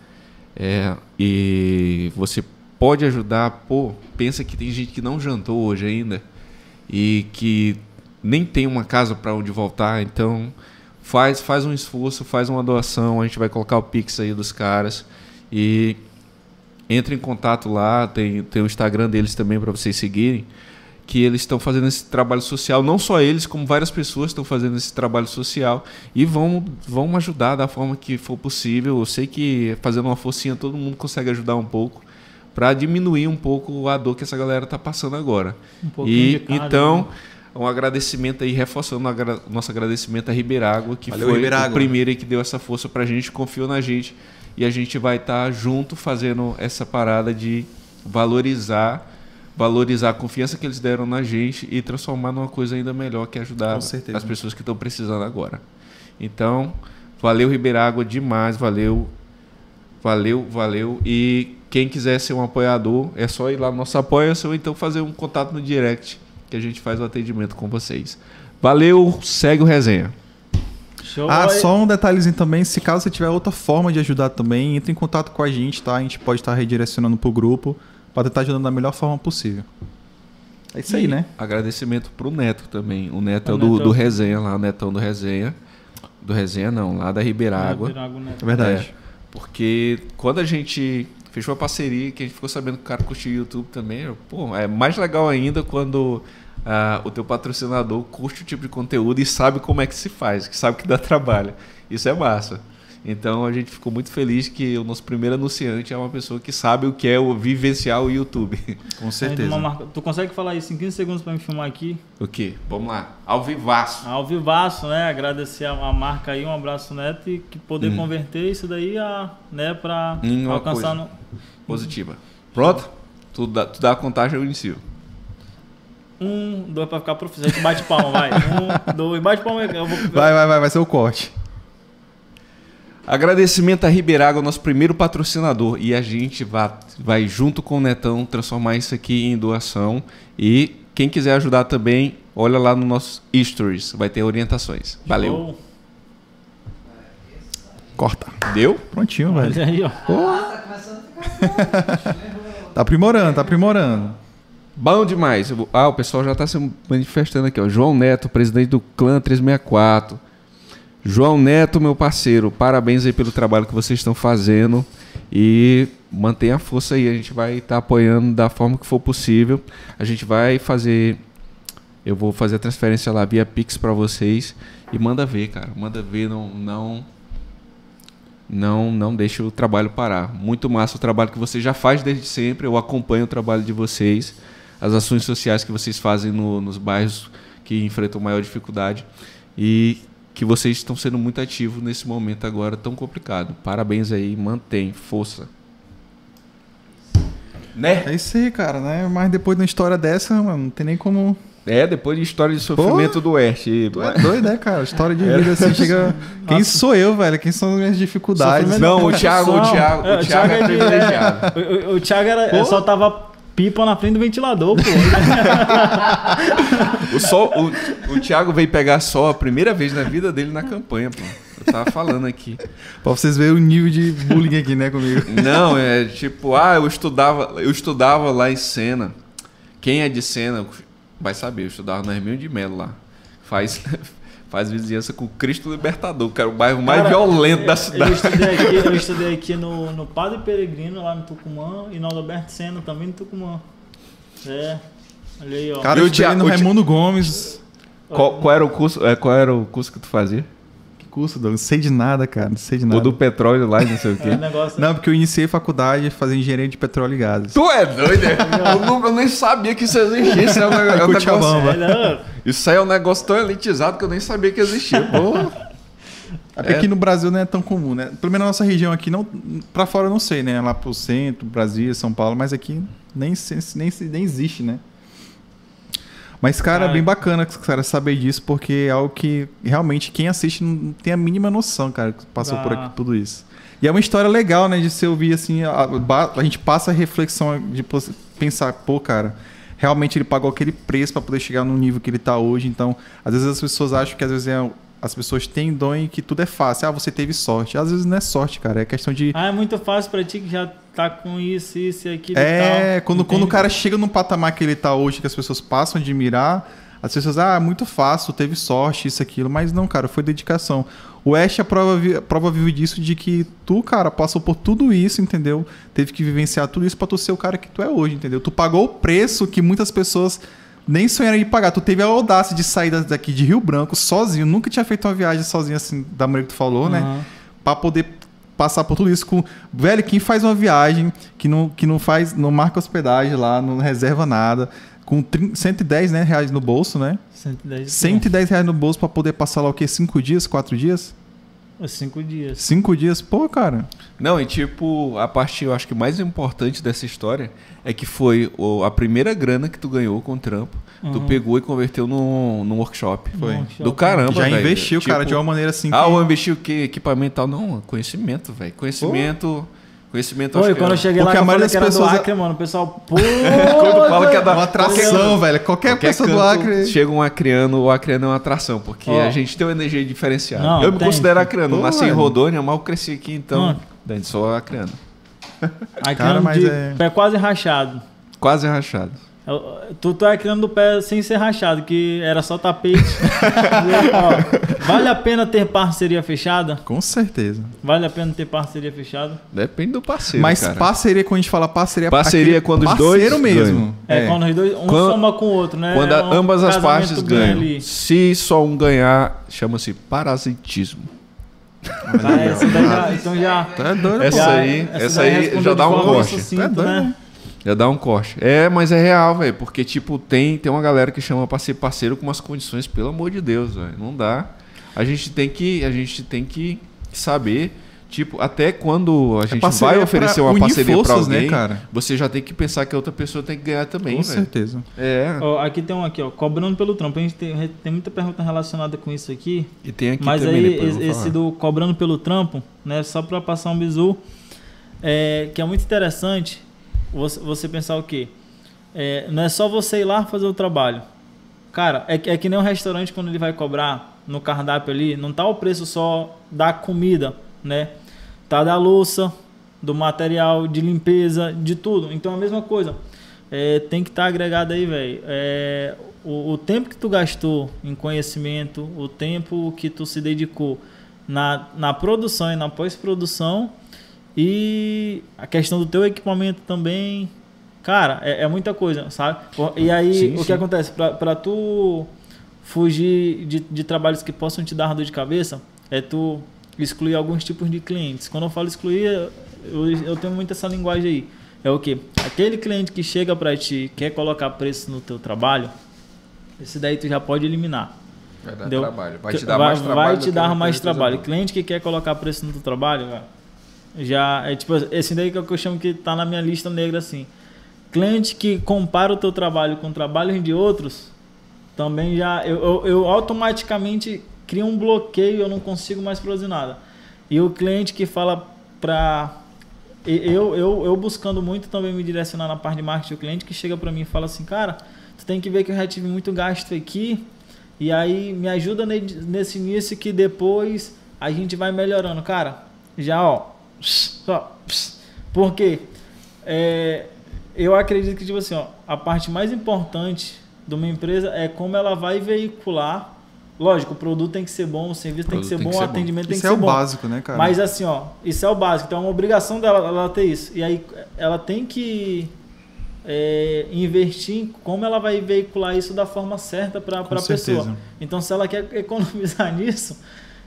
é, e você pode ajudar, pô, pensa que tem gente que não jantou hoje ainda e que nem tem uma casa para onde voltar, então faz faz um esforço, faz uma doação, a gente vai colocar o Pix aí dos caras e entre em contato lá, tem, tem o Instagram deles também para vocês seguirem, que eles estão fazendo esse trabalho social, não só eles, como várias pessoas estão fazendo esse trabalho social e vão, vão ajudar da forma que for possível. Eu sei que fazendo uma forcinha todo mundo consegue ajudar um pouco para diminuir um pouco a dor que essa galera está passando agora. Um pouquinho E então, né? um agradecimento aí, reforçando o agra- nosso agradecimento a Ribeiragua, que Valeu, foi o primeiro que deu essa força pra gente, confiou na gente. E a gente vai estar junto fazendo essa parada de valorizar valorizar a confiança que eles deram na gente e transformar numa coisa ainda melhor que é ajudar as pessoas que estão precisando agora. Então, valeu Ribeiragua demais, valeu. Valeu, valeu. E quem quiser ser um apoiador, é só ir lá no nosso apoia-se ou então fazer um contato no direct que a gente faz o atendimento com vocês. Valeu, segue o resenha. Show. Ah, aí. só um detalhezinho também, se caso você tiver outra forma de ajudar também, entre em contato com a gente, tá? A gente pode estar redirecionando pro grupo para tentar ajudando da melhor forma possível. É isso aí, E né? Agradecimento pro Neto também. O Neto é O o do, Neto é do Resenha lá, o Netão do Resenha. Do Resenha não, lá da Ribeiragua. Neto. É verdade. Porque quando a gente fechou a parceria, que a gente ficou sabendo que o cara curtiu o YouTube também, pô, é mais legal ainda quando ah, o teu patrocinador curte o tipo de conteúdo e sabe como é que se faz, que sabe que dá trabalho. Isso é massa. Então a gente ficou muito feliz que o nosso primeiro anunciante é uma pessoa que sabe o que é o vivenciar o YouTube. [LAUGHS] Com certeza. uma marca- Tu consegue falar isso em 15 segundos pra me filmar aqui? O quê? Vamos lá. Ao vivaço. Ao vivaço, né? Agradecer a, a marca aí, um abraço neto e que poder converter isso daí a, né, uma alcançar no, Positiva. Pronto? Tu dá, tu dá a contagem, eu inicio. um, dois pra ficar profissional. A gente bate palma, vai. [LAUGHS] Um, dois, bate palma. Eu vou, Vai, vai, vai, vai ser o corte. Agradecimento a Ribeiraga, nosso primeiro patrocinador. E a gente vai, vai, junto com o Netão, transformar isso aqui em doação. E quem quiser ajudar também, olha lá no nosso Stories. Vai ter orientações. Valeu. Show. Corta. Deu? Prontinho, velho. Olha aí, ó. Ah, tá começando a ficar bom. Tá aprimorando, tá aprimorando. Bom demais. Ah, o pessoal já está se manifestando aqui. Ó. João Neto, presidente do Clã 364. João Neto, meu parceiro, parabéns aí pelo trabalho que vocês estão fazendo. E mantenha a força aí. A gente vai estar apoiando da forma que for possível. A gente vai fazer. Eu vou fazer a transferência lá via Pix para vocês. E manda ver, cara. Manda ver. Não, não, não, não deixe o trabalho parar. Muito massa o trabalho que você já faz desde sempre. Eu acompanho o trabalho de vocês, as ações sociais que vocês fazem no- nos bairros que enfrentam maior dificuldade e que vocês estão sendo muito ativos nesse momento agora tão complicado. Parabéns aí, mantém força. Né? É isso aí, cara, né? Mas depois de uma história dessa, mano, não tem nem como. É, depois de história de sofrimento do Oeste. Tu é doido, né, cara? História de [LAUGHS] vida assim chega. [LAUGHS] Quem sou eu, velho? Quem são as minhas dificuldades? Sofrimento Não, o Thiago, o. Thiago, É, o Thiago é de- privilegiado. [LAUGHS] O, o- o Thiago era, Pô. só tava pipa na frente do ventilador, pô. [LAUGHS] O, sol, o, o Thiago veio pegar sol a primeira vez na vida dele na campanha, pô. Eu tava falando aqui. Pra vocês verem o nível de bullying aqui, né, comigo. Não, é tipo, ah, eu estudava, eu estudava lá em Sena. Quem é de Sena vai saber, eu estudava no Hermínio de Melo lá. Faz, faz vizinhança com o Cristo Libertador, que era o bairro mais Cara, violento da Eu cidade. estudei aqui, eu [LAUGHS] estudei aqui no, no Padre Peregrino, lá no Tucumã, e no Alberto Sena, também no Tucumã. É, olha aí, ó. Cara, eu o estudei no Raimundo Gomes. Qual, qual era o curso, é, qual era o curso que tu fazia? Curso, Douglas? Não sei de nada, cara. Não sei de O nada. do petróleo lá, e não sei o [LAUGHS] quê. É, negócio, Não, porque eu iniciei faculdade fazendo engenharia de petróleo e gases. Tu é doido? é? Eu, não- eu nem sabia que isso existia. É um, [LAUGHS] negócio- é um negócio, É, isso aí é um negócio tão elitizado que eu nem sabia que existia. Pô. É aqui no Brasil não é tão comum, né? Pelo menos na nossa região aqui, não, pra fora eu não sei, né? Lá pro centro, Brasília, São Paulo, mas aqui nem, nem, nem existe, né? Mas, cara, é bem bacana, cara, saber disso, porque é algo que realmente quem assiste não tem a mínima noção, cara, que passou por Ah. aqui tudo isso. E é uma história legal, né, de se ouvir assim, a, a gente passa a reflexão de pensar, pô, cara, realmente ele pagou aquele preço pra poder chegar no nível que ele tá hoje, então, às vezes as pessoas acham que às vezes é- as pessoas têm dom e que tudo é fácil. Ah, você teve sorte. Às vezes não é sorte, cara, é questão de Ah, é muito fácil pra ti que já tá com isso, isso e aquilo É, e tal. quando, quando o cara chega num patamar que ele tá hoje, que as pessoas passam a admirar, as pessoas, ah, muito fácil, teve sorte, isso, aquilo. Mas não, cara, foi dedicação. O Ash é a prova, prova viva disso, de que tu, cara, passou por tudo isso, entendeu? Teve que vivenciar tudo isso pra tu ser o cara que tu é hoje, entendeu? Tu pagou o preço que muitas pessoas nem sonharam de pagar. Tu teve a audácia de sair da- daqui de Rio Branco sozinho. Nunca tinha feito uma viagem sozinho assim, da maneira que tu falou, né? Aham. Pra poder passar por tudo isso com velho quem faz uma viagem que não, que não faz não marca hospedagem lá não reserva nada com 30, 110 né, reais no bolso né 110 110 reais no bolso pra poder passar lá o quê cinco dias quatro dias Os cinco dias. cinco dias pô cara Não, e tipo, a parte eu acho que mais importante dessa história é que foi o- a primeira grana que tu ganhou com o trampo. Tu Uhum. pegou e converteu num, num workshop. Foi. Workshop. Do caramba, já velho. investiu cara Tipo, de uma maneira assim Ah, que- eu investi o quê? Equipamento tal. Não, conhecimento, velho. Conhecimento. Conhecimento Oi, acho quando eu é- cheguei Porque lá, a que eu maioria das era do pessoas- Acre, mano, o pessoal, [LAUGHS] pô... Quando fala que é da- uma atração velho qualquer, Qualquer pessoa do Acre Chega um acreano, o acreano é uma atração, porque Ó. a gente tem uma energia diferenciada. Não, eu me tem. considero acreano, Pô, nasci em velho. Rodônia, mal cresci aqui, então. Hum. Sou acreano. Aí Cara, mas de é- pé quase rachado. Quase rachado. Eu- Tu tá criando do pé sem ser rachado, que era só tapete. [LAUGHS] Ó, vale a pena ter parceria fechada? com certeza Vale a pena ter parceria fechada? Depende do parceiro. mas cara. parceria quando a gente fala parceria Parceria aquele quando os dois parceiro mesmo ganham. É, quando os dois, um Quando- soma com o outro, né? Quando É um ambas as partes ganha ganham. ali. Se só um ganhar, chama-se parasitismo. Ah, essa daí já, então já. Tá doido, Essa aí- essa daí aí já dá um sucinta, Tá doido, né? Né? Já dá um corte. É, mas é real, velho. Porque, tipo, tem, tem uma galera que chama pra ser parceiro com umas condições, pelo amor de Deus, velho. Não dá. A gente tem que. A gente tem que saber. Tipo, até quando a gente parceria vai é oferecer pra uma parceria pra forças, né, alguém, cara? você já tem que pensar que a outra pessoa tem que ganhar também, Com velho. certeza. É. Ó, aqui tem um aqui, ó, cobrando pelo trampo. A gente tem, tem muita pergunta relacionada com isso aqui. E tem aqui Mas também, aí, depois esse falar. do cobrando pelo trampo, né? Só para passar um bizu, é, que é muito interessante você, você pensar o quê? É, não é só você ir lá fazer o trabalho. Cara, é, é que nem um restaurante quando ele vai cobrar no cardápio ali, não tá o preço só da comida, né? Tá da louça, do material de limpeza, de tudo. Então a mesma coisa. É, tem que estar agregado aí, velho. É, o, o tempo que tu gastou em conhecimento, o tempo que tu se dedicou na, na produção e na pós-produção e a questão do teu equipamento também. Cara, é, é muita coisa, sabe? E aí, Sim, o sim. que acontece? Pra, pra tu fugir de, de trabalhos que possam te dar dor de cabeça, é tu excluir alguns tipos de clientes. Quando eu falo excluir, eu, eu tenho muito essa linguagem aí. É o que? Aquele cliente que chega pra ti, quer colocar preço no teu trabalho, esse daí tu já pode eliminar. Vai dar Entendeu? trabalho. Vai te dar vai, mais trabalho. Vai te dar mais trabalho. Cliente que quer colocar preço no teu trabalho, velho, já é tipo esse daí que é que eu chamo que tá na minha lista negra assim. Cliente que compara o teu trabalho com trabalhos de outros, também já eu, eu, eu automaticamente crio um bloqueio, eu não consigo mais produzir nada. E o cliente que fala pra eu, eu, eu buscando muito também me direcionar na parte de marketing, o cliente que chega para mim e fala assim, cara, tu tem que ver que eu já tive muito gasto aqui, e aí me ajuda ne- nesse início que depois a gente vai melhorando. Cara, já ó, só, porque é, eu acredito que, tipo assim, ó, a parte mais importante de uma empresa é como ela vai veicular. Lógico, o produto tem que ser bom, o serviço tem que ser tem bom, que o ser bom. atendimento tem Isso que é ser o bom. básico, né, cara? Mas assim, ó, isso é o básico. Então é uma obrigação dela ela ter isso. E aí ela tem que é, investir em como ela vai veicular isso da forma certa para a pessoa. Então se ela quer [LAUGHS] economizar nisso,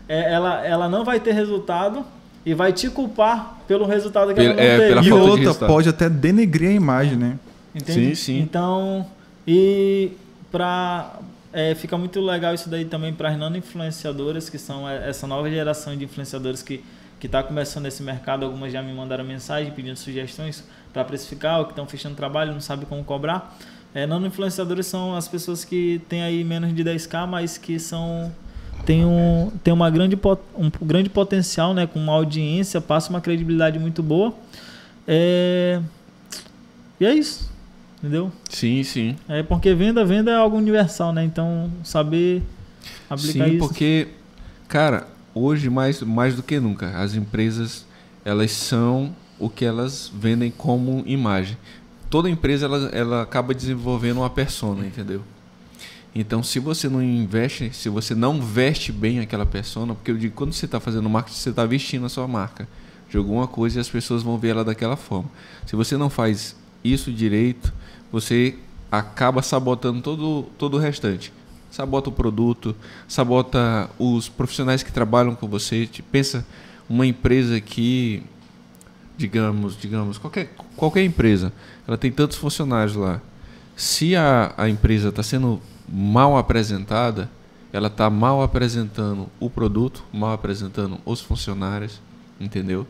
é, ela, ela não vai ter resultado e vai te culpar pelo resultado que Pela- ela não é, teve. e outra, pode até denegrir a imagem, né? Entende? Sim, sim. Então, e para fica muito legal isso daí também para as nano influenciadoras, que são é, essa nova geração de influenciadores que que está começando esse mercado. Algumas já me mandaram mensagem pedindo sugestões para precificar, ou que estão fechando trabalho, não sabe como cobrar. É, nano influenciadores são as pessoas que têm aí menos de 10k, mas que são tem um tem uma grande um grande potencial, né, com uma audiência, passa uma credibilidade muito boa. É, e é isso. Entendeu? Sim, sim. É porque venda, venda é algo universal, né? Então, saber aplicar Sim, isso. porque, cara, hoje mais, mais do que nunca, as empresas elas são o que elas vendem como imagem. Toda empresa ela, ela acaba desenvolvendo uma persona, entendeu? Então, se você não investe, se você não veste bem aquela persona, porque eu digo, quando você está fazendo marketing, você está vestindo a sua marca de alguma coisa e as pessoas vão ver ela daquela forma. Se você não faz isso direito, você acaba sabotando todo, todo o restante. Sabota o produto, sabota os profissionais que trabalham com você. Pensa uma empresa que, digamos, digamos, qualquer, qualquer empresa, ela tem tantos funcionários lá. Se a, a empresa está sendo mal apresentada, ela está mal apresentando o produto, mal apresentando os funcionários, entendeu?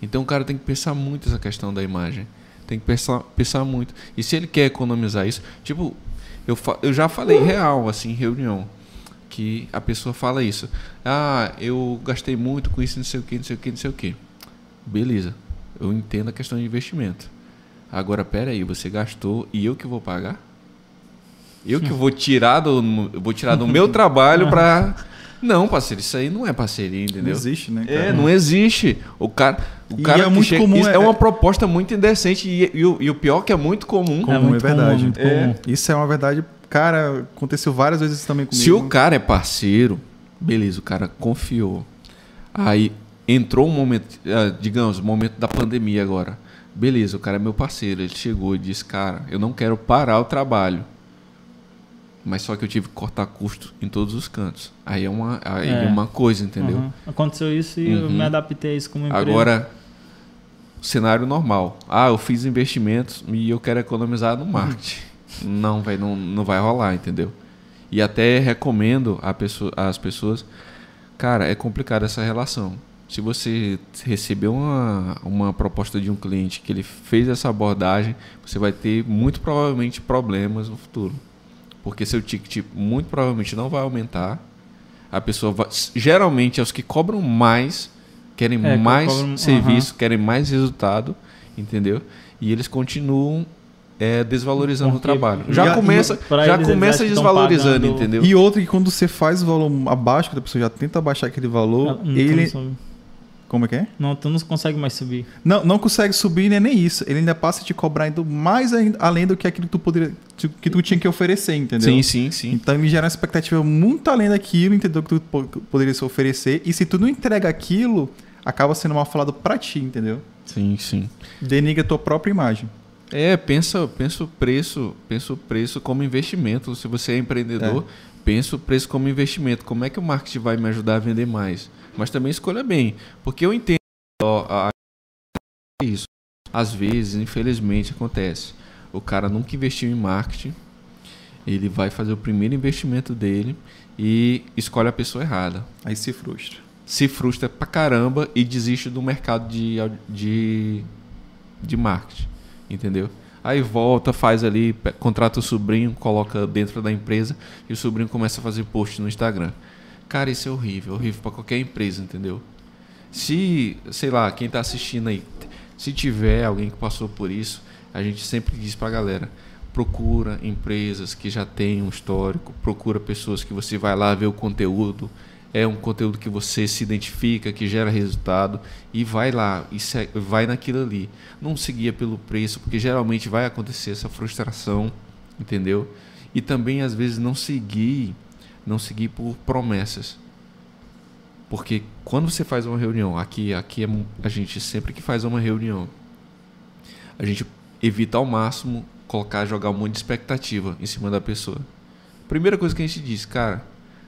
Então o cara tem que pensar muito essa questão da imagem. Tem que pensar, pensar muito. E se ele quer economizar isso, tipo, eu, eu já falei real, assim, em reunião, que a pessoa fala isso. Ah, eu gastei muito com isso, não sei o que, não sei o que, não sei o que. Beleza, eu entendo a questão de investimento. Agora, pera aí, você gastou e eu que vou pagar? Eu que vou tirar do, eu vou tirar do meu trabalho pra... [LAUGHS] Não, parceiro, isso aí não é parceria, Não entendeu? existe, né? É, cara? não existe. O cara, o E cara é muito chega- comum, isso é- é uma proposta muito indecente e, e o, e o pior que é muito comum. Comum, é, muito verdade. comum, muito comum. Isso é uma verdade. Cara, aconteceu várias vezes isso também comigo. Se o cara é parceiro, beleza, o cara confiou. Aí entrou um momento, ah, digamos, o momento da pandemia agora. Beleza, o cara é meu parceiro. Ele chegou e disse, cara, eu não quero parar o trabalho. Mas só que eu tive que cortar custo em todos os cantos. Aí é uma, aí é. É. uma coisa, entendeu? Uhum. Aconteceu isso e eu Uhum. me adaptei a isso como empresa. Agora, cenário normal. Ah, eu fiz investimentos e eu quero economizar no marketing. Não, vai, não, não vai rolar, entendeu? E até recomendo a pessoa, às pessoas, cara, é complicado essa relação. Se você recebeu uma, uma proposta de um cliente que ele fez essa abordagem, você vai ter muito provavelmente problemas no futuro. Porque seu ticket muito provavelmente não vai aumentar. A pessoa vai, geralmente é os que cobram mais, querem É, que mais cobram- serviço, querem mais resultado, entendeu? E eles continuam é, desvalorizando Porque o trabalho. já- Já começa, já eles, começa que desvalorizando, pagando- entendeu? E outra que quando você faz o valor abaixo, que a pessoa já tenta baixar aquele valor, Não, tu ele. Como é que é? não, tu não consegue mais subir. Não, não consegue subir nem nem isso. Ele ainda passa a te cobrar ainda mais ainda, além do que aquilo que tu poderia, que tu tinha que oferecer, entendeu? Sim, sim, sim. Então ele gera uma expectativa muito além daquilo, entendeu? Que tu po- poderia se oferecer. E se tu não entrega aquilo, acaba sendo mal falado pra ti, entendeu? Sim, sim. Deniga a tua própria imagem. É, pensa, pensa o preço, pensa o preço como investimento. Se você é empreendedor, pensa o preço como investimento. Como é que o marketing vai me ajudar a vender mais? Mas também escolha bem, porque eu entendo ó, a, a- isso. Às vezes, infelizmente, acontece. O cara nunca investiu em marketing, ele vai fazer o primeiro investimento dele e escolhe a pessoa errada. Aí se frustra. Se frustra pra caramba e desiste do mercado de, de, de marketing. Entendeu? Aí volta, faz ali, contrata o sobrinho, coloca dentro da empresa e o sobrinho começa a fazer post no Instagram. Cara, isso é horrível, horrível pra qualquer empresa, entendeu? Se, sei lá, quem tá assistindo aí, se tiver alguém que passou por isso, a gente sempre diz pra galera, procura empresas que já têm um histórico, procura pessoas que você vai lá ver o conteúdo, é um conteúdo que você se identifica, que gera resultado e vai lá e se- vai naquilo ali. Não seguia pelo preço, porque geralmente vai acontecer essa frustração, entendeu? E também às vezes não seguir, não seguir por promessas. Porque quando você faz uma reunião, aqui, aqui é a gente sempre que faz uma reunião, a gente evita ao máximo colocar, jogar um monte de expectativa em cima da pessoa. Primeira coisa que a gente diz, cara,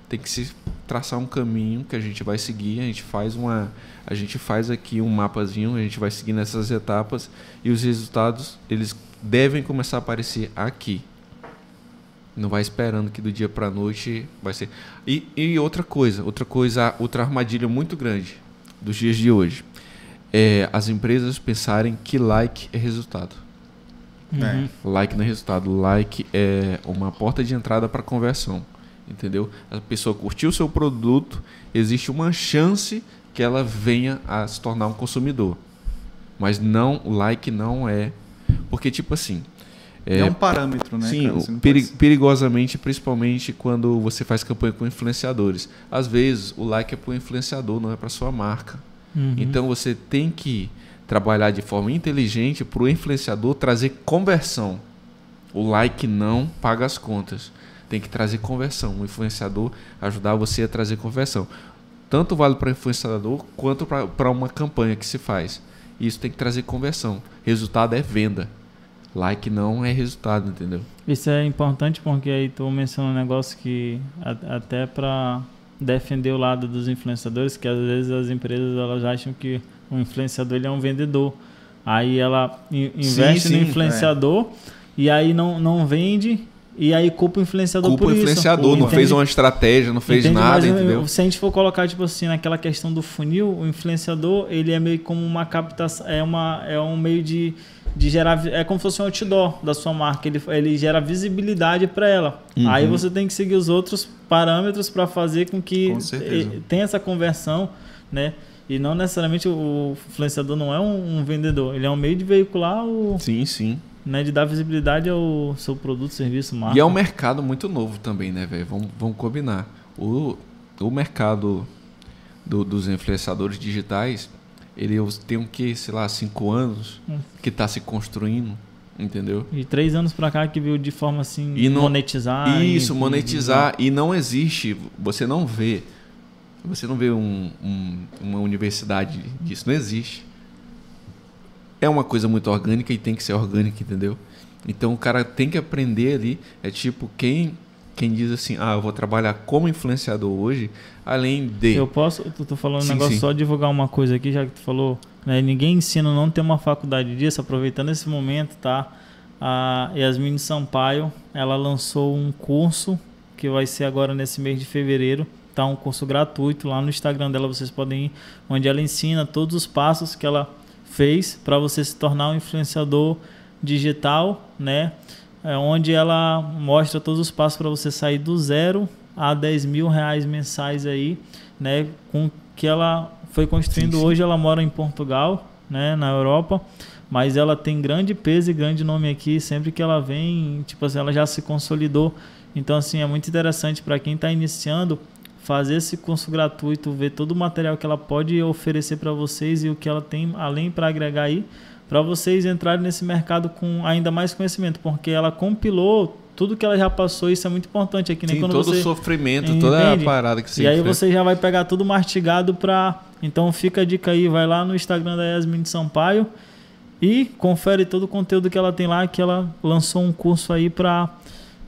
tem que se traçar um caminho que a gente vai seguir, a gente faz uma, a gente faz aqui um mapazinho, a gente vai seguindo essas etapas e os resultados eles devem começar a aparecer aqui. Não vai esperando que do dia para noite vai ser. E, e outra coisa, outra coisa, outra armadilha muito grande dos dias de hoje é as empresas pensarem que like é resultado. Uhum. Like não é resultado. Like é uma porta de entrada para conversão. Entendeu? A pessoa curtiu o seu produto, existe uma chance que ela venha a se tornar um consumidor. Mas não, o like não é. Porque, tipo assim. É, um parâmetro, né? Sim, cara? peri- perigosamente, principalmente quando você faz campanha com influenciadores. Às vezes, o like é para o influenciador, não é para sua marca. Uhum. Então, você tem que trabalhar de forma inteligente para o influenciador trazer conversão. O like não paga as contas. Tem que trazer conversão. O influenciador ajudar você a trazer conversão. Tanto vale para o influenciador quanto para uma campanha que se faz. Isso tem que trazer conversão. Resultado é venda. Like não é resultado, entendeu? Isso é importante porque aí tu mencionou um negócio que a- até para defender o lado dos influenciadores, que às vezes as empresas elas acham que o influenciador ele é um vendedor. Aí ela in- investe sim, no influenciador e aí não, não vende e aí culpa o influenciador Culpa por o isso. influenciador, não Entende? fez uma estratégia, não fez Entende? nada, Mas, entendeu? Se a gente for colocar, tipo assim, naquela questão do funil, o influenciador, ele é meio como uma captação, é, uma, é um meio de, de gerar, é como se fosse um outdoor da sua marca, ele, ele gera visibilidade para ela. Uhum. Aí você tem que seguir os outros parâmetros para fazer com que Com tenha essa conversão, né? E não necessariamente o influenciador não é um, um vendedor, ele é um meio de veicular o, Sim, sim. né, de dar visibilidade ao seu produto, serviço, marca. E é um mercado muito novo também, né, velho? Vamos, vamos combinar. O, o mercado do- dos influenciadores digitais, ele tem o que, sei lá, cinco anos Hum. que está se construindo, entendeu? De três anos pra cá que viu de forma assim E não- monetizar. Isso, e- monetizar. E não existe, você não vê, você não vê um- um- uma universidade disso, não existe. É uma coisa muito orgânica e tem que ser orgânica, entendeu? Então o cara tem que aprender ali, é tipo quem quem diz assim, ah, eu vou trabalhar como influenciador hoje, além de. Eu posso, tu tô falando um Sim, negócio sim. só divulgar uma coisa aqui, já que tu falou, né? Ninguém ensina, não tem uma faculdade disso, aproveitando esse momento, tá? A Yasmine Sampaio, ela lançou um curso que vai ser agora nesse mês de fevereiro, tá? Um curso gratuito lá no Instagram dela, vocês podem ir, onde ela ensina todos os passos que ela fez para você se tornar um influenciador digital, né? É onde ela mostra todos os passos para você sair do zero a 10 mil reais mensais aí, né? Com que ela foi construindo Sim, sim. hoje, ela mora em Portugal, né? Na Europa, mas ela tem grande peso e grande nome aqui. Sempre que ela vem, tipo assim, ela já se consolidou. Então, assim, é muito interessante para quem está iniciando fazer esse curso gratuito, ver todo o material que ela pode oferecer para vocês e o que ela tem além para agregar aí, para vocês entrarem nesse mercado com ainda mais conhecimento, porque ela compilou tudo que ela já passou, isso é muito importante aqui, nem Sim, todo você o sofrimento, toda a Entende? parada que você e aí enfrenta. você já vai pegar tudo mastigado pra. Então fica a dica aí, vai lá no Instagram da Yasmin de Sampaio e confere todo o conteúdo que ela tem lá, que ela lançou um curso aí pra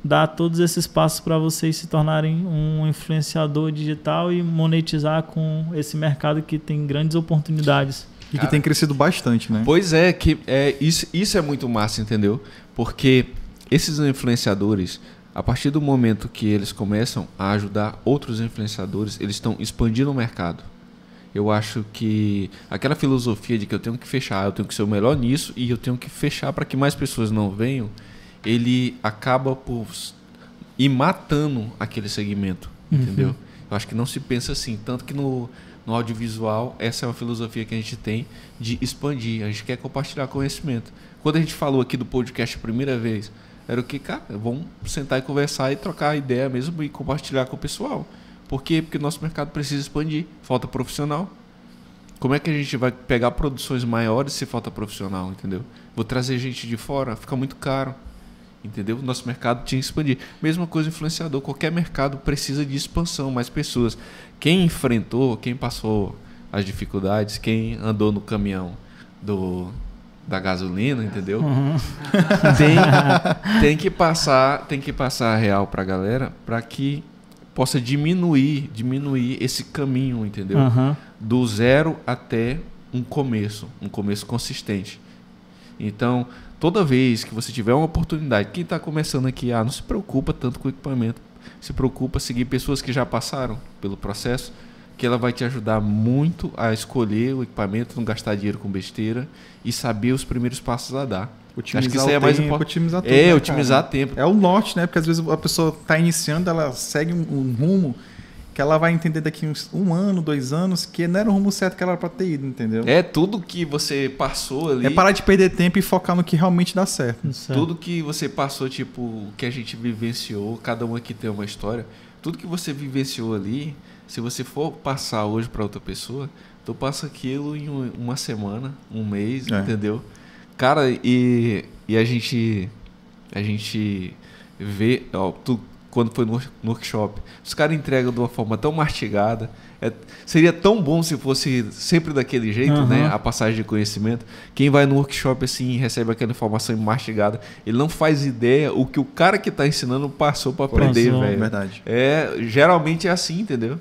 dar todos esses passos para vocês se tornarem um influenciador digital e monetizar com esse mercado que tem grandes oportunidades. E que Cara. tem crescido bastante, né? Pois é, que é isso, isso é muito massa, entendeu? Porque esses influenciadores, a partir do momento que eles começam a ajudar outros influenciadores, eles estão expandindo o mercado. Eu acho que aquela filosofia de que eu tenho que fechar, eu tenho que ser o melhor nisso e eu tenho que fechar para que mais pessoas não venham, ele acaba por ir matando aquele segmento, entendeu? Eu acho que não se pensa assim, tanto que no, no audiovisual essa é uma filosofia que a gente tem de expandir, a gente quer compartilhar conhecimento. Quando a gente falou aqui do podcast a primeira vez, era o que, cara, vamos sentar e conversar e trocar ideia mesmo e compartilhar com o pessoal. Por quê? Porque nosso mercado precisa expandir, falta profissional. Como é que a gente vai pegar produções maiores se falta profissional, entendeu? Vou trazer gente de fora, fica muito caro. Entendeu? Nosso mercado tinha que expandir. Mesma coisa influenciador, qualquer mercado precisa de expansão, mais pessoas. Quem enfrentou, quem passou as dificuldades, quem andou no caminhão do da gasolina, entendeu? Tem, [LAUGHS] tem que passar, tem que passar a real pra galera para que possa diminuir, diminuir esse caminho, entendeu? Aham. do zero até um começo, um começo consistente. Então, toda vez que você tiver uma oportunidade, quem está começando aqui, ah, não se preocupa tanto com o equipamento, se preocupa seguir pessoas que já passaram pelo processo, que ela vai te ajudar muito a escolher o equipamento, não gastar dinheiro com besteira e saber os primeiros passos a dar. Otimizar Acho que isso é o mais tempo, importante. otimizar tudo, É, né, otimizar cara? tempo. É o norte, né? Porque às vezes a pessoa tá iniciando, ela segue um, um rumo que ela vai entender daqui uns um ano, dois anos, que não era o rumo certo que ela era pra ter ido, entendeu? É tudo que você passou ali. É parar de perder tempo e focar no que realmente dá certo. Certo. Tudo que você passou, tipo, o que a gente vivenciou, cada um aqui tem uma história. Tudo que você vivenciou ali, se você for passar hoje para outra pessoa, tu passa aquilo em um- uma semana, um mês, É. entendeu? Cara, e, e a gente a gente vê, ó, tu, quando foi no, wor- no workshop, os caras entregam de uma forma tão mastigada. É- seria tão bom se fosse sempre daquele jeito, Aham. né? A passagem de conhecimento. Quem vai no workshop assim e recebe aquela informação mastigada, ele não faz ideia o que o cara que está ensinando passou para aprender, Passou. É velho. verdade. É, geralmente é assim, entendeu?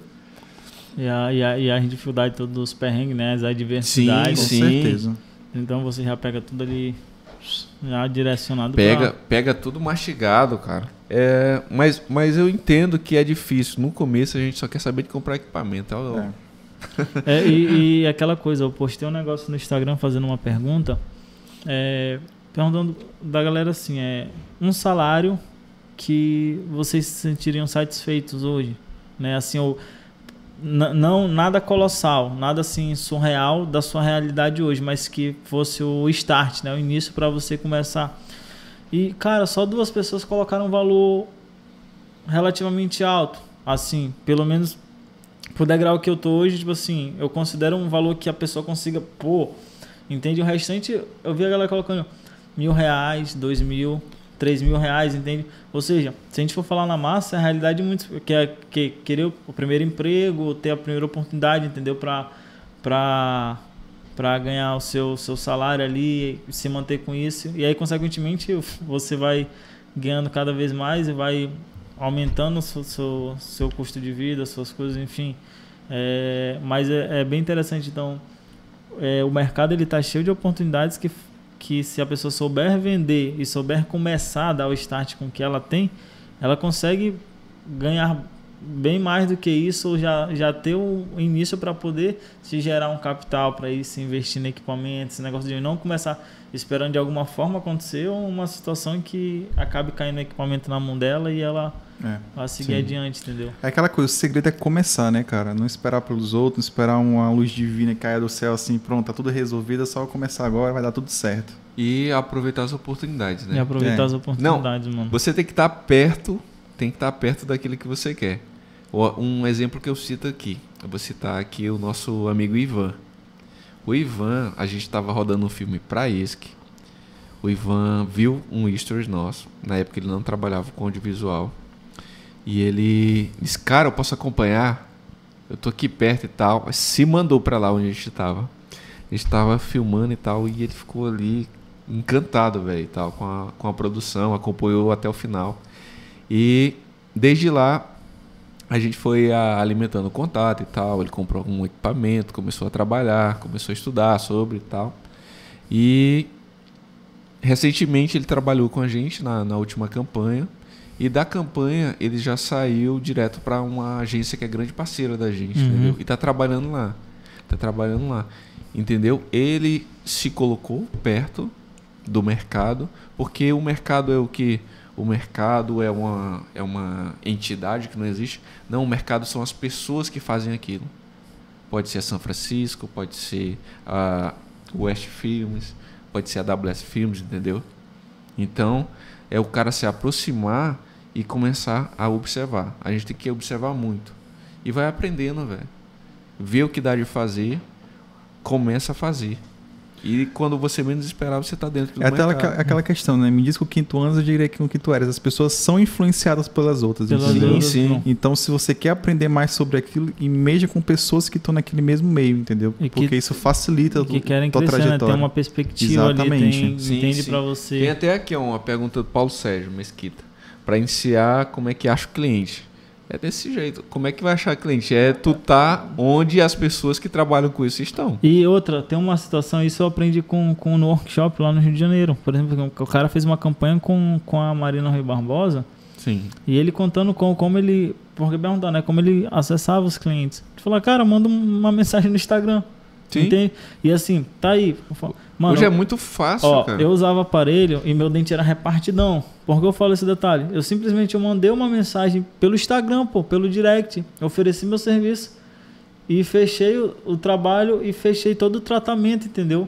E a, e, a, e a dificuldade todos os perrengues, né? As adversidades. Com Sim. certeza. Então você já pega tudo ali já direcionado Pega, pra... pega tudo mastigado, cara. É, mas, mas eu entendo que é difícil. No começo a gente só quer saber de comprar equipamento. O- É. [LAUGHS] É, e, e aquela coisa, eu postei um negócio no Instagram fazendo uma pergunta, é, perguntando da galera assim, é um salário que vocês se sentiriam satisfeitos hoje, né? Assim, ou não nada colossal, nada assim surreal da sua realidade hoje, mas que fosse o start, né? O início para você começar. E cara, só duas pessoas colocaram um valor relativamente alto, assim, pelo menos pro degrau que eu tô hoje, tipo assim, eu considero um valor que a pessoa consiga, pô, entende? O restante, eu vi a galera colocando mil reais, dois mil, três mil reais, entende? Ou seja, se a gente for falar na massa, a realidade é muito que é que querer o primeiro emprego, ter a primeira oportunidade, entendeu? Pra, pra, pra ganhar o seu, seu salário ali, se manter com isso. E aí, consequentemente, você vai ganhando cada vez mais e vai aumentando o seu, seu, seu custo de vida, suas coisas, enfim. É, mas é, é bem interessante, então, é, o mercado ele está cheio de oportunidades que, que se a pessoa souber vender e souber começar a dar o start com o que ela tem, ela consegue ganhar bem mais do que isso ou já, já ter o início para poder se gerar um capital para ir se investir em equipamento, esse negócio de não começar esperando de alguma forma acontecer ou uma situação em que acabe caindo o equipamento na mão dela e ela É. vai seguir Sim. adiante, entendeu? É aquela coisa, o segredo é começar, né, cara? Não esperar pelos outros, não esperar uma luz divina cair do céu assim, pronto, tá tudo resolvido, é só começar agora, vai dar tudo certo. E aproveitar as oportunidades, né? E aproveitar É. as oportunidades, mano. Você tem que estar perto, tem que estar perto daquilo que você quer. Um exemplo que eu cito aqui, eu vou citar aqui o nosso amigo Ivan. O Ivan, a gente estava rodando um filme pra ESC. O Ivan viu um stories nosso, na época ele não trabalhava com audiovisual. E ele disse, cara, eu posso acompanhar? Eu tô aqui perto e tal. Se mandou pra lá onde a gente tava. A gente tava filmando e tal, e ele ficou ali encantado, velho, tal, com a, com a produção, acompanhou até o final. E desde lá a gente foi a, alimentando o contato e tal. Ele comprou um equipamento, começou a trabalhar, começou a estudar sobre e tal. E recentemente ele trabalhou com a gente na, na última campanha. E da campanha ele já saiu direto para uma agência que é grande parceira da gente, Uhum. entendeu? E tá trabalhando lá. Tá trabalhando lá. Entendeu? Ele se colocou perto do mercado, porque o mercado é o que? O mercado é uma, é uma entidade que não existe. Não, o mercado são as pessoas que fazem aquilo. Pode ser a São Francisco, pode ser a West Films, pode ser a WS Films, entendeu? Então, é o cara se aproximar e começar a observar. A gente tem que observar muito. E vai aprendendo, velho. Vê o que dá de fazer, começa a fazer. E quando você menos esperar, você tá dentro do É mercado. aquela, aquela questão, né? Me diz que o quinto ano, eu diria que o quinto eras. As pessoas são influenciadas pelas outras. Pelas entendeu? outras, sim. não. Então, se você quer aprender mais sobre aquilo, meja com pessoas que estão naquele mesmo meio, entendeu? E que- Porque isso facilita E que a querem tua crescer, né? trajetória. Tem uma perspectiva Exatamente. ali, tem, Sim, entende sim. pra Tem você. até aqui uma pergunta do Paulo Sérgio Mesquita. Para iniciar, como é que acha o cliente? É desse jeito. Como é que vai achar cliente? É tu tá onde as pessoas que trabalham com isso estão. E outra, tem uma situação, isso eu aprendi com, com no workshop lá no Rio de Janeiro. Por exemplo, o cara fez uma campanha com, com a Marina Rui Barbosa Sim. e ele contando com, como ele. Porque perguntando, né? Como ele acessava os clientes. Ele falou, cara, manda uma mensagem no Instagram. Sim. Entende? E assim, tá aí. Eu falo, Mano, Hoje é muito fácil, Ó, cara. eu usava aparelho e meu dente era repartidão. Por que eu falo esse detalhe? Eu simplesmente eu mandei uma mensagem pelo Instagram, pô, pelo direct. Eu ofereci meu serviço e fechei o, o trabalho e fechei todo o tratamento, entendeu?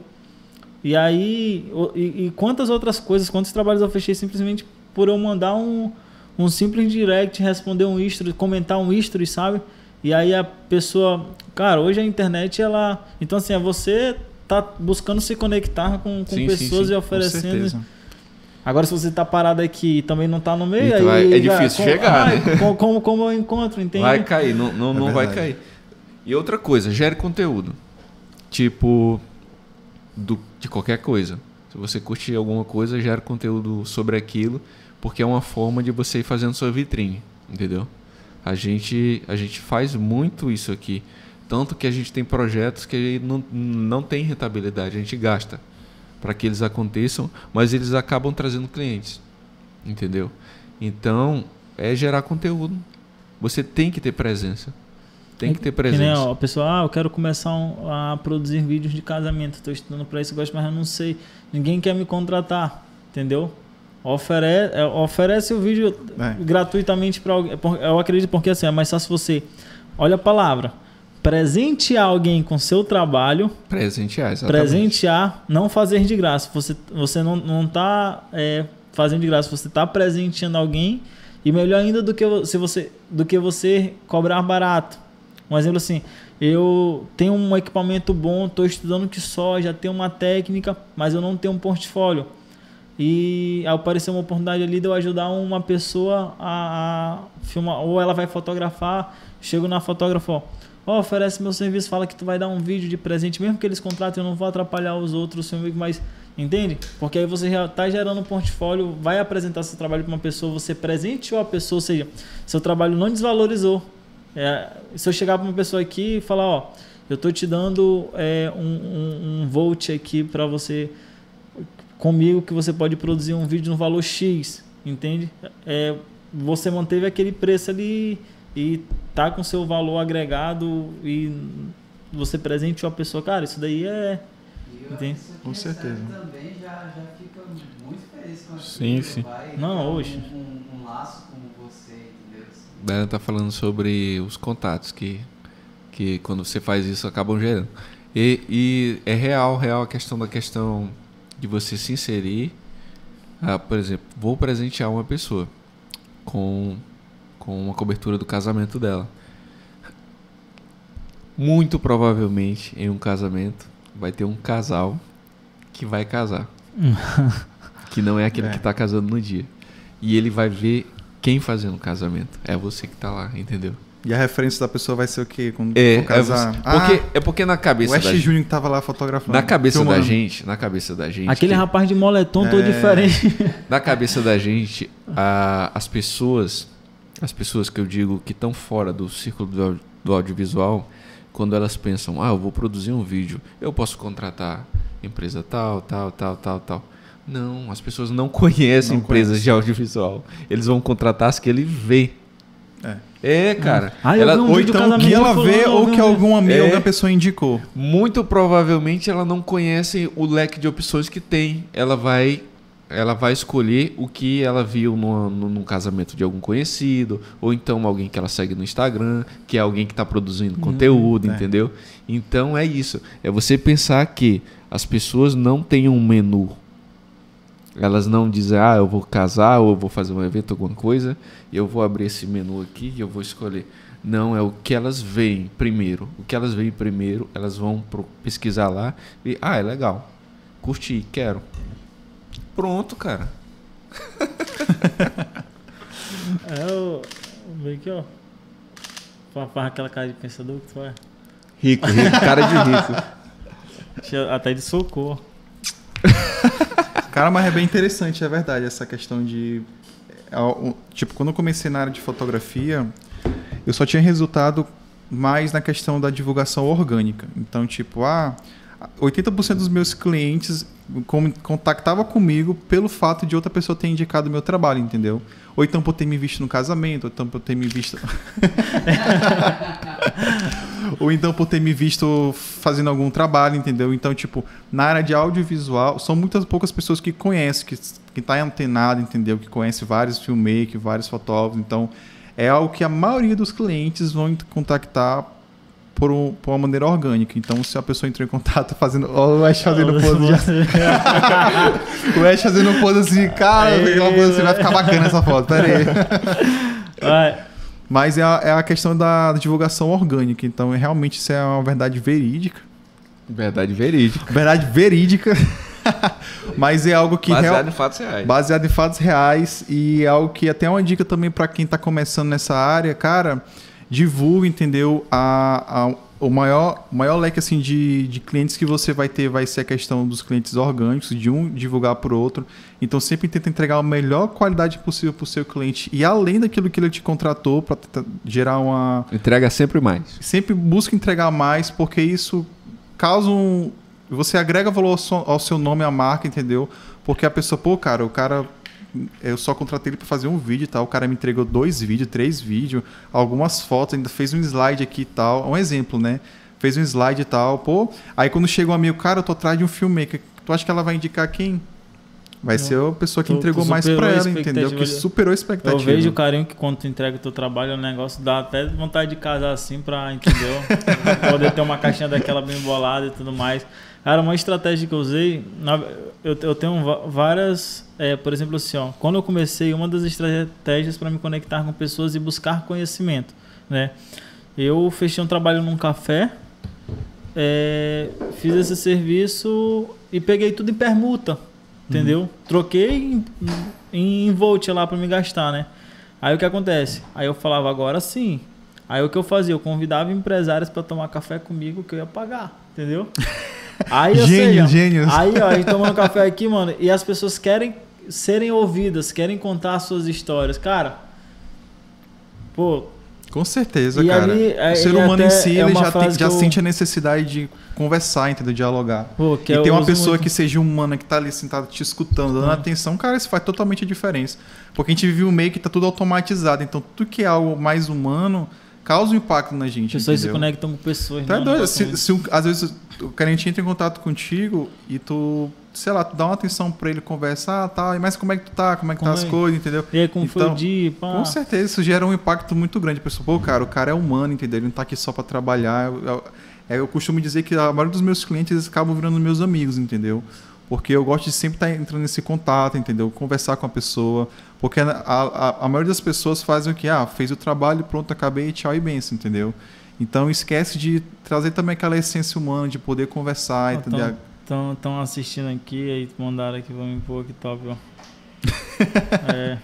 E aí, e, e quantas outras coisas, quantos trabalhos eu fechei simplesmente por eu mandar um, um simples direct, responder um history, comentar um history, sabe? E aí a pessoa, cara, hoje a internet ela, então assim, é você tá buscando se conectar com, com Sim, sim, pessoas sim, e com oferecendo. certeza. Agora se você tá parado aqui e também não tá no meio, Então, aí é difícil chegar, ai, né? Como, como, como eu encontro, entende? Vai cair, não, não, É não vai cair. E outra coisa, gere conteúdo. Tipo, do, de qualquer coisa. Se você curtir alguma coisa, gere conteúdo sobre aquilo, porque é uma forma de você ir fazendo sua vitrine, entendeu? A gente, a gente faz muito isso aqui. Tanto que a gente tem projetos que não, não tem rentabilidade, a gente gasta para que eles aconteçam, mas eles acabam trazendo clientes, entendeu? Então, é gerar conteúdo. Você tem que ter presença. Tem que ter Que nem, presença. ó, a pessoa, ah, eu quero começar um- a produzir vídeos de casamento. Estou estudando para isso, gosto, mas eu não sei. Ninguém quer me contratar, entendeu? Ofere, é, oferece o vídeo É. gratuitamente para alguém. Eu acredito porque assim, é mais fácil você. Olha a palavra. Presentear alguém com seu trabalho, Presentear, exatamente. presentear, não fazer de graça. Você, você não, não tá é, fazendo de graça, você está presenteando alguém e melhor ainda do que se você do que você cobrar barato. Um exemplo assim, eu tenho um equipamento bom, estou estudando que só, já tenho uma técnica, mas eu não tenho um portfólio. E apareceu uma oportunidade ali de eu ajudar uma pessoa a, a filmar, ou ela vai fotografar, chego na fotógrafa, ó, ó, oferece meu serviço, fala que tu vai dar um vídeo de presente, mesmo que eles contratem, eu não vou atrapalhar os outros, filmes, mas Entende? Porque aí você já está gerando um portfólio, vai apresentar seu trabalho para uma pessoa, você presenteou a pessoa, ou seja, seu trabalho não desvalorizou. É, se eu chegar para uma pessoa aqui e falar, ó, eu estou te dando é, um, um, um volt aqui para você comigo que você pode produzir um vídeo no valor X, entende? É, você manteve aquele preço ali e tá com seu valor agregado e você presenteou a pessoa, cara, isso daí é E Entendi. isso Com certeza. também já, já fica muito feliz com Sim, sim. Vai Não, hoje. Um, um, um laço com você, entendeu? Dana tá falando sobre os contatos que, que quando você faz isso acabam gerando. E, e é real, real a questão da questão de você se inserir. Ah, por exemplo, vou presentear uma pessoa com, com uma cobertura do casamento dela. Muito provavelmente em um casamento vai ter um casal que vai casar. [LAUGHS] que não é aquele É. que tá casando no dia. E ele vai ver quem fazendo o casamento. É você que tá lá, entendeu? E a referência da pessoa vai ser o quê? Quando É, for casar? é, você- porque, Ah, é porque na o cabeça West da Júnior que tava lá fotografando. na cabeça da filmando. gente, na cabeça da gente, aquele que- rapaz de moletom todo É. diferente. [LAUGHS] na cabeça da gente, a- as pessoas, as pessoas que eu digo que estão fora do círculo do, do audiovisual, quando elas pensam, ah, eu vou produzir um vídeo, eu posso contratar empresa tal, tal, tal, tal, tal. Não, as pessoas não [LAUGHS] conhecem Não empresas conhecem. de audiovisual. Eles vão contratar as que ele vê. É. É, cara. Ah, Ela- um Ou então o que ela vê ou vi que um- algum amigo, É. alguma pessoa indicou. muito provavelmente ela não conhece o leque de opções que tem. Ela vai ela vai escolher o que ela viu no, no, num casamento de algum conhecido, ou então alguém que ela segue no Instagram, que é alguém que está produzindo conteúdo, é. entendeu? Então é isso. É você pensar que as pessoas não têm um menu. Elas não dizem, ah, eu vou casar, ou eu vou fazer um evento, alguma coisa, e eu vou abrir esse menu aqui e eu vou escolher. Não, é o que elas veem primeiro. O que elas veem primeiro, elas vão pro- pesquisar lá e, ah, é legal. Curti, quero. Pronto, cara. [LAUGHS] É o. Vem aqui, ó. Fa- Faz aquela cara de pensador que tu é. Rico, rico, cara de rico. [LAUGHS] Até de socorro. [LAUGHS] Cara, mas é bem interessante, é verdade, essa questão de. é, Tipo, quando eu comecei na área de fotografia, eu só tinha resultado mais na questão da divulgação orgânica. Então, tipo, ah, 80% dos meus clientes contactava comigo pelo fato de outra pessoa ter indicado meu trabalho, entendeu? Ou então por ter me visto no casamento, ou então por ter me visto. [LAUGHS] ou então por ter me visto fazendo algum trabalho, entendeu? Então, tipo, na área de audiovisual, são muitas poucas pessoas que conhecem, que, que tá antenado, entendeu? Que conhece vários filmmakers, vários fotógrafos. Então, é algo que a maioria dos clientes vão contactar por, um- por uma maneira orgânica. Então, se a pessoa entrou em contato fazendo. Ó, o Ash fazendo [LAUGHS] pose já. [LAUGHS] O Ash fazendo pose assim, cara, Ei, pose assim, vai ficar bacana essa foto, pera aí. [LAUGHS] Vai. Mas é a, é a questão da divulgação orgânica. Então, é, realmente, isso é uma verdade verídica. Verdade verídica. Verdade verídica. Mas é algo que. Baseado real- em fatos reais. baseado em fatos reais. E é algo que até é uma dica também para quem tá começando nessa área, cara. Divulga, entendeu? A, a- o maior, maior leque assim, de, de clientes que você vai ter vai ser a questão dos clientes orgânicos, de um divulgar para o outro. Então sempre tenta entregar a melhor qualidade possível para o seu cliente. E além daquilo que ele te contratou, para gerar uma, Entrega sempre mais. sempre busca entregar mais, porque isso causa um. Você agrega valor ao seu nome à marca, entendeu? Porque a pessoa, pô, cara, o cara. Eu só contratei ele pra fazer um vídeo e tal. O cara me entregou dois vídeos, três vídeos, algumas fotos, ainda fez um slide aqui e tal. Um exemplo, né? Fez um slide e tal, pô. Aí quando chega um amigo, cara, eu tô atrás de um filmmaker. Tu acha que ela vai indicar quem? Vai Não. ser a pessoa que Tu- entregou tu mais superou pra a ela, entendeu? Que superou a Eu expectativa. vejo o carinho que quando tu entrega o teu trabalho, o negócio dá até vontade de casar assim pra, entendeu? [LAUGHS] Poder ter uma caixinha daquela bem bolada e tudo mais. Cara, uma estratégia que eu usei, eu, eu tenho várias, é, por exemplo assim, ó, quando eu comecei, uma das estratégias para me conectar com pessoas e buscar conhecimento, né? Eu fechei um trabalho num café, é, fiz esse serviço e peguei tudo em permuta, entendeu? Troquei em, em volt lá para me gastar, né? Aí o que acontece? Aí eu falava agora sim. Aí o que eu fazia? Eu convidava empresários para tomar café comigo que eu ia pagar, entendeu? [LAUGHS] Aí, ou Gênios, seja, gênios. Aí, ó, a gente tomando café aqui, mano, e as pessoas querem serem ouvidas, querem contar suas histórias. Cara, pô, Com certeza, E cara. ali, é, o ser e humano em si, é ele já, tem- já eu- sente a necessidade de conversar, entendeu? Dialogar. pô, e tem uma pessoa muito. que seja humana, que tá ali sentada te escutando, dando Hum. atenção, cara, isso faz totalmente a diferença. Porque a gente vive um meio que tá tudo automatizado. Então, tudo que é algo mais humano causa um impacto na gente. pessoas se entendeu? conectam com pessoas. Tá não, doido. Se, se um- às vezes o cliente entra em contato contigo e tu, sei lá, tu dá uma atenção pra ele conversar, ah, tá, mas como é que tu tá? Como é que Como tá as é? coisas, entendeu? E aí, como foi Então, o dia? Pá. Com certeza, isso gera um impacto muito grande. A pessoa, pô, cara, o cara é humano, entendeu? Ele não tá aqui só pra trabalhar. Eu, eu- é, eu costumo dizer que a maioria dos meus clientes acabam virando meus amigos, entendeu? Porque eu gosto de sempre estar entrando nesse contato, entendeu? Conversar com a pessoa. Porque a, a, a maioria das pessoas fazem o que? Ah, fez o trabalho, pronto, acabei, tchau e benção, entendeu? Então esquece de trazer também aquela essência humana, de poder conversar, entendeu? Estão assistindo aqui, aí mandaram aqui, vamos pôr que top, ó. [LAUGHS] é,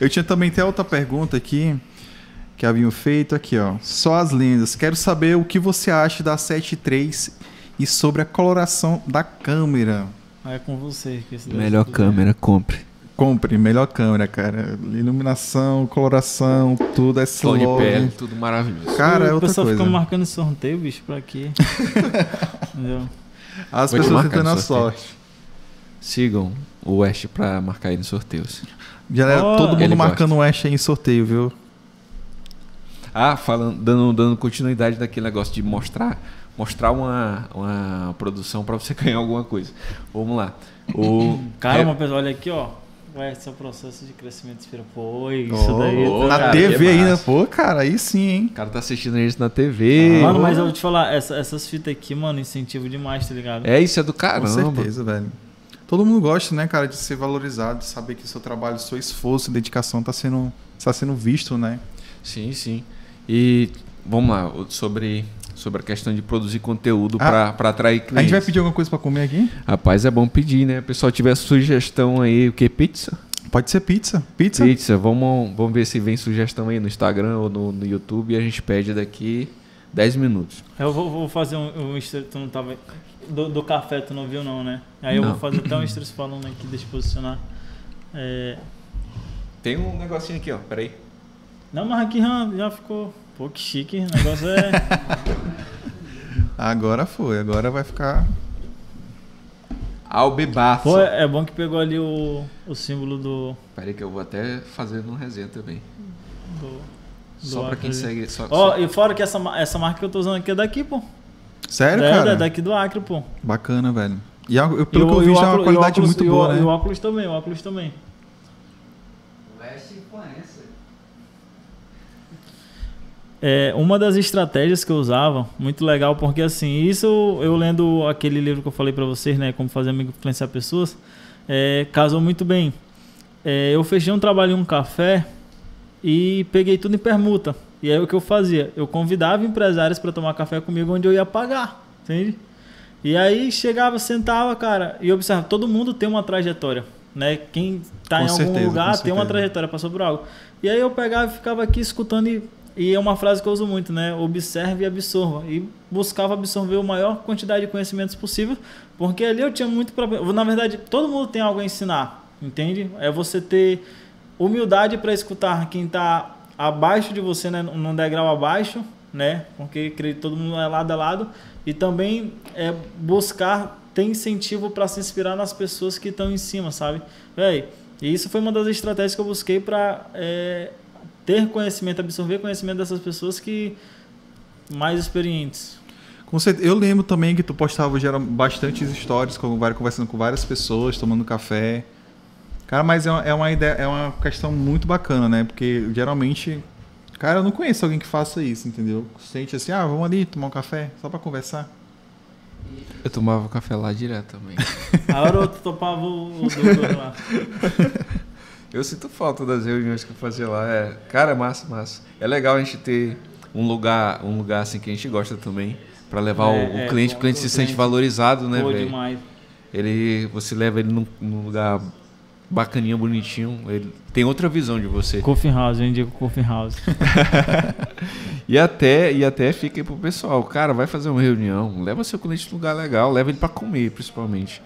Eu tinha também até outra pergunta aqui que haviam feito aqui, ó. Só as lendas. Quero saber o que você acha da 7.3 e sobre a coloração da câmera. É com você. Que esse daí Melhor câmera, compre. Compre, melhor câmera, cara. Iluminação, coloração, tudo é Tom de slow. pele, tudo maravilhoso. Cara, é o outra pessoal coisa. fica marcando sorteio, bicho, pra quê? [LAUGHS] Entendeu? As Vou pessoas tentando a sorte. Sigam o West pra marcar aí nos sorteios. Galera, Ó, todo mundo gosta. marcando o Ash aí em sorteio, viu? Ah, falando, dando, dando continuidade daquele negócio de mostrar, mostrar uma, uma produção pra você [LAUGHS] ganhar alguma coisa. Vamos lá. O Cara, é- uma pessoa, olha aqui, ó. Ué, seu processo de crescimento inspira. Pô, isso Ó, daí. ô, tá- na cara, TV que ainda. Pô, cara, aí sim, hein? o cara tá assistindo isso na TV. Mano, mas eu vou te falar, essa- essas fitas aqui, mano, incentivo demais, tá ligado? É, isso é do Com caramba. certeza, velho. Todo mundo gosta, né, cara, de ser valorizado, de saber que seu trabalho, seu esforço, dedicação tá sendo, tá sendo visto, né? Sim, sim. E vamos lá, o- sobre, sobre a questão de produzir conteúdo Ah, pra para atrair clientes. A gente vai pedir alguma coisa pra comer aqui? Rapaz, é bom pedir, né? O pessoal tiver sugestão aí, o que? Pizza? Pode ser pizza. Pizza? Pizza, vamos, vamos ver se vem sugestão aí no Instagram ou no, no YouTube e a gente pede daqui 10 minutos. Eu vou, vou fazer um, um tu não tava. Do, do café, tu não viu, não, né? Aí eu Não. vou fazer até um stories falando aqui, deixa eu posicionar. É, Tem um negocinho aqui, ó. Peraí. Não, mas aqui já, já ficou. Pô, que chique. O negócio é. [LAUGHS] Agora foi, agora vai ficar. Albebaço. Pô, é bom que pegou ali o, o símbolo do. Peraí que eu vou até fazer no resenha também. do Só do pra quem Acre. segue. Só, Ó, só- e fora que essa, essa marca que eu tô usando aqui é daqui, pô. Sério, é, cara? é daqui do Acre, pô. Bacana, velho. E eu- E pelo o- que eu e vi, já é uma e qualidade óculos- muito e o- boa, E o né? óculos também, o óculos também. West influencer. É, uma das estratégias que eu usava, muito legal, porque assim, isso eu lendo aquele livro que eu falei pra vocês, né, como fazer amigo influenciar pessoas, é, casou muito bem. É, eu fechei um trabalho em um café e peguei tudo em permuta. E aí o que eu fazia? Eu convidava empresários para tomar café comigo onde eu ia pagar, entende? E aí chegava, sentava, cara, e observava, todo mundo tem uma trajetória, né? Quem tá Com em algum certeza, lugar com tem uma trajetória, passou por algo. E aí eu pegava e ficava aqui escutando e, e é uma frase que eu uso muito, né? Observe e absorva. E buscava absorver a maior quantidade de conhecimentos possível, porque ali eu tinha muito para na verdade, todo mundo tem algo a ensinar, entende? É você ter humildade para escutar quem tá abaixo de você, né, num degrau abaixo, né? Porque acredito todo mundo é lado a lado e também é buscar ter incentivo para se inspirar nas pessoas que estão em cima, sabe? Véi, e isso foi uma das estratégias que eu busquei para ter conhecimento, absorver conhecimento dessas pessoas que mais experientes. Com certeza. Eu lembro também que tu postava gera bastantes histórias, com várias- conversando com várias pessoas, tomando café. Cara, mas é uma, é uma ideia, é uma questão muito bacana, né? Porque geralmente, cara, eu não conheço alguém que faça isso, entendeu? Sente assim, ah, vamos ali tomar um café, só pra conversar. Eu tomava café lá direto também. [LAUGHS] A hora eu topava o, o Douglas lá. [LAUGHS] eu sinto falta das reuniões que eu fazia lá. É, cara, é massa, massa. É legal a gente ter um lugar, um lugar assim que a gente gosta também. Pra levar É, o, o é, cliente, o- o cliente se sente valorizado, né, velho? demais. Ele, você leva ele num, num lugar bacaninho, bonitinho. Ele tem outra visão de você. Coffee House, eu indico Coffee House. [LAUGHS] E até, e até fica aí pro pessoal, cara, vai fazer uma reunião, leva seu cliente num lugar legal, leva ele pra comer, principalmente.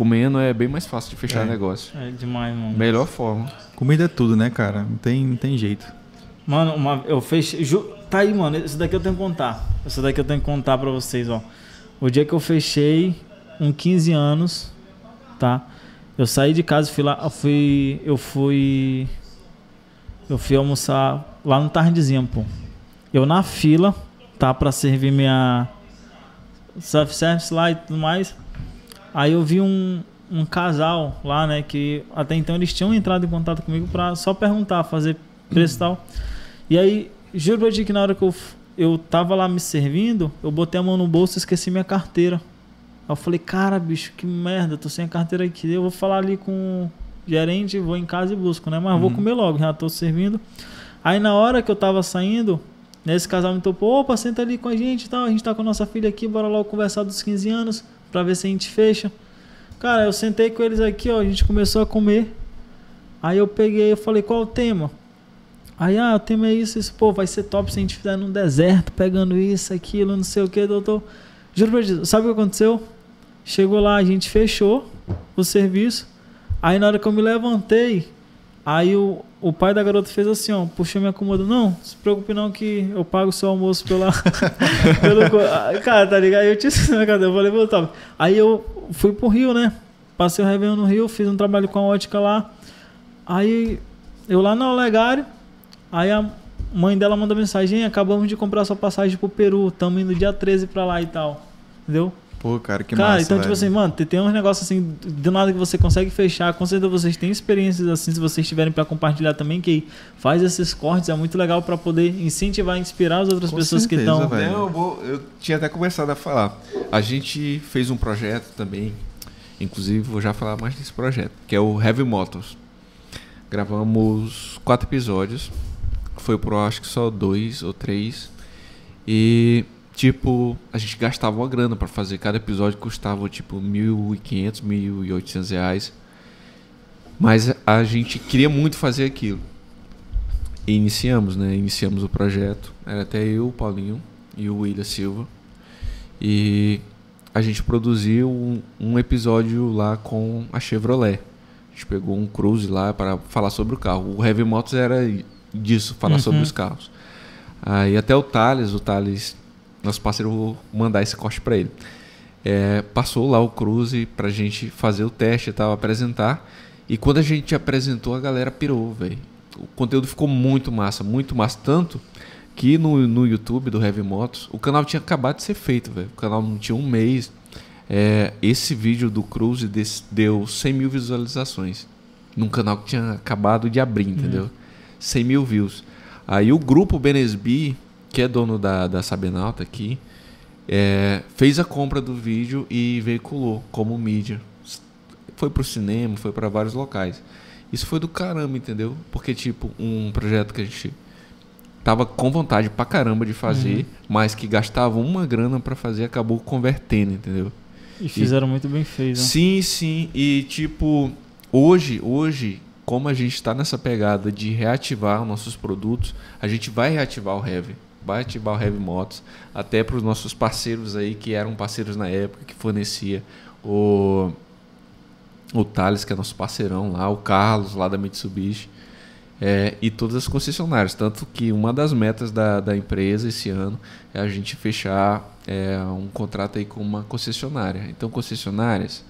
Comendo é bem mais fácil de fechar É. negócio. É demais, mano. Melhor forma. Comida é tudo, né, cara? Não tem, não tem jeito. Mano, uma- eu fechei. ju- tá aí, mano. Isso daqui eu tenho que contar. Isso daqui eu tenho que contar pra vocês, ó. O dia que eu fechei, com 15 anos, tá? Eu saí de casa e fui lá. Eu fui. Eu fui. Eu fui almoçar lá no Tardezinho, pô. Eu na fila, tá? Pra servir minha. Self-service lá e tudo mais. Aí eu vi um, um casal lá, né? Que até então eles tinham entrado em contato comigo pra só perguntar, fazer preço e tal. E aí, juro pra ti que na hora que eu, eu tava lá me servindo, eu botei a mão no bolso e esqueci minha carteira. Aí eu falei, cara, bicho, que merda, tô sem a carteira aqui. Eu vou falar ali com o gerente, vou em casa e busco, né? Mas vou comer logo, já tô servindo. Aí na hora que eu tava saindo, nesse casal me topou, opa, senta ali com a gente e tal. A gente tá com a nossa filha aqui, bora logo conversar dos 15 anos pra ver se a gente fecha. Cara, eu sentei com eles aqui, ó, a gente começou a comer. Aí eu peguei, eu falei, qual o tema? Aí, ah, o tema é isso, isso, pô, vai ser top se a gente fizer num deserto, pegando isso, aquilo, não sei o que, doutor. Juro pra Deus, sabe o que aconteceu? Chegou lá, a gente fechou o serviço. Aí na hora que eu me levantei, aí o, o pai da garota fez assim, ó, puxou minha cômoda. Não, se preocupe não que eu pago o seu almoço pela... [LAUGHS] pelo, Ah, cara, tá ligado? Eu tinha na eu falei, pô, top. Aí eu fui pro Rio, né? Passei o Réveillon no Rio, fiz um trabalho com a ótica lá. Aí eu lá no Olegário, aí a mãe dela manda mensagem, acabamos de comprar sua passagem pro Peru, tamo indo dia 13 pra lá e tal. Entendeu? Pô, cara, que Cara, massa, então, tipo velho. assim, mano, tem, tem uns negócios assim, do nada que você consegue fechar. Com certeza vocês têm experiências assim, se vocês tiverem pra compartilhar também, que faz esses cortes, é muito legal pra poder incentivar e inspirar as outras Com pessoas que certeza, estão. velho. Não, eu, vou, eu tinha até começado a falar. A gente fez um projeto também, inclusive vou já falar mais desse projeto, que é o Heavy Motors. Gravamos quatro episódios, foi pro acho que só dois ou três. E tipo, a gente gastava uma grana pra fazer, cada episódio custava tipo 1.500, 1.800 reais. Mas a gente queria muito fazer aquilo. E iniciamos, né? Iniciamos o projeto. Era até eu, o Paulinho e o William Silva. E a gente produziu um, um episódio lá com a Chevrolet. A gente pegou um cruise lá para falar sobre o carro. O Heavy Motors era disso, falar Uhum. sobre os carros. Aí até o Thales, o Thales, nosso parceiro, vou mandar esse corte para ele. É, passou lá o cruise pra gente fazer o teste e tal, apresentar. E quando a gente apresentou, a galera pirou, velho. O conteúdo ficou muito massa, muito massa. Tanto que no, no YouTube do Heavy Motos, o canal tinha acabado de ser feito, velho. O canal não tinha um mês. É, esse vídeo do des- deu 100 mil visualizações. Num canal que tinha acabado de abrir, entendeu? 100 mil views. Aí o grupo Benesbi, que é dono da, da Sabenalta aqui, é, fez a compra do vídeo e veiculou como mídia. Foi pro cinema, foi para vários locais. Isso foi do caramba, entendeu? Porque, tipo, um projeto que a gente tava com vontade pra caramba de fazer, mas que gastava uma grana pra fazer, acabou convertendo, entendeu? E fizeram muito bem feito. né? Sim, sim. E tipo, hoje, hoje, como a gente está nessa pegada de reativar os nossos produtos, a gente vai reativar o Heavy. O Heavy Motos. Até para os nossos parceiros aí, que eram parceiros na época, que fornecia o, o Thales, que é nosso parceirão lá, o Carlos, lá da Mitsubishi. É, e todas as concessionárias. Tanto que uma das metas da, da empresa esse ano é a gente fechar é, um contrato aí com uma concessionária. Então, concessionárias,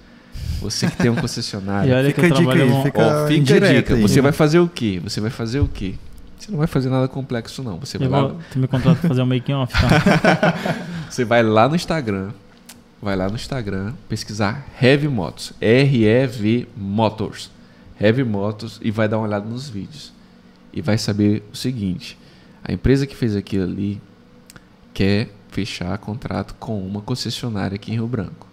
você que tem um [LAUGHS] E concessionário, olha Fica que eu a dica trabalho aí, fica- ó, fica a indireta dica. aí. Você vai fazer o quê? Você vai fazer o quê? Você não vai fazer nada complexo, não. Você vai, Igual, lá, tu me contrata pra fazer um making off, tá? [LAUGHS] você vai lá no Instagram, vai lá no Instagram, pesquisar Heavy Motos, R-E-V Motors, Heavy Motos e vai dar uma olhada nos vídeos. E vai saber o seguinte: a empresa que fez aquilo ali quer fechar contrato com uma concessionária aqui em Rio Branco.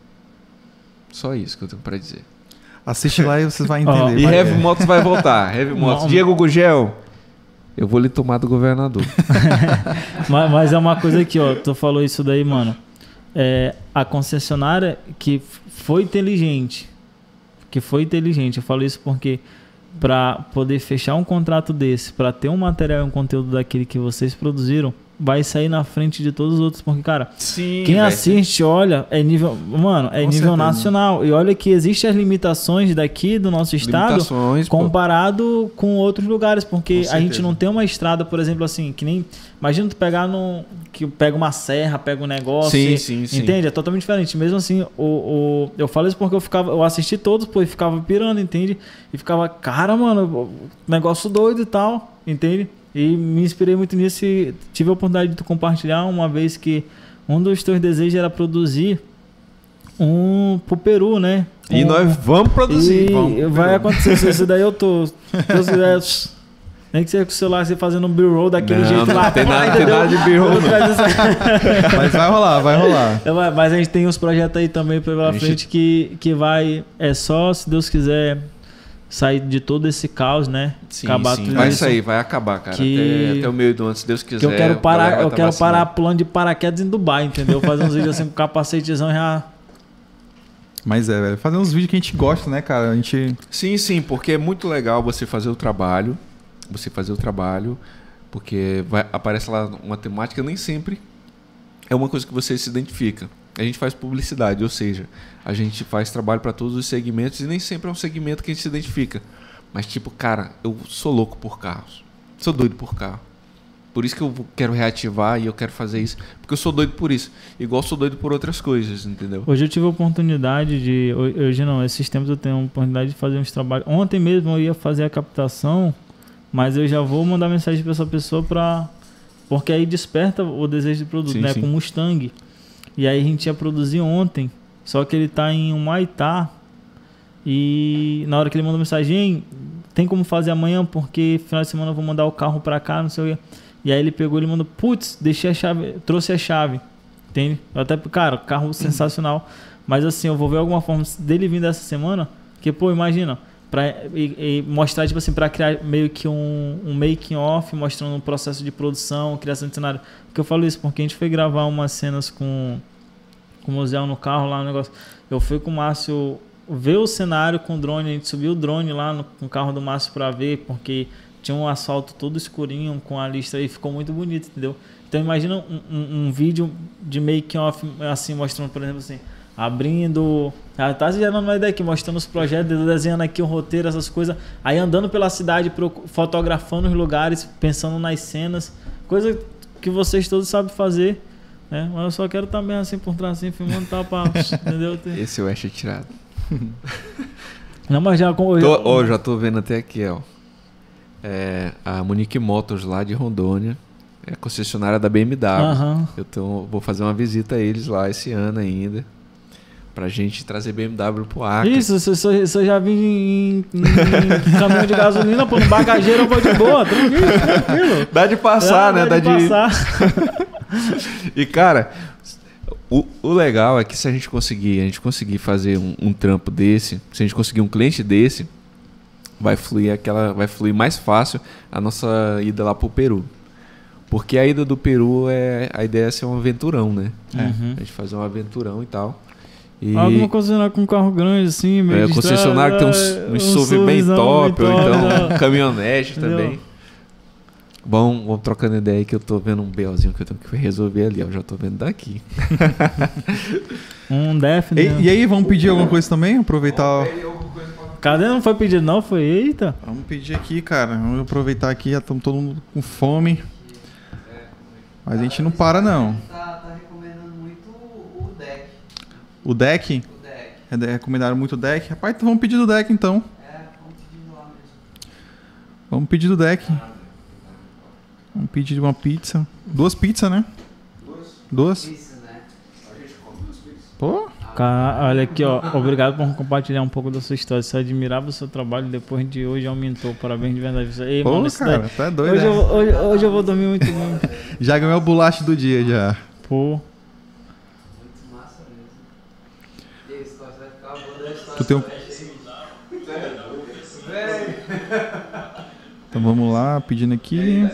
Só isso que eu tenho pra dizer. Assiste lá e vocês [LAUGHS] vão entender. E vai- Heavy Motos vai voltar. Heavy Motos. Diego Gugel, eu vou lhe tomar do governador. [LAUGHS] mas, mas é uma coisa aqui, ó. Tu falou isso daí, mano. É, a concessionária que foi inteligente. Que foi inteligente. Eu falo isso porque para poder fechar um contrato desse, para ter um material e um conteúdo daquele que vocês produziram, vai sair na frente de todos os outros. Porque, cara, Sim. quem assiste, olha, é nível. Mano, é Com nível certeza. nacional. E olha que existem as limitações daqui do nosso estado Limitações, pô. comparado com outros lugares, porque a gente não tem uma estrada, por exemplo, assim, que nem. Imagina tu pegar no. que pega uma serra, pega um negócio. Sim, e- sim, sim. Entende? É totalmente diferente. Mesmo assim, o, o, eu falo isso porque eu ficava. Eu assisti todos, pô, e ficava pirando, entende? E ficava, cara, mano, negócio doido e tal, entende? E me inspirei muito nisso e tive a oportunidade de tu compartilhar uma vez que um dos teus desejos era produzir um pro Peru, né? E Um- nós vamos produzir. e vamos. vai acontecer isso, isso daí eu tô. Se Deus quiser, nem que seja com o celular você fazendo um b-roll daquele Não, jeito não lá. tem nada- tem nada de b-roll, Mas vai rolar, vai rolar. É, mas- a gente tem uns projetos aí também pela gente- frente que, que vai. É só, se Deus quiser, sair de todo esse caos, né? Sim, acabar sim. tudo Vai isso. sair, vai acabar, cara. Que- Até, até o meio do ano, se Deus quiser. Que eu quero parar, eu tá quero vacinando. parar pulando de paraquedas em Dubai, entendeu? Fazer uns vídeos assim com capacetezão já. Mas é, velho. Fazer uns vídeos que a gente gosta, né, cara? A gente. Sim, sim, porque é muito legal você fazer o trabalho, você fazer o trabalho, porque vai, aparece lá uma temática, nem sempre é uma coisa que você se identifica. A gente faz publicidade, ou seja, a gente faz trabalho para todos os segmentos e nem sempre é um segmento que a gente se identifica. Mas tipo, cara, eu sou louco por carros. Sou doido por carro. Por isso que eu quero reativar e eu quero fazer isso. Porque eu sou doido por isso. Igual sou doido por outras coisas, entendeu? Hoje eu tive a oportunidade de. ho- Hoje não, esses tempos eu tenho a oportunidade de fazer uns trabalhos. Ontem mesmo eu ia fazer a captação, mas eu já vou mandar mensagem para essa pessoa pra. Porque aí desperta o desejo de produto, Sim, né? sim. Com Mustang. E aí a gente ia produzir ontem, só que ele tá em Humaitá. E na hora que ele mandou mensagem, "Hein, tem como fazer amanhã, porque final de semana eu vou mandar o carro pra cá, não sei o quê. E aí ele pegou e mandou, putz, deixei a chave, trouxe a chave. Entende? Eu até, cara, carro sensacional. Mas assim, eu vou ver alguma forma dele vindo essa semana. Que, pô, imagina. Pra, e, e mostrar, tipo assim, pra criar meio que um, um making off, mostrando um processo de produção, criação de cenário. Eu falo isso, porque a gente foi gravar umas cenas com, com o museu no carro lá, no negócio. Eu fui com o Márcio ver o cenário com o drone, a gente subiu o drone lá no, carro do Márcio pra ver, porque tinha um asfalto todo escurinho com a lista e ficou muito bonito, entendeu? Então imagina um, um- um vídeo de making off assim, mostrando, por exemplo, assim, abrindo. Ah, tá gerando uma ideia aqui, mostrando os projetos, desenhando aqui o roteiro, essas coisas. Aí andando pela cidade, fotografando os lugares, pensando nas cenas, coisa que vocês todos sabem fazer. Né? Mas eu só quero estar mesmo assim por trás, assim, filmando, tá, pra, [LAUGHS] entendeu? Esse eu acho tirado. [LAUGHS] Não, mas já com. Tô, ó, já tô vendo até aqui, ó. É, a Monique Motors lá de Rondônia. É a concessionária da BMW. Aham. Eu tô, vou fazer uma visita a eles lá esse ano ainda. Pra gente trazer BMW pro Acre. Isso, eu já vim em, em- caminhão de gasolina, pô, no bagageiro eu vou de boa, tranquilo, tranquilo. Dá de passar, né? Dá de... passar. [LAUGHS] E cara, o, o legal é que se a gente conseguir, a gente conseguir fazer um, um trampo desse, se a gente conseguir um cliente desse, vai fluir aquela, vai fluir mais fácil a nossa ida lá pro Peru. Porque a ida do Peru é a ideia é ser um aventurão, né? Uhum. A gente fazer um aventurão e tal. E Alguma concessionária com um carro grande, assim, meio é, de concessionário que tem uns, uns um SUV bem top, ou bem top, então né? [LAUGHS] caminhonete também. Bom, vamos trocando ideia aí que eu tô vendo um BOzinho que eu tenho que resolver ali, ó. Eu já tô vendo daqui. [LAUGHS] Um def, E, né? e aí, vamos pedir alguma coisa também? Aproveitar. Cadê? Não foi pedido, não? Foi, eita. Vamos pedir aqui, cara. Vamos aproveitar aqui, já estamos todo mundo com fome. Mas a gente não para, não. Tá, tá recomendando muito o deck. O deck, O deck. é- recomendaram muito o deck. Rapaz, então vamos pedir do deck então. É, vamos pedir lá mesmo. Vamos pedir do deck. Vamos pedir uma pizza. Duas pizzas, né? Duas? Isso, né? Pô, Cara, olha aqui, ó. Obrigado por compartilhar um pouco da sua história. Você admirava o seu trabalho depois de hoje aumentou. Parabéns de verdade. Ei, pô, mano, isso cara, daí- tá doido. Hoje né? eu, hoje, hoje eu vou dormir muito bem. [LAUGHS] Já ganhou o bolacho do dia já. Pô. Muito massa mesmo. E aí, história vai ficar boa da história. Tu tem um- Então vamos lá, pedindo aqui.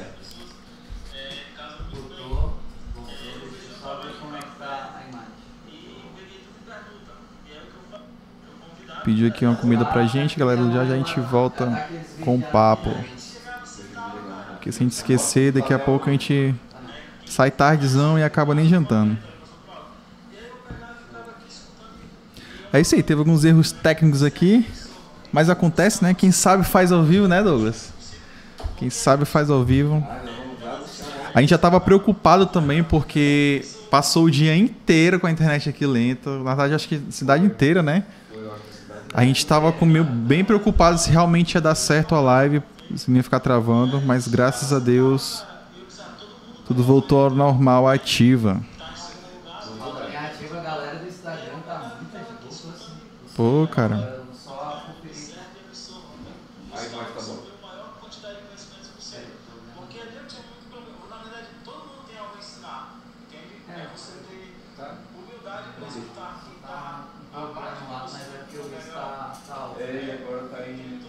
Pediu aqui uma comida pra gente, galera. Já já a gente volta com o papo. Porque se a gente esquecer, daqui a pouco a gente sai tardezão e acaba nem jantando. É isso aí, teve alguns erros técnicos aqui, mas acontece, né? Quem sabe faz ao vivo, né, Douglas? Quem sabe faz ao vivo. A gente já tava preocupado também porque passou o dia inteiro com a internet aqui lenta. Na verdade, acho que a cidade inteira, né? A gente tava com meio, bem preocupado se realmente ia dar certo a live, se não ia ficar travando, mas graças a Deus tudo voltou ao normal, ativa. Minha ativa, a galera do Instagram tá muito agitada, assim. Pô, cara. Eu Só conferir. Aí, mas tá bom. Tá um pouco granulado, mas é porque o visto tá, tá alto. É, agora tá em.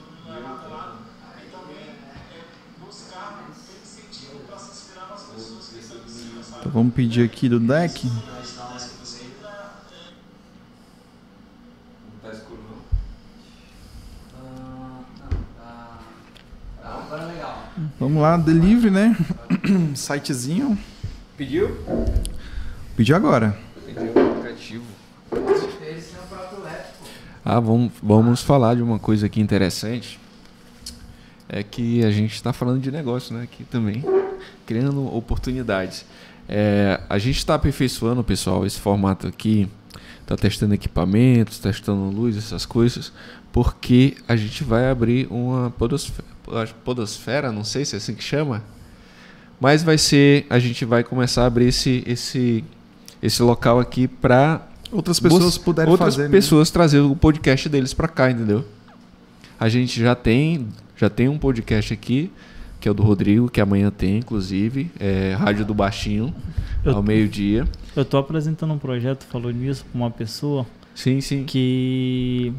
Então vamos pedir aqui do deck. Não tá escuro, não? Ah, não, tá. Tá, agora é legal. Vamos lá, delivery, né? [CLEARS THROAT] Sitezinho. Pediu? Pediu agora. Pediu o aplicativo. Ah, vamos, vamos falar de uma coisa aqui interessante. É que a gente está falando de negócio, né? Aqui também, criando oportunidades. É, a gente está aperfeiçoando, pessoal, esse formato aqui. Está testando equipamentos, testando luz, essas coisas, porque a gente vai abrir uma podosfera, podosfera, não sei se é assim que chama, mas vai ser, a gente vai começar a abrir esse, esse, esse local aqui para Outras pessoas puderem outras fazer. né? pessoas trazer o podcast deles pra cá, entendeu? A gente já tem, já tem um podcast aqui, que é o do Rodrigo, que amanhã tem, inclusive, é Rádio do Baixinho, Eu- ao meio-dia. Eu tô apresentando um projeto, falou nisso, pra uma pessoa Sim, sim. que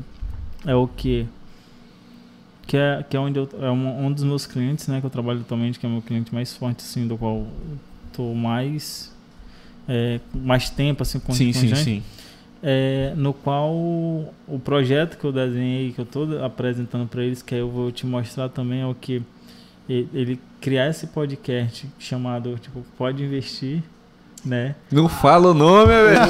é o que que é, que é onde eu, é um, um dos meus clientes, né, que eu trabalho atualmente, que é o meu cliente mais forte, assim, do qual tô mais é, mais tempo, assim, com Sim, com sim, gente, sim. é, no qual o projeto que eu desenhei, que eu tô apresentando para eles, que eu vou te mostrar também, é o que ele, ele criar esse podcast chamado, tipo, Pode Investir, né? Não fala o nome, velho. [LAUGHS]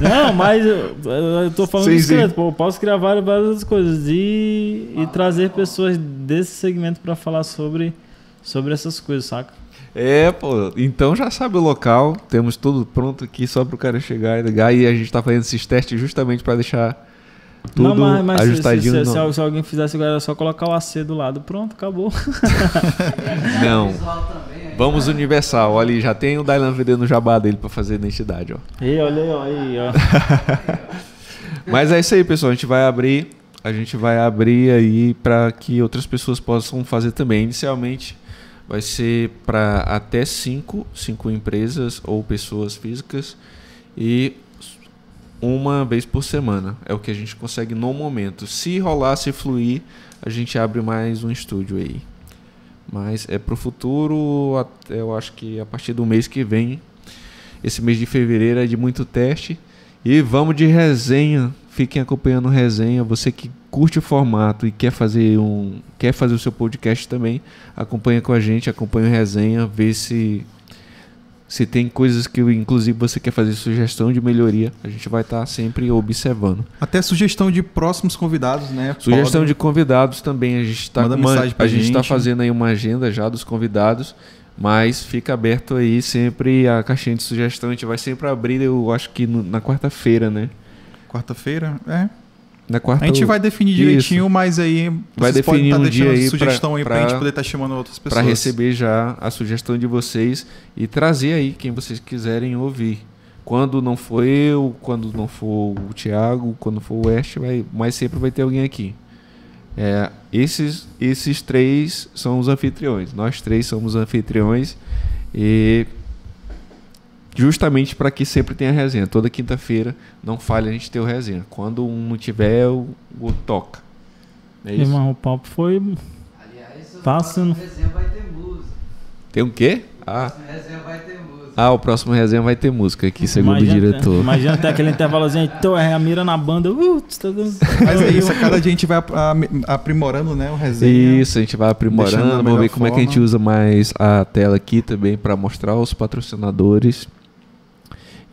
Não, mas eu, eu tô falando Sim, pô, eu posso criar várias, várias outras coisas e, e trazer pessoas desse segmento para falar sobre, sobre essas coisas, saca? É, pô. Então já sabe o local. Temos tudo pronto aqui só pro cara chegar e ligar. E a gente tá fazendo esses testes justamente pra deixar tudo não, mas, mas se- ajustadinho. se, se, não. se alguém fizesse agora, era só colocar o AC do lado, pronto, acabou. [LAUGHS] [LAUGHS] Não. Vamos universal. Olha, ali, já tem o Dylan vendendo o jabá dele pra fazer identidade, ó. Ei, olha aí, ó, aí, ó. [LAUGHS] Mas é isso aí, pessoal. A gente vai abrir, a gente vai abrir aí para que outras pessoas possam fazer também. Inicialmente vai ser para até cinco, cinco empresas ou pessoas físicas e uma vez por semana. É o que a gente consegue no momento. Se rolar, se fluir, a gente abre mais um estúdio aí. Mas é pro futuro, até eu acho que a partir do mês que vem. Esse mês de fevereiro é de muito teste. E vamos de resenha. Fiquem acompanhando resenha. Você que curte o formato e quer fazer um, quer fazer o seu podcast também, acompanha com a gente, acompanha o resenha, vê se se tem coisas que inclusive você quer fazer sugestão de melhoria, a gente vai estar sempre observando. Até sugestão de próximos convidados, né? Sugestão Podem. de convidados também, a gente está a gente tá gente. fazendo aí uma agenda já dos convidados, mas fica aberto aí sempre a caixinha de sugestão, a gente vai sempre abrir, eu acho que no- na quarta-feira, né? Quarta-feira, é. Na quarta A gente vai definir Isso. direitinho, mas aí Vai definir tá um deixando dia aí sugestão pra- aí pra, pra- gente poder estar chamando outras pessoas. para receber já a sugestão de vocês e trazer aí quem vocês quiserem ouvir. Quando não for eu, quando não for o Thiago, quando for o West, vai, mas sempre vai ter alguém aqui. É, esses, esses três são os anfitriões. Nós três somos anfitriões e justamente para que sempre tenha resenha. Toda quinta-feira não falha a gente ter o resenha. Quando um não tiver, o, o toca. É isso? Irmão, o papo foi. Aliás, o Passa próximo resenha vai ter música. Tem um quê? Ah, O próximo resenha vai ter música. Ah, o próximo resenha vai ter música aqui, segundo o Imagina- diretor. Imagina até aquele [LAUGHS] intervalozinho, então é a mira na banda. Uh, tá dando- Mas é isso, a cada dia a gente vai aprimorando, né, o resenha. Isso, a gente vai aprimorando. Vamos ver como é que a gente forma. usa mais a tela aqui também para mostrar os patrocinadores.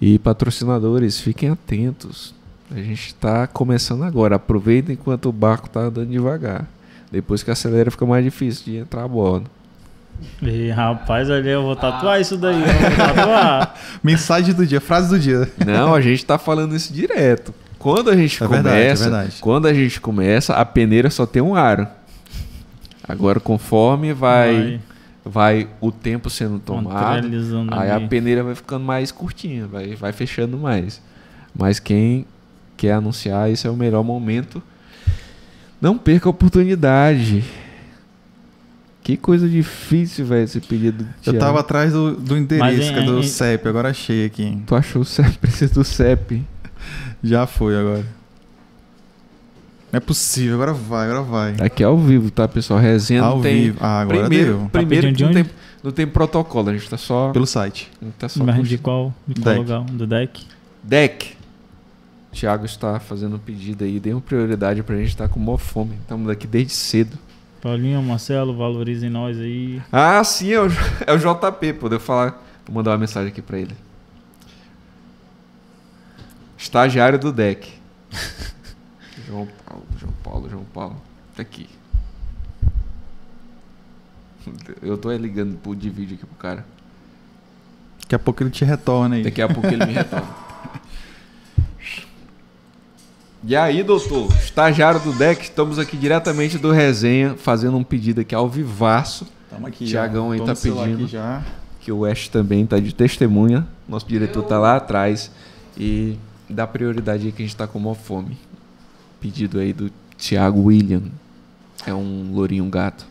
E patrocinadores, fiquem atentos. A gente está começando agora. Aproveitem enquanto o barco está andando devagar. Depois que acelera, fica mais difícil de entrar a bordo. Ih, rapaz, olha, eu vou tatuar isso daí. Eu vou tatuar. [LAUGHS] Mensagem do dia, frase do dia. Não, a gente tá falando isso direto. Quando a gente É começa, verdade, é verdade. quando a gente começa, a peneira só tem um aro. Agora, conforme vai, vai o tempo sendo tomado, aí a ali. peneira vai ficando mais curtinha, vai, vai fechando mais. Mas quem quer anunciar, esse é o melhor momento. Não perca a oportunidade. Que coisa difícil, velho, esse pedido. do Eu tava atrás do, do endereço, em- que é do em- CEP, agora achei aqui. Tu achou o CEP, precisa do CEP. Já foi agora. Não é possível, agora vai, agora vai. Aqui é ao vivo, tá, pessoal? Resenha Ao não tem. vivo. Ah, agora primeiro, deu. primeiro pedindo que não de tem, não tem protocolo, a gente tá só. Pelo site. a gente tá só Mas de qual, de qual Deck. lugar? Do deck? Deck. Thiago está fazendo um pedido aí, dê uma prioridade pra gente estar com mó fome. Estamos daqui desde cedo. Paulinho, Marcelo, valorizem nós aí. Ah, sim, é o, é o JP, pô. Deu falar. Vou mandar uma mensagem aqui pra ele. Estagiário do deck. [LAUGHS] João Paulo, João Paulo, João Paulo. Tá aqui. Eu tô ligando pro de vídeo aqui pro cara. Daqui a pouco ele te retorna aí. Daqui a pouco ele me retorna. E aí, doutor? Estagiário do deck, estamos aqui diretamente do resenha, fazendo um pedido aqui ao vivaço. Tamo aqui. Tiagão aí tá pedindo. Aqui já. que o West também tá de testemunha. Nosso diretor tá lá atrás. E dá prioridade aí que a gente tá com maior fome. Pedido aí do Thiago William. É um lourinho gato.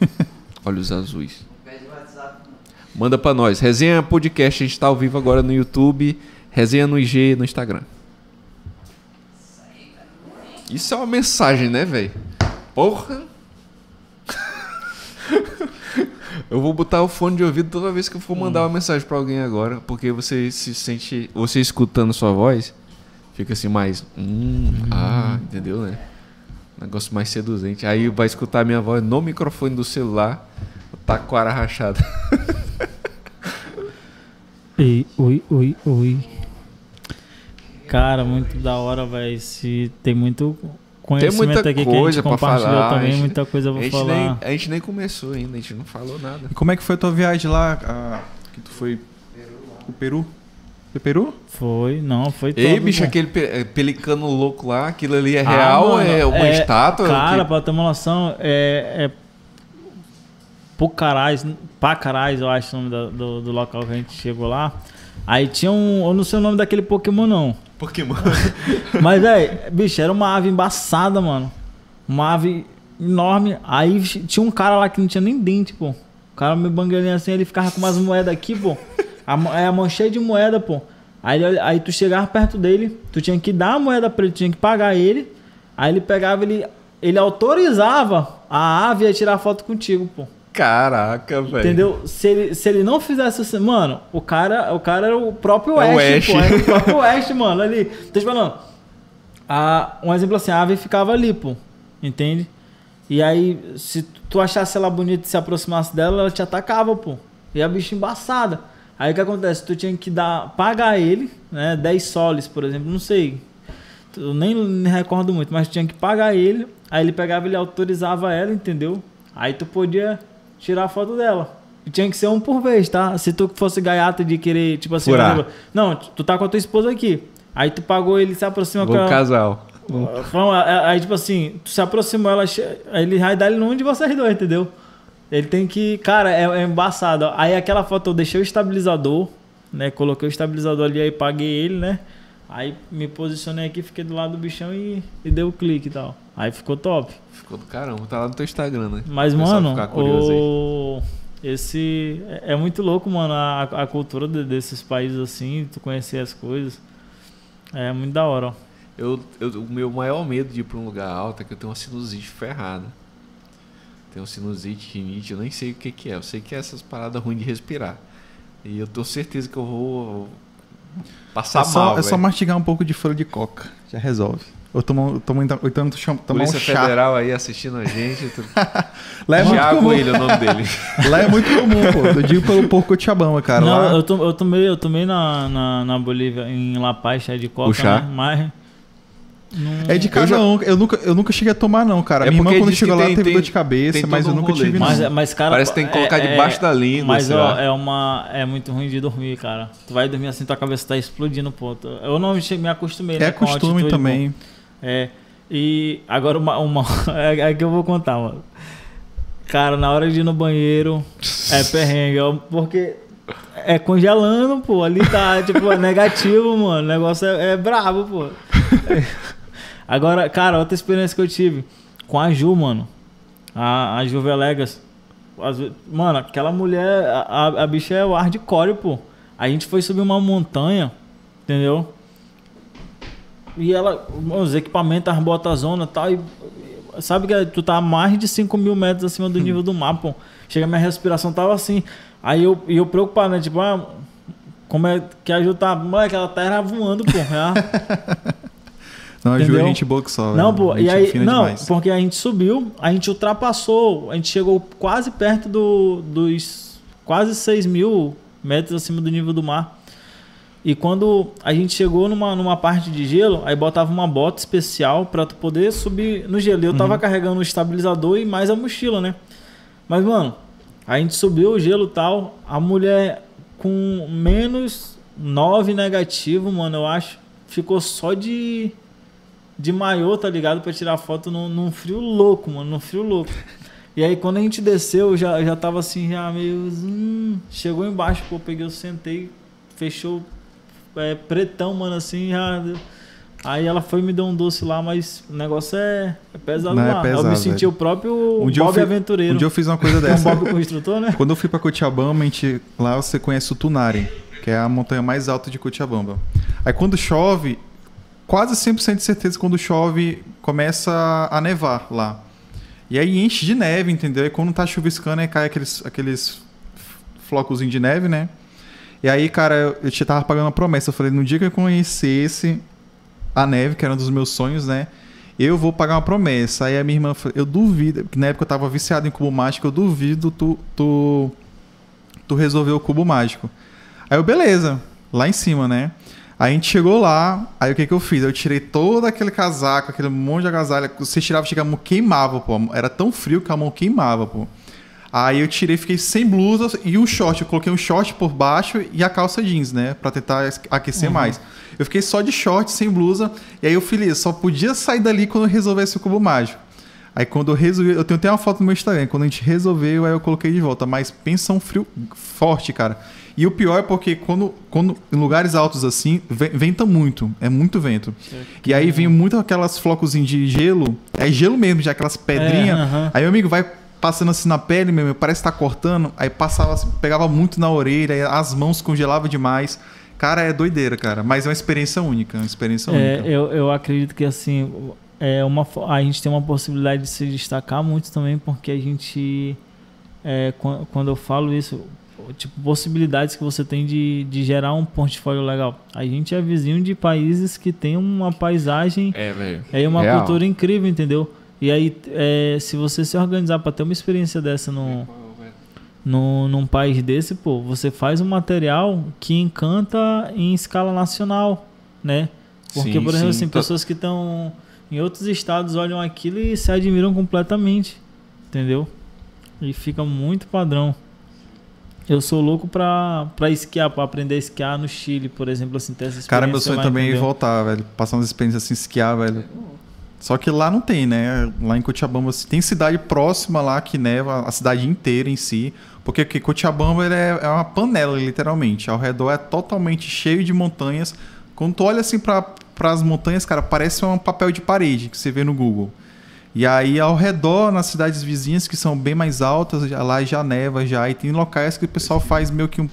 [LAUGHS] Olhos azuis. Pede o WhatsApp. não. Manda pra nós. Resenha Podcast, a gente tá ao vivo agora no YouTube. Resenha no IG no Instagram. Isso é uma mensagem, né, velho? Porra! [LAUGHS] Eu vou botar o fone de ouvido toda vez que eu for mandar uma mensagem pra alguém agora, porque você se sente, você escutando sua voz, fica assim mais, hum, ah, entendeu, né? Negócio mais seduzente. Aí vai escutar a minha voz no microfone do celular, tá com a rachada. [LAUGHS] Ei, oi, oi, oi. Cara, muito da hora, velho. Se tem muito conhecimento muita aqui que a gente coisa pra compartilhou falar, a também, gente- muita coisa eu A falar. nem, a gente nem começou ainda, a gente não falou nada. E como é que foi a tua viagem lá? ah, que tu foi. O Peru? Foi Peru? Foi, não, foi Ei, top, bicho, aquele pe- eh, pelicano louco lá, aquilo ali é Ah, real mano, é uma é- estátua? Cara, Que- pra ter uma noção, é. é Pucarais, Pacarais, eu acho o nome da- do, do local que a gente chegou lá. Aí tinha um. Eu não sei o nome daquele Pokémon, não. Pokémon. [LAUGHS] Mas, velho, bicho, era uma ave embaçada, mano. Uma ave enorme. Aí tinha um cara lá que não tinha nem dente, pô. O cara me banguelinho assim, ele ficava com umas moedas aqui, pô. A, é a mão cheia de moeda, pô. Aí, aí tu chegava perto dele, tu tinha que dar a moeda pra ele, tinha que pagar ele. Aí ele pegava, ele, ele autorizava a ave a tirar foto contigo, pô. Caraca, velho. Entendeu? Se ele, se ele não fizesse assim, mano, o cara, o cara era o próprio É o West, Ash. pô. Era o próprio West, mano, ali. Tô te falando. A, um exemplo assim, a ave ficava ali, pô. Entende? E aí, se tu achasse ela bonita e se aproximasse dela, ela te atacava, pô. E a bicha embaçada. Aí o que acontece? Tu tinha que dar, pagar ele, né? 10 soles, por exemplo, não sei. Eu nem me recordo muito, mas tinha que pagar ele. Aí ele pegava, ele autorizava ela, entendeu? Aí tu podia tirar a foto dela. E tinha que ser um por vez, tá? Se tu fosse gaiata de querer, tipo assim, Furar. não, tu tá com a tua esposa aqui. Aí tu pagou ele se aproxima com Bom ela. casal. Então, aí, aí, tipo assim, tu se aproximou, ela, aí ele vai dar ele num de vocês dois, entendeu? Ele tem que. Cara, é, é embaçado. Aí aquela foto eu deixei o estabilizador, né? Coloquei o estabilizador ali, aí paguei ele, né? Aí me posicionei aqui, fiquei do lado do bichão e, e dei o clique e tal. Aí ficou top. Ficou do caramba, tá lá no teu Instagram, né? Mas, O mano, o... esse é é muito louco, mano, a, a cultura de- desses países assim, tu conhecer as coisas. É muito da hora, ó. Eu, eu- o meu maior medo de ir pra um lugar alto é que eu tenho uma sinusite ferrada. Tenho sinusite, rinite, eu nem sei o que, que é. Eu sei que é essas paradas ruins de respirar. E eu tenho certeza que eu vou passar é só, mal. é só velho. mastigar um pouco de folha de coca. Já resolve. Ou tomar, ou tomar, ou então tomar um Polícia chá. Federal aí assistindo a gente. tu- [LAUGHS] Lá é muito Thiago comum. ele, o nome dele. [LAUGHS] Lá é muito comum, pô. Eu digo pelo porco Cochabamba, cara. não, lá... eu, eu tomei, eu tomei na, na, na Bolívia, em La Paz, chá de coca, O chá? né? Mas. Não- É de cada já- um. Eu nunca, eu nunca cheguei a tomar, não, cara. É Minha irmã, porque quando chegou lá, tem- teve dor de cabeça, mas eu um nunca rolê, tive, não. Mas, mas, cara. Parece que tem que colocar debaixo da língua, Mas, sei ó, lá. é uma. É muito ruim de dormir, cara. Tu vai dormir assim, tua cabeça tá explodindo, pô. Tu- Eu não me acostumei, É né? com a costume altitude, também. pô. É. E agora uma. uma [LAUGHS] é, é que eu vou contar, mano. Cara, na hora de ir no banheiro, é perrengue. Porque é congelando, pô. Ali tá, tipo, é [LAUGHS] negativo, mano. O negócio é, é brabo, pô. Agora, cara, outra experiência que eu tive com a Ju, mano. A, a Ju Velegas. Mano, aquela mulher, a, a- bicha é o hardcore, pô. A gente foi subir uma montanha, entendeu? E ela, os equipamentos, as botas zona e tal. E, sabe que tu tá a mais de 5 mil metros acima do nível do mar, pô. Chega, minha respiração tava assim. Aí eu, eu preocupado, né? Tipo, ah, como é que a Ju tá. Moleque, ela tá era voando, pô. [LAUGHS] Não, a Ju é gente boa que só. Não, pô, e aí, fina não, demais. porque a gente subiu, a gente ultrapassou, a gente chegou quase perto do, dos quase 6 mil metros acima do nível do mar. E quando a gente chegou numa, numa parte de gelo, aí botava uma bota especial pra tu poder subir no gelo. Eu tava Uhum. carregando o estabilizador e mais a mochila, né? Mas, mano, a gente subiu o gelo tal, a mulher com menos 9 negativo, mano, eu acho, ficou só de de maiô, tá ligado? Pra tirar foto num, num frio louco, mano, num frio louco. E aí quando a gente desceu, já, já tava assim, já meio. Hum, chegou embaixo, pô, peguei, eu sentei, fechou é, pretão, mano, assim, já. Aí ela foi e me deu um doce lá, mas o negócio é, é pesado Não, é lá. eu pesado, me senti velho. o próprio Um dia eu Bob fui- Aventureiro. Um dia eu fiz uma coisa [LAUGHS] Um dessa. Bob com instrutor, né? Quando eu fui pra Cochabamba, a gente, lá você conhece o Tunari, que é a montanha mais alta de Cochabamba. Aí quando chove, quase 100% de certeza quando chove começa a nevar lá. E aí enche de neve, entendeu? E quando tá chuviscando, aí cai aqueles, aqueles flocos de neve, né? E aí, cara, eu, eu te tava pagando uma promessa. Eu falei, no dia que eu conhecesse a neve, que era um dos meus sonhos, né? Eu vou pagar uma promessa. Aí a minha irmã falou, eu duvido, porque na época eu tava viciado em cubo mágico, eu duvido tu, tu, tu resolver o cubo mágico. Aí eu, beleza, lá em cima, né? Aí a gente chegou lá, aí o que que eu fiz? Eu tirei todo aquele casaco, aquele monte de agasalho. Você tirava, chega, a mão queimava, pô. Era tão frio que a mão queimava, pô. Aí eu tirei, fiquei sem blusa e um short. Eu coloquei um short por baixo e a calça jeans, né? Pra tentar aquecer mais. Eu fiquei só de short, sem blusa. E aí eu feliz, só podia sair dali quando eu resolvesse o cubo mágico. Aí quando eu resolvi, eu tenho até uma foto no meu Instagram. Quando a gente resolveu, aí eu coloquei de volta. Mas pensa um frio forte, cara. E o pior é porque quando, quando em lugares altos assim, ve- venta muito. É muito vento. E aí vem muito aquelas flocos de gelo. É gelo mesmo, já aquelas pedrinhas. É, aham. Aí meu amigo vai passando assim na pele, meu, parece que tá cortando. Aí passava, assim, pegava muito na orelha, as mãos congelavam demais. Cara, é doideira, cara. Mas é uma experiência única, uma experiência É, única. eu, eu acredito que assim é uma, a gente tem uma possibilidade de se destacar muito também, porque a gente. é, quan- quando eu falo isso, tipo, possibilidades que você tem de, de gerar um portfólio legal. A gente é vizinho de países que tem uma paisagem É, é uma Real. cultura incrível, entendeu? E aí, é, se você se organizar para ter uma experiência dessa no, no, num país desse, pô, você faz um material que encanta em escala nacional, né? Porque, Sim, por exemplo, sim. assim, Tô- pessoas que estão em outros estados olham aquilo e se admiram completamente, entendeu? E fica muito padrão. Eu sou louco pra, pra esquiar, pra aprender a esquiar no Chile, por exemplo, assim, ter essa Cara, meu sonho também é voltar, velho. Passar umas experiências assim, esquiar, velho. Só que lá não tem, né? Lá em Cochabamba assim, tem cidade próxima lá que neva, a cidade inteira em si. Porque que Cochabamba é, é uma panela, literalmente. Ao redor é totalmente cheio de montanhas. Quando tu olha assim para as montanhas, cara, parece um papel de parede que você vê no Google. E aí ao redor, nas cidades vizinhas que são bem mais altas, lá já neva já. E tem locais que o pessoal faz meio que um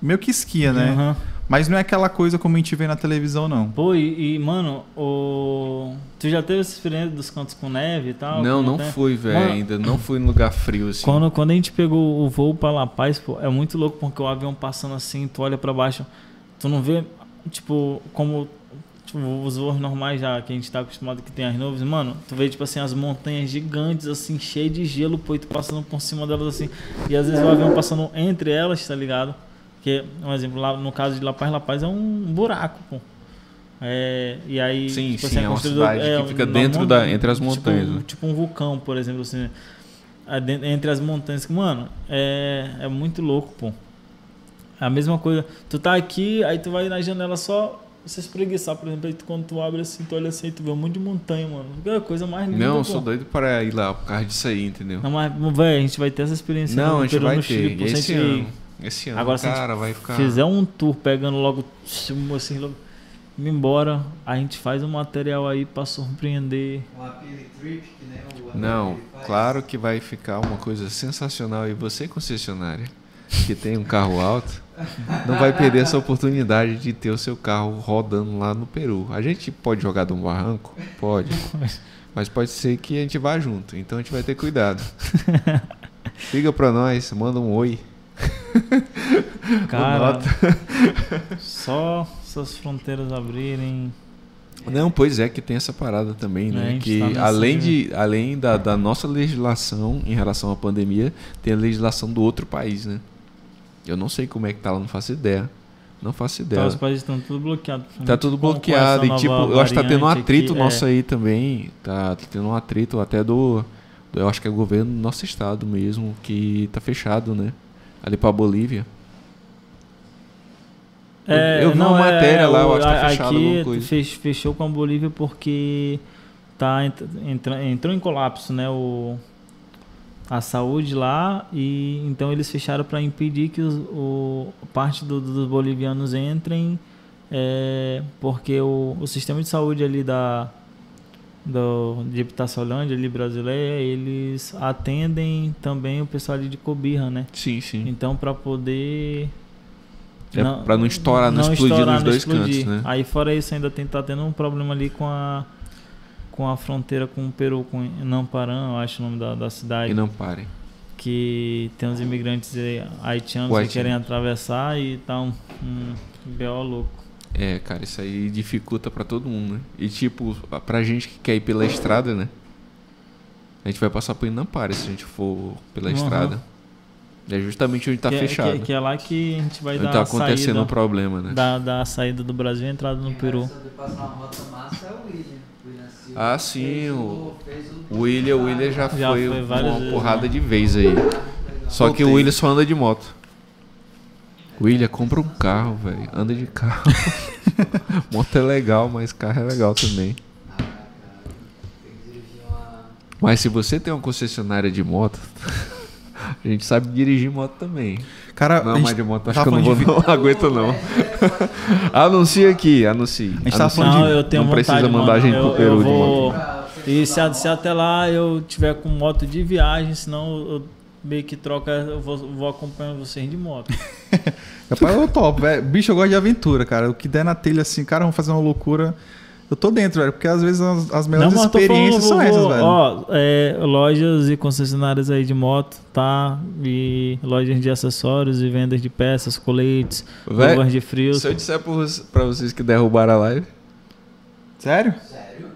meio que esquia, né? Aham. Mas não é aquela coisa como a gente vê na televisão, não. Pô, e, e, mano, o... tu já teve essa experiência dos cantos com neve e tal? Não, não tem? fui, velho, ainda. Não fui em lugar frio assim. Quando, quando a gente pegou o voo pra La Paz, pô, é muito louco porque o avião passando assim, tu olha pra baixo, tu não vê, tipo, como tipo, os voos normais já que a gente tá acostumado que tem as nuvens, mano, tu vê, tipo assim, as montanhas gigantes, assim, cheias de gelo, pô, e tu passando por cima delas assim, e às vezes o avião passando entre elas, tá ligado? Que, um exemplo, lá no caso de La Paz, La Paz é um buraco, pô. É, e aí, Sim, tipo sim, é uma cidade que fica dentro mon- da- entre as tipo- montanhas, né? Tipo um vulcão, por exemplo, assim. é Entre as montanhas. Mano, é, é muito louco, pô. É a mesma coisa. Tu tá aqui, aí tu vai na janela só você espreguiçar, por exemplo. Aí tu, quando tu abre assim, tu olha assim, tu vê um monte de montanha, mano. É a coisa mais linda. Não, eu pô. sou doido para ir lá por causa disso aí, entendeu? Não, mas, velho, a gente vai ter essa experiência Não, no a gente vai no ter. Chile, pô. Esse gente ano. Esse ano, Agora, se a gente cara, vai ficar... fizer um tour pegando logo assim, logo embora, a gente faz um material aí pra surpreender. Um appeal trip, que nem o Não, claro que vai ficar uma coisa sensacional. E você, concessionária, que tem um carro alto, não vai perder essa oportunidade de ter o seu carro rodando lá no Peru. A gente pode jogar de um barranco? Pode. Mas pode ser que a gente vá junto. Então a gente vai ter cuidado. [LAUGHS] Liga pra nós, manda um oi. Cara, só essas fronteiras abrirem. Não, pois é que tem essa parada também, É, né? gente que tá além, de, além da, da nossa legislação em relação à pandemia, tem a legislação do outro país, né? Eu não sei como é que tá lá, não faço ideia. Não faço ideia. Então, os países estão tudo bloqueados. Tá tudo bloqueado. E tipo, eu acho que tá tendo um atrito aqui, nosso é. aí também. Tá tendo um atrito até do, Eu acho que é o governo do nosso estado mesmo, que tá fechado, né? Ali pra Bolívia. É, eu vi não, uma é, matéria lá, eu acho que tá fechado alguma Aqui coisa. fech- fechou com a Bolívia porque tá, ent- entra- entrou em colapso, né? O, a saúde lá e então eles fecharam para impedir que os, o, parte do- dos bolivianos entrem é, porque o, o sistema de saúde ali da do, de Itaçolândia, ali brasileira, eles atendem também o pessoal ali de Cobirra, né? Sim, sim. Então, para poder. É pra não estourar, não explodir nos não dois explodir. cantos, né? Aí, fora isso, ainda tem, tá tendo um problema ali com a, com a fronteira com o Peru, com Namparan, eu acho o nome da, da cidade. E não parem. Que tem uns imigrantes haitianos que querem atravessar e tá um, um BO louco. É, cara, isso aí dificulta pra todo mundo, né? E tipo, pra gente que quer ir pela estrada, né? A gente vai passar por Inampara se a gente for pela Uhum. estrada. É justamente onde tá que, é- fechado. Que, que é lá que a gente vai onde dar tá a acontecendo saída um problema, né? da, da saída do Brasil e entrada no Quem Peru. vai passar uma rota massa é o William. Ah, sim, o- William, o William já, Já foi, foi uma vezes, porrada né? de vez aí. Só que o. William só anda de moto. William, compra um carro, velho. Anda de carro. [LAUGHS] moto é legal, mas carro é legal também. Ah, cara, tem que dirigir uma. Mas se você tem uma concessionária de moto, [LAUGHS] a gente sabe dirigir moto também. Cara, Não, a mas de moto acho que eu não vou, de não [LAUGHS] aguento não. Anuncia aqui, anuncie. A gente Anuncie. falando de- Não, eu tenho não precisa vontade, mandar a mano. gente eu, pro Peru eu de vou... moto. E se, a- se até lá eu tiver com moto de viagem, senão eu meio que troca, eu vou, vou acompanhando vocês de moto. [LAUGHS] Rapaz, eu topo, velho. Bicho, eu gosto de aventura, cara. O que der na telha assim, cara, vamos fazer uma loucura. Eu tô dentro, velho, porque às vezes as, as melhores tô experiências falando, são vou- essas, velho. Ó, é, lojas e concessionárias aí de moto, tá? E lojas de acessórios e vendas de peças, coletes, luvas de frios. Se eu disser pra vocês, pra vocês que derrubaram a live, Sério? Sério?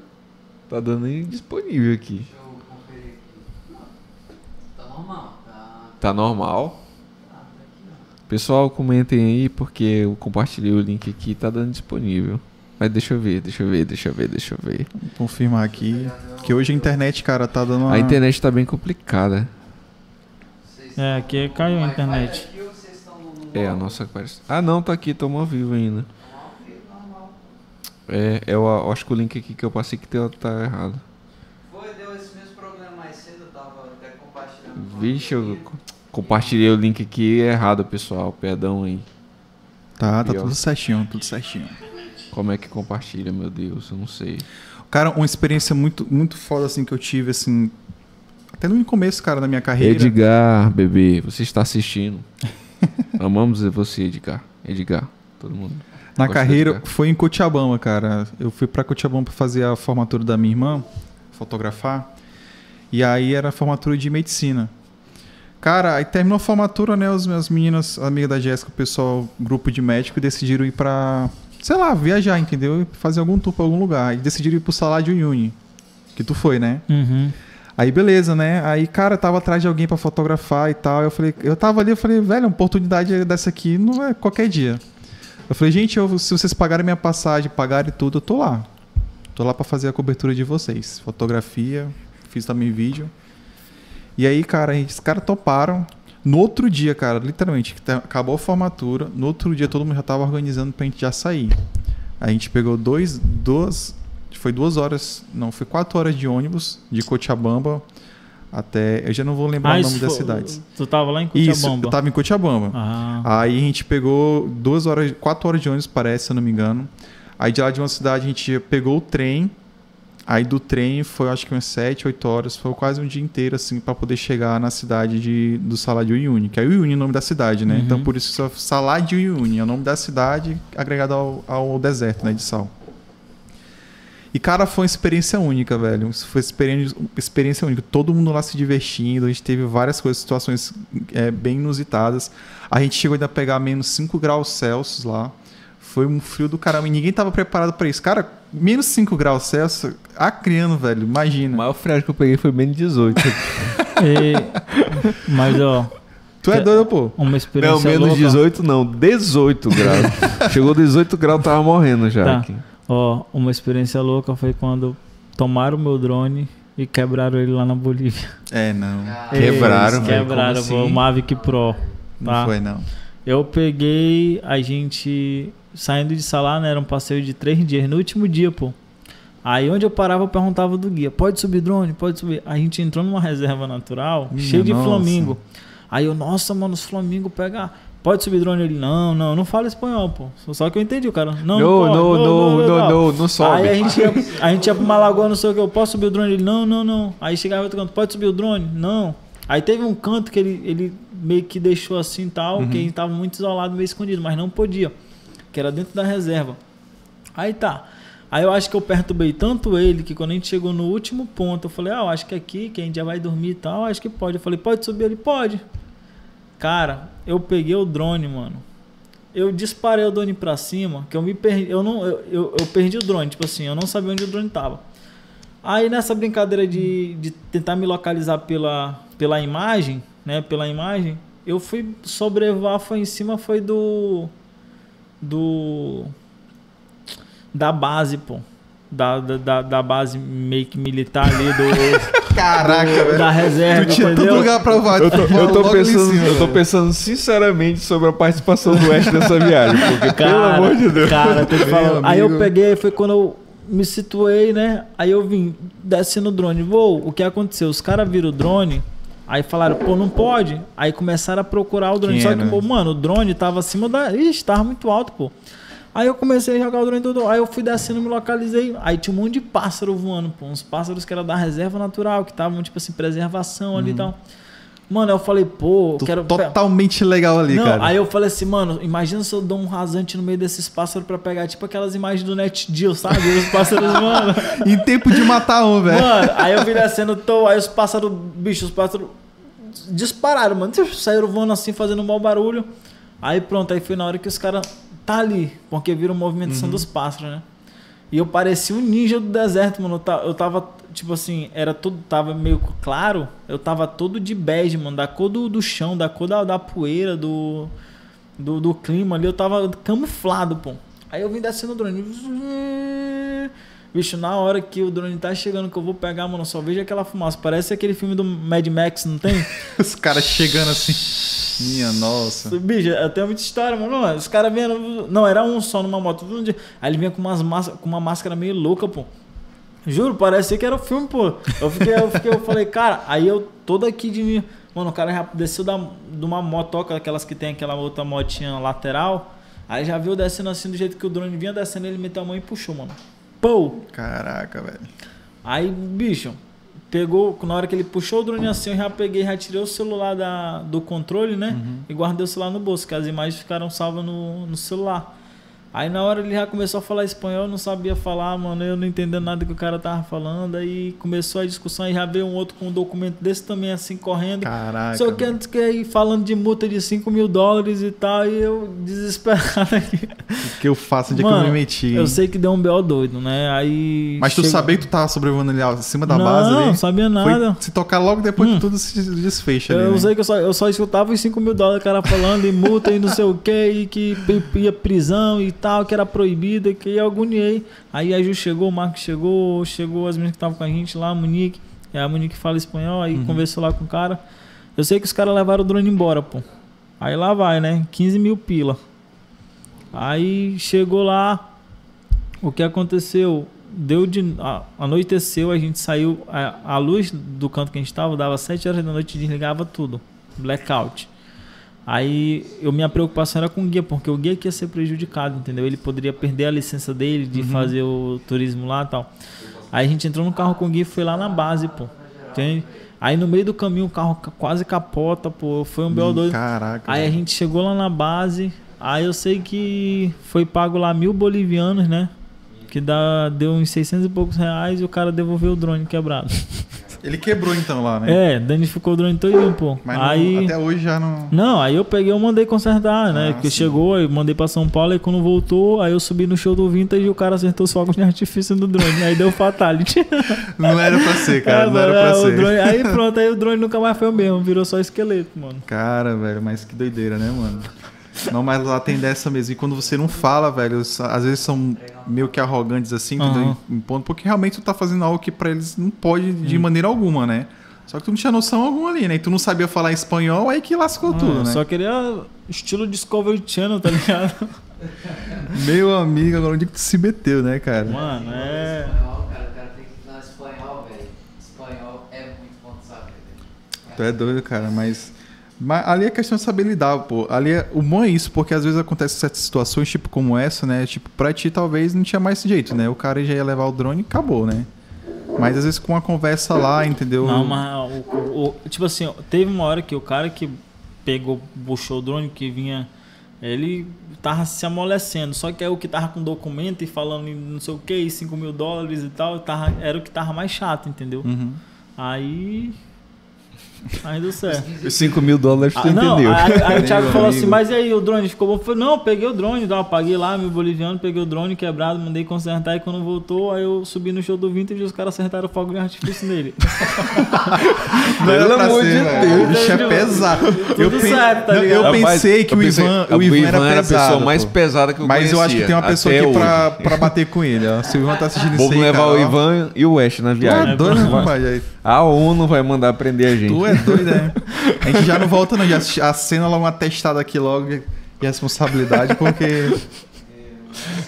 tá dando indisponível aqui. Deixa eu conferir aqui. Não, tá normal. Tá. Tá normal. Tá, tá aqui. Pessoal, comentem aí, porque eu compartilhei o link aqui tá dando disponível. Mas deixa eu ver, deixa eu ver, deixa eu ver, deixa eu ver. Vou confirmar aqui. Que hoje a internet, cara, tá dando uma. A internet tá bem complicada. É, aqui caiu a internet. É, a nossa. Ah, não, tá aqui, tamo ao vivo ainda. Estão ao vivo, normal. É, eu, eu acho que o link aqui que eu passei que tá, tá errado. Foi, deu esse mesmo problema mais cedo, eu tava até compartilhando. com Vixe, eu compartilhei o link aqui errado, pessoal. Perdão aí. Tá, tá Pior. tudo certinho, tudo certinho. Como é que compartilha, meu Deus? Eu não sei. Cara, uma experiência muito, muito foda, assim, que eu tive, assim. Até no começo, cara, da minha carreira. Edgar, bebê, você está assistindo. [LAUGHS] Amamos você, Edgar. Edgar, todo mundo. Na Gosto carreira, foi em Cochabamba, cara. Eu fui pra Cochabamba pra fazer a formatura da minha irmã, fotografar. E aí era a formatura de medicina. Cara, aí terminou a formatura, né? As minhas meninas, amiga da Jéssica, o pessoal, grupo de médico, decidiram ir pra, sei lá, viajar, entendeu? E Fazer algum tour pra algum lugar. E decidiram ir pro Saládio Uni. Que tu foi, né? Uhum. Aí beleza, né? Aí, cara, tava atrás de alguém pra fotografar e tal. Eu falei, eu tava ali, eu falei, velho, uma oportunidade dessa aqui não é qualquer dia. Eu falei, gente, eu- se vocês pagarem minha passagem, pagarem tudo, eu tô lá. Tô lá pra fazer a cobertura de vocês. Fotografia, fiz também vídeo. E aí, cara, os caras toparam. No outro dia, cara, literalmente, que tá- acabou a formatura. No outro dia, todo mundo já tava organizando pra gente já sair. A gente pegou dois, duas, foi duas horas, não, foi quatro horas de ônibus de Cochabamba até, eu já não vou lembrar Ah, o isso nome das foi- cidades. Tu tava lá em Isso, Cochabamba. eu tava em Cochabamba. Ah. Aí a gente pegou duas horas, quatro horas de ônibus, parece, se eu não me engano. Aí de lá de uma cidade a gente pegou o trem. Aí do trem foi acho que umas sete, oito horas. Foi quase um dia inteiro, assim, pra poder chegar na cidade de, do Saládio Uyuni. Que é Uyuni é o nome da cidade, né? Uhum. Então por isso só Saládio Uyuni é o nome da cidade agregado ao, ao deserto, né? De sal. E, cara, foi uma experiência única, velho. Foi experiência, experiência única. Todo mundo lá se divertindo. A gente teve várias coisas, situações é, bem inusitadas. A gente chegou ainda a pegar menos 5 graus Celsius lá. Foi um frio do caramba. E ninguém tava preparado pra isso. Cara, menos 5 graus Celsius, acriano, velho. O Imagina. maior friagem que eu peguei foi menos 18. [LAUGHS] E- Mas, ó, Tu é doido, pô. uma experiência não, menos louca. 18 não, 18 graus. [LAUGHS] Chegou 18 graus, tava morrendo já. Tá. aqui. Ó, uma experiência louca foi quando tomaram o meu drone e quebraram ele lá na Bolívia. É, não. Quebraram, Eles velho, Quebraram, como pô, assim? o Mavic Pro. Não Tá. foi, não. Eu peguei a gente saindo de Salá, né? Era um passeio de três dias. No último dia, pô. Aí onde eu parava, eu perguntava do guia: pode subir drone? Pode subir. A gente entrou numa reserva natural Minha cheia de nossa. flamingo. Aí eu, nossa, mano, os flamingos pegam. Pode subir drone? Ele, não, não, não fala espanhol, pô. Só que eu entendi o cara. Não, Não, não, não, não, não, não sobe. Aí a gente, ia, a gente ia pra [LAUGHS] uma lagoa, não sei o que, eu posso subir o drone? Ele, não, não, não. Aí chegava outro canto, pode subir o drone? Não. Aí teve um canto que ele, ele meio que deixou assim tal, que a gente tava muito isolado, meio escondido, mas não podia. Que era dentro da reserva. Aí tá. Aí eu acho que eu perturbei tanto ele que quando a gente chegou no último ponto, eu falei, ah, eu acho que aqui, que a gente já vai dormir e tal, acho que pode. Eu falei, pode subir? Ele, pode. Cara, eu peguei o drone, mano. Eu disparei o drone pra cima, que eu me perdi. Eu, não, eu, eu, eu perdi o drone, tipo assim, eu não sabia onde o drone tava. Aí nessa brincadeira de, de tentar me localizar pela, pela imagem, né? Pela imagem, eu fui sobrevoar, foi em cima, foi do. Do. Da base, pô. Da, da, da, base meio que militar ali do. [LAUGHS] Caraca, do- velho. da reserva, Tu tinha entendeu? todo lugar pra voar. Eu tô, eu tô pensando, cima, eu tô pensando sinceramente sobre a participação do West nessa viagem, porque pelo Cara, amor de Deus. Cara, tô te falando. Aí eu peguei, foi quando eu me situei, né? Aí eu vim descendo o drone. Vou, o que aconteceu? Os caras viram o drone, aí falaram, pô, não pode. Aí começaram a procurar o drone. Quem Só que, pô, mano, o drone tava acima da. Ixi, tava muito alto, pô. Aí eu comecei a jogar o drone todo. Aí eu fui descendo, me localizei. Aí tinha um monte de pássaro voando, pô. Uns pássaros que era da reserva natural, que estavam, tipo assim, preservação ali e tal. Mano, eu falei, pô, Uhum. Tô quero. totalmente legal ali, Não, cara. aí eu falei assim, mano, imagina se eu dou um rasante no meio desses pássaros pra pegar, tipo aquelas imagens do Net Deal, sabe? Os pássaros, [LAUGHS] mano. Em tempo de matar um, velho. Mano, aí eu vim descendo, tô, aí os pássaros, bicho, os pássaros dispararam, mano. Saíram voando assim, fazendo um mau barulho. Aí pronto, aí foi na hora que os caras tá ali, porque viram movimentação dos pássaros, né? E eu parecia um ninja do deserto, mano. Eu ta- Eu tava, tipo assim, era tudo, tava meio claro. Eu tava todo de bege, mano, da cor do, do chão, da cor da, da poeira, do, do, do clima ali. Eu tava camuflado, pô. Aí eu vim descendo o drone. Bicho, na hora que o drone tá chegando, que eu vou pegar, mano, só vejo aquela fumaça. Parece aquele filme do Mad Max, não tem? [LAUGHS] Os caras chegando assim. Minha nossa. Bicho, eu tenho muita história, mano. Os caras vendo. Não, era um só numa moto. Aí ele vinha com, umas com uma máscara meio louca, pô. Juro, parecia que era o filme, pô. Eu fiquei, eu fiquei, eu falei, cara, aí eu todo aqui de mim. Mano, o cara já desceu da, de uma motoca, aquelas que tem aquela outra motinha lateral. Aí já viu descendo assim do jeito que o drone vinha descendo, ele meteu a mão e puxou, mano. Pô! Caraca, velho. Aí, bicho, pegou, na hora que ele puxou o drone assim, eu já peguei, já tirei o celular da, do controle, né? E guardei o celular no bolso, que as imagens ficaram salvas no, no celular. Aí na hora ele já começou a falar espanhol, eu não sabia falar, mano, eu não entendendo nada que o cara tava falando. Aí começou a discussão e já veio um outro com um documento desse também, assim, correndo. Caraca. Só que antes que aí falando de multa de 5 mil dólares e tal, e eu desesperado [LAUGHS] aqui. O que eu faço onde é que eu Mano, me meti? hein? Eu sei que deu um B.O. doido, né? Aí. Mas tu sabia que tu tava sobrevivendo ali ó, em cima da não, base ali? Não, sabia nada. Foi se tocar logo depois Hum. que tudo se desfecha ali. Eu né? sei que eu só, eu só escutava os 5 mil dólares o cara falando, e multa e não sei o que, e que ia prisão e tal, que era proibida, que eu agoniei. Aí a Ju chegou, o Marcos chegou, chegou as meninas que estavam com a gente lá, a Monique. É, a Monique fala espanhol, aí Uhum. conversou lá com o cara. Eu sei que os caras levaram o drone embora, pô. Aí lá vai, né? 15 mil pila. Aí chegou lá, o que aconteceu? Deu de. a- anoiteceu, a gente saiu. A, a luz do canto que a gente estava dava 7 horas da noite e desligava tudo. Blackout. Aí eu minha preocupação era com o guia, porque o guia que ia ser prejudicado, entendeu? Ele poderia perder a licença dele de fazer o turismo lá e tal. Aí a gente entrou no carro com o guia e foi lá na base, pô. Entende? Aí no meio do caminho o carro ca- quase capota, pô. Foi um BO2. Caraca. Aí a gente chegou lá na base. Aí eu sei que foi pago lá mil bolivianos, né? Que dá, deu uns 600 e poucos reais e o cara devolveu o drone quebrado. [LAUGHS] Ele quebrou então lá, né? É, danificou o drone todinho, pô. Mas não- aí. até hoje já não. Não, aí eu peguei eu mandei consertar, né? Ah, Porque sim. chegou, eu mandei pra São Paulo e quando voltou, aí eu subi no show do Vintage e o cara acertou os fogos de artifício no drone. Aí deu fatality. [LAUGHS] Não era pra ser, cara. É, não era pra é, o ser. drone- aí [LAUGHS] pronto, aí o drone nunca mais foi o mesmo, virou só esqueleto, mano. Cara, velho, mas que doideira, né, mano? Não, mas lá tem dessa mesmo. E quando você não fala, velho, às vezes são meio que arrogantes assim, entendeu? Aham. Em ponto, porque realmente tu tá fazendo algo que pra eles não pode Hum. de maneira alguma, né? Só que tu não tinha noção alguma ali, né? E tu não sabia falar espanhol, aí que lascou Ah, tudo, né? Só queria estilo Discovery Channel, tá ligado? [LAUGHS] Meu amigo, agora onde que tu se meteu, né, cara? Mano, é. Espanhol, cara, o cara tem que. Não, espanhol, velho. Espanhol é muito bom de saber, velho. Tu é doido, cara, mas. Mas ali é questão de saber lidar, pô. Ali é... O bom é isso, porque às vezes acontecem certas situações, tipo como essa, né? Tipo, pra ti talvez não tinha mais jeito, né? O cara já ia levar o drone e acabou, né? Mas às vezes com uma conversa lá, entendeu? Não, mas o, o- o- tipo assim, teve uma hora que o cara que pegou, puxou o drone que vinha, ele tava se amolecendo. Só que aí o que tava com documento e falando em não sei o que, 5 mil dólares e tal, tava, era o que tava mais chato, entendeu? Uhum. Aí. Aí deu certo. Os 5 mil dólares tu Ah, não, entendeu. aí, aí o Thiago falou amigo. assim, mas e aí o drone ficou bom? Eu falei, não, eu peguei o drone, tá? eu paguei lá, meu boliviano, peguei o drone quebrado, mandei consertar e quando voltou, aí eu subi no show do Vintage e os caras acertaram o fogo de artifício nele. [LAUGHS] Era Pelo amor de velho. Deus. O bicho é pesado. Eu, Tudo pen- certo, tá eu pensei que eu o pensei- Ivan, o Ivan, era, a pesado, pessoa mais pô. pesada que eu Mas eu acho que tem uma conhecia, pessoa até aqui pra, hoje. pra bater com ele, ó. Se o Ivan tá assistindo isso Vamos aí, levar cara, o ó. Ivan e o West na é viagem. doido, né, Vai- rapaz? Aí, A ONU vai mandar prender a gente. Tu é doido, né? [LAUGHS] A gente já não volta, não. Já acena logo uma testada aqui logo de de responsabilidade, porque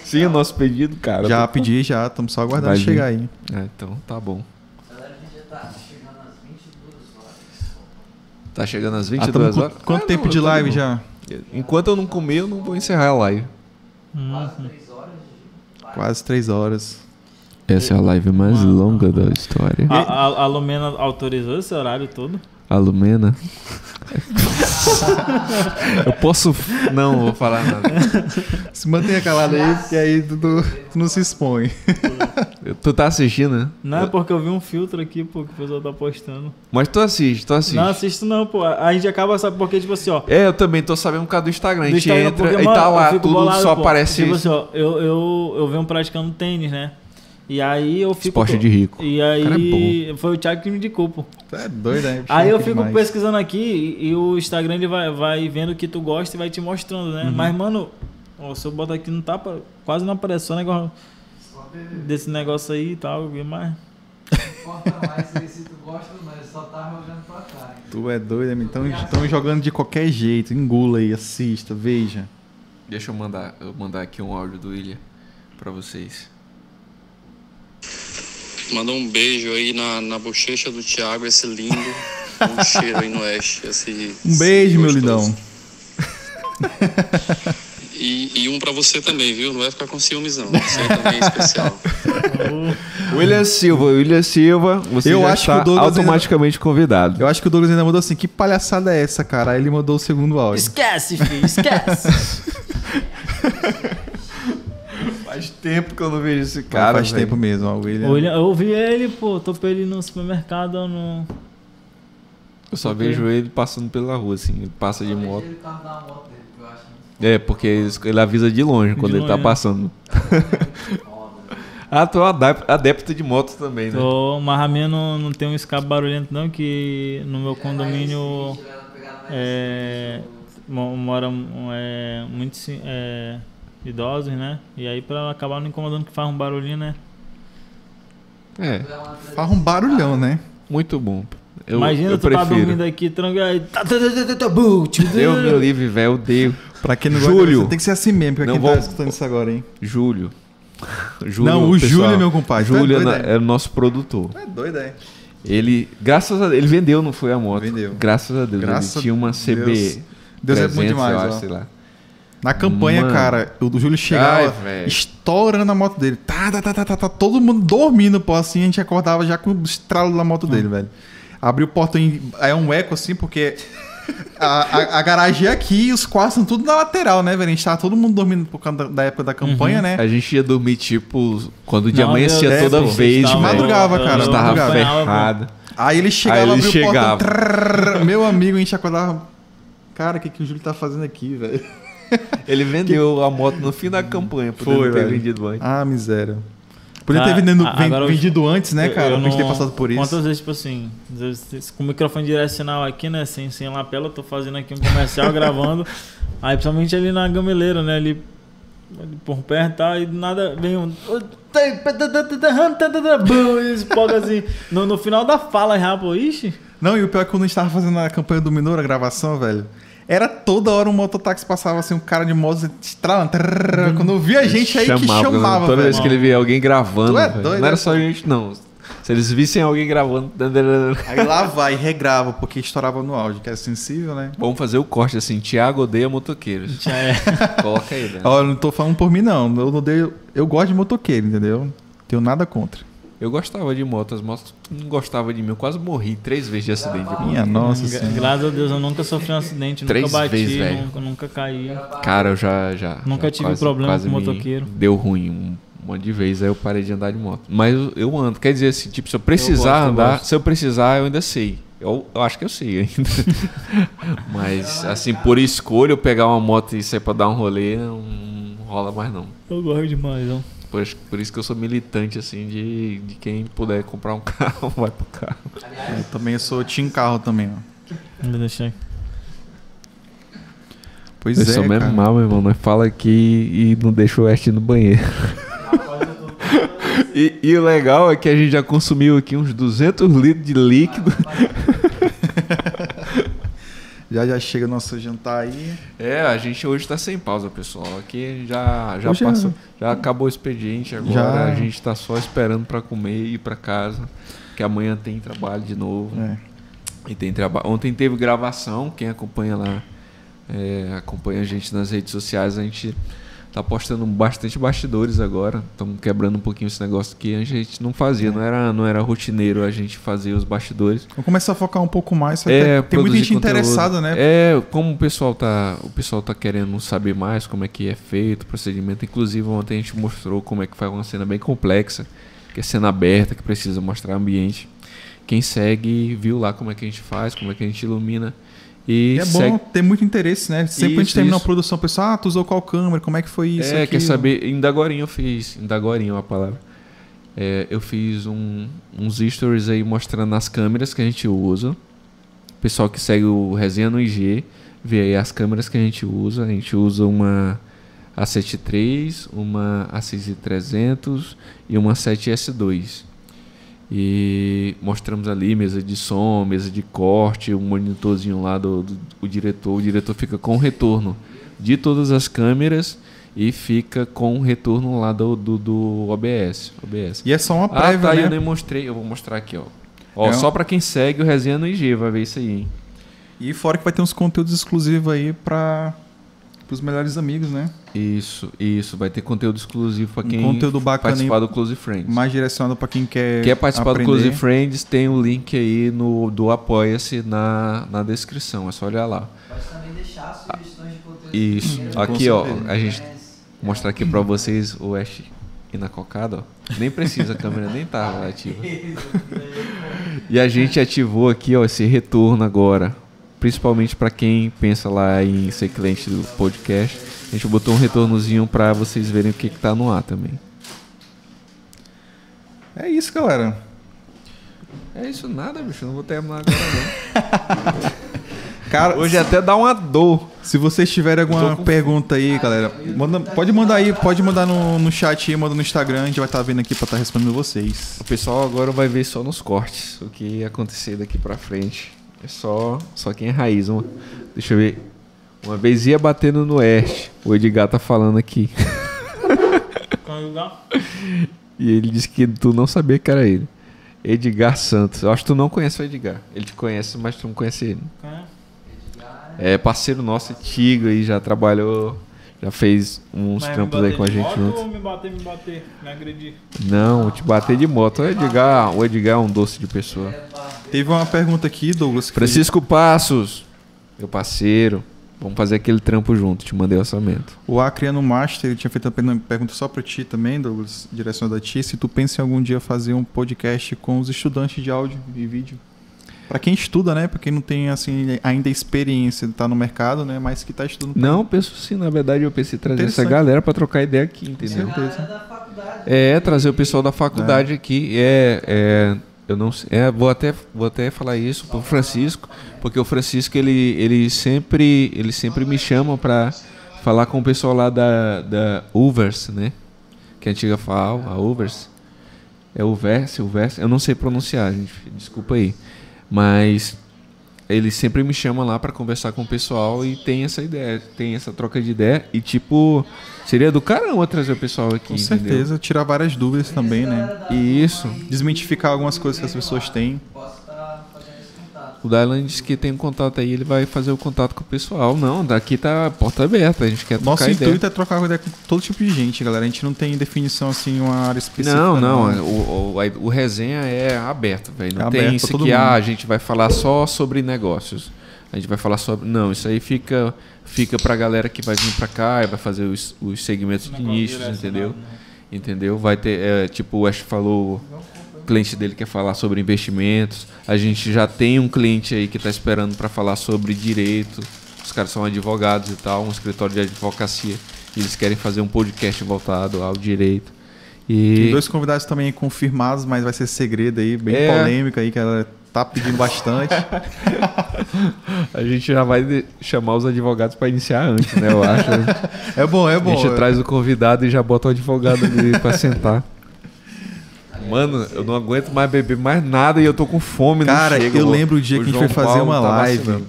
Sim, o nosso pedido, cara. já pedi, já. Estamos só aguardando vir. chegar aí. É, então tá bom. Tá chegando às 22 horas. Tá chegando às Ah, 22 tamo com horas. quanto Ah, tempo não, de tô live já? Enquanto eu não comer, eu não vou encerrar a live. Quase 3 horas de. Quase três horas. Essa é a live mais Mano. longa da história. A, a, a Lumena autorizou esse horário todo? A Lumena. [LAUGHS] eu posso. Não, vou falar nada. Se mantenha calado aí, porque aí tu, tu- tu não se expõe. Tu tá assistindo, né? Não, é porque eu vi um filtro aqui, pô, que o pessoal tá postando. Mas tu assiste, tu assiste. Não assisto não, pô. A gente acaba, sabe, porque, tipo assim, ó. É, eu também tô sabendo por causa do Instagram. A gente Instagram, entra porque, e mano, tá eu lá, tudo bolado, só pô. aparece Tipo assim, ó, eu, eu, eu venho praticando tênis, né? E aí eu fico. esporte de rico. E cara é aí. foi o Thiago que me indicou, pô. Tu é doido, né? Aí eu fico demais. pesquisando aqui e, o Instagram ele vai, vai vendo o que tu gosta e vai te mostrando, Uhum. né? Mas, mano, ó, se eu botar aqui não tá. pra- Quase não aparece, só negócio desse negócio aí e tal. Não importa mais se, tu gosta, mas só tá jogando pra cá. hein? Tu é doido, amigo. Então estão jogando de qualquer jeito. Engula aí, assista, veja. Deixa eu mandar, eu mandar aqui um áudio do William pra vocês. Manda um beijo aí na, na bochecha do Thiago, esse lindo. Um cheiro aí no oeste. Esse, Um beijo, meu lindão. E, e um pra você também, viu? Não vai ficar com ciúmes, não. Você também é especial. William Silva, William Silva, você Eu já acho que está o Douglas ainda- automaticamente convidado. Eu acho que o Douglas ainda mandou assim: que palhaçada é essa, cara? Aí ele mandou o segundo áudio. Esquece, filho, esquece. [LAUGHS] tempo que eu não vejo esse Cara, cara. faz velho. tempo mesmo, ó, o William. O William- eu vi ele, pô, topei ele no supermercado no. Eu só vejo ele passando pela rua, assim. Ele passa de moto. ele carro da moto dele, eu acho muito É, porque ele avisa de longe quando De ele tá longe, né? passando. [LAUGHS] Ah, tu é adep- adepto de moto também, né? Tô, mas a minha não, não tem um escape barulhento, não, que no meu condomínio é, mo- mora um, é, muitos é, idosos, né? E aí pra acabar não incomodando que faz um barulhinho, né? É, Faz um barulhão, né? muito bom. Eu, Imagina eu tu tá prefiro. dormindo aqui, tranquilo, aí... tá, tá, tá, tá, tá, tá, me livre, velho, eu odeio. Pra quem não Júlio. gosta, tem que ser assim mesmo, pra Não quem vão- tá escutando isso agora, hein? Júlio. Júlio não, o pessoal, Júlio é meu compadre. Júlio é é, na- é o nosso produtor. é? Doido, é. Ele, graças a Deus, ele vendeu, não foi a moto. Vendeu. Graças a Deus. Graças ele tinha uma CB. Deus. Deus é bom 300, demais, eu ó. acho, sei lá. Na campanha, Mano. cara, o Júlio chegava Ai, estourando a moto dele. Tá, tá, tá, tá, tá, tá, todo mundo dormindo, pô, assim, a gente acordava já com o estralo da moto Hum. dele, velho. Abriu o portão, aí é um eco assim, porque a, a, a garagem é aqui e os quartos são tudo na lateral, né, velho? A gente tava todo mundo dormindo por causa da, da época da campanha, né? A gente ia dormir, tipo, quando o dia Não, amanhecia Deus, toda vez, vocês velho. madrugava, cara, Nós eu tava ferrado. Aí ele chegava, Aí ele abriu chegava. o portão, trrr, meu amigo, a gente acordava... Cara, o que, que o Júlio tá fazendo aqui, velho? [LAUGHS] Ele vendeu a moto no fim da campanha, por Foi, ter velho. vendido antes. Ah, miséria. Podia Ah, ter vendido- a- ven- agora eu- vendido antes, né, cara? Eu pra gente ter não- passado por isso. Quantas vezes, tipo assim, às vezes, com o microfone direcional aqui, né? Sem, sem lapela, eu tô fazendo aqui um comercial [LAUGHS] gravando. Aí, principalmente ali na gameleira, né? Ali, ali por perto tal, e do nada vem um. Bum, e Espoga assim. No, no final da fala, já, pô, ixi. Não, e o pior é que quando a gente tava fazendo a campanha do Minoro, a gravação, velho, era toda hora um mototáxi passava assim, um cara de moto estralando. trrr, Quando via a gente aí que chamava, Toda velho. vez que ele via alguém gravando. É doido, não era né, só a gente, não. Se eles vissem alguém gravando. [LAUGHS] Aí lá vai, regrava, porque estourava no áudio, que era sensível, né? Vamos fazer o corte assim: Thiago odeia motoqueiros. É. [LAUGHS] Coloca aí, né? Eu não tô falando por mim, não. Eu, não dei, eu gosto de motoqueiro, entendeu? Tenho nada contra. Eu gostava de moto, as motos não gostavam de mim. Eu quase morri três vezes de acidente. de moto. Minha nossa Gra- senhora. Graças a Deus eu nunca sofri um acidente, Três nunca bati, vezes, velho. nunca, nunca caí. Cara, eu já. já Nunca já tive problema com me motoqueiro. Deu ruim um monte de vezes, aí eu parei de andar de moto. Mas eu, eu ando. Quer dizer assim, tipo, se eu precisar gosto, eu andar, gosto. se eu precisar, eu ainda sei. Eu, eu acho que eu sei ainda. [LAUGHS] Mas, assim, por escolha, eu pegar uma moto e sair pra dar um rolê, não rola mais não. Eu gosto demais, ó. Por, por isso que eu sou militante, assim, de, de quem puder comprar um [LAUGHS] carro, vai pro carro. Eu também sou Team Carro também, ó. Deixar aqui. Pois Eu é, sou mesmo cara. mal, meu irmão. Nós fala aqui e não deixa o West ir no banheiro. [LAUGHS] E, e o legal é que a gente já consumiu aqui uns 200 litros de líquido. Já já chega o nosso jantar aí. É, a gente hoje tá sem pausa, pessoal. Aqui já, já Hoje é- passou, já acabou o expediente. Agora Já. a gente tá só esperando pra comer e ir pra casa. Que amanhã tem trabalho de novo. É. E tem trabalho. Ontem teve gravação. Quem acompanha lá, é, acompanha a gente nas redes sociais. A gente tá postando bastante bastidores agora. Estamos quebrando um pouquinho esse negócio que a gente não fazia. Não era, não era rotineiro a gente fazer os bastidores. Vamos começar a focar um pouco mais. É, tem, muita gente conteúdo. interessada, né? É, como o pessoal tá, o pessoal tá querendo saber mais como é que é feito o procedimento. Inclusive ontem a gente mostrou como é que faz uma cena bem complexa, que é cena aberta, que precisa mostrar ambiente. Quem segue viu lá como é que a gente faz, como é que a gente ilumina e É segue. bom ter muito interesse, né? Sempre a gente Isso, termina uma isso. produção, o pessoal, ah, tu usou qual câmera, como é que foi isso? é, aquilo? quer saber? Ainda agora eu fiz, ainda agora é uma palavra. É, eu fiz um- uns stories aí mostrando as câmeras que a gente usa. O pessoal que segue o Resenha no IG, vê aí as câmeras que a gente usa. A gente usa uma A7 III, uma A6300 e uma 7S2. E mostramos ali mesa de som, mesa de corte, um monitorzinho lá do, do o diretor. O diretor fica com o retorno de todas as câmeras e fica com o retorno lá do, do, do OBS. OBS. E é só uma Ah, prévia, tá, né? eu nem mostrei. Eu vou mostrar aqui, ó. Ó, É um- só pra quem segue o Resenha no IG, vai ver isso aí, hein? E fora que vai ter uns conteúdos exclusivos aí para os melhores amigos, né? Isso, isso. Vai ter conteúdo exclusivo pra Um quem conteúdo bacana participar do Close Friends. Mais direcionado para quem quer Quer participar aprender. do Close Friends, tem o link aí no, do Apoia-se na, na descrição. É só olhar lá. Pode também deixar sugestões de conteúdo. Isso. Aqui, ó. A gente querem. mostrar aqui pra vocês o Ash e na cocada, ó. Nem precisa, a câmera nem tava ativa. [LAUGHS] E a gente ativou aqui, ó, esse retorno agora. Principalmente para quem pensa lá em ser cliente do podcast. A gente botou um retornozinho para vocês verem o que, que tá no ar também. É isso, galera. É isso nada, bicho. Não vou terminar agora não. [LAUGHS] Cara, Hoje até dá uma dor. se vocês tiverem alguma pergunta aí, galera, manda- pode mandar aí, pode mandar no, no chat aí, manda no Instagram, a gente vai estar vendo aqui pra estar respondendo vocês. O pessoal agora vai ver só nos cortes o que ia acontecer daqui pra frente. É só, só quem é raiz. Uma, deixa eu ver. Uma vez ia batendo no oeste. O Edgar tá falando aqui. [LAUGHS] E ele disse que tu não sabia que era ele. Edgar Santos. Eu acho que tu não conhece o Edgar. Ele te conhece, mas tu não conhece ele. É parceiro nosso, antigo aí, já trabalhou, já fez uns Mas trampos aí com a gente ou me bater, me bater, me agredir? Não, te bater de moto. O Edgar, o Edgar é um doce de pessoa. Teve uma pergunta aqui, Douglas. que Francisco Passos, meu parceiro. Vamos fazer aquele trampo junto, te mandei orçamento. O Acriano Master ele tinha feito uma pergunta só pra ti também, Douglas, direcionada a ti, se tu pensa em algum dia fazer um podcast com os estudantes de áudio e vídeo. Pra quem estuda, né? Pra quem não tem assim ainda experiência de estar no mercado, né? Mas que tá estudando. Não, penso sim, na verdade eu pensei em trazer essa galera pra trocar ideia aqui, entendeu? É, trazer o pessoal da faculdade aqui. É, é, eu não é, vou até vou até falar isso pro Francisco, porque o Francisco ele, ele sempre ele sempre me chama pra falar com o pessoal lá da da Uvers, né? Que é a antiga FAO, a Uvers. É o Verse, o Verse, eu não sei pronunciar, gente, desculpa aí. Mas ele sempre me chama lá pra conversar com o pessoal e tem essa ideia, tem essa troca de ideia e tipo, seria do caramba trazer o pessoal aqui, Com entendeu? certeza, tirar várias dúvidas também, né? E isso. Desmitificar algumas coisas que as pessoas têm. O Dylan disse que tem um contato aí, ele vai fazer o contato com o pessoal. Não, daqui tá a porta aberta, a gente quer Nosso trocar ideia. intuito é trocar ideia com todo tipo de gente, galera. A gente não tem definição assim, uma área específica. Não, não, é, o, o, a- o resenha é aberto, velho. Não É tem isso que mundo. ah, a gente vai falar só sobre negócios. A gente vai falar sobre. Não, isso aí fica, fica pra galera que vai vir pra cá e vai fazer os, os segmentos de nichos, entendeu? né? Entendeu? Vai ter, é, tipo, o Ash falou, cliente dele quer falar sobre investimentos. A gente já tem um cliente aí que está esperando para falar sobre direito. Os caras são advogados e tal, um escritório de advocacia. E eles querem fazer um podcast voltado ao direito. Tem E dois convidados também confirmados, mas vai ser segredo aí, bem É. polêmico aí, que ela tá pedindo bastante. [LAUGHS] a gente já vai chamar os advogados para iniciar antes, né? Eu acho. [LAUGHS] é bom, é bom. a gente é. traz o convidado e já bota o advogado ali para sentar. Mano, eu não aguento mais beber mais nada e eu tô com fome. Cara, chega, eu lembro o dia que a gente foi fazer Paulo uma live. comigo.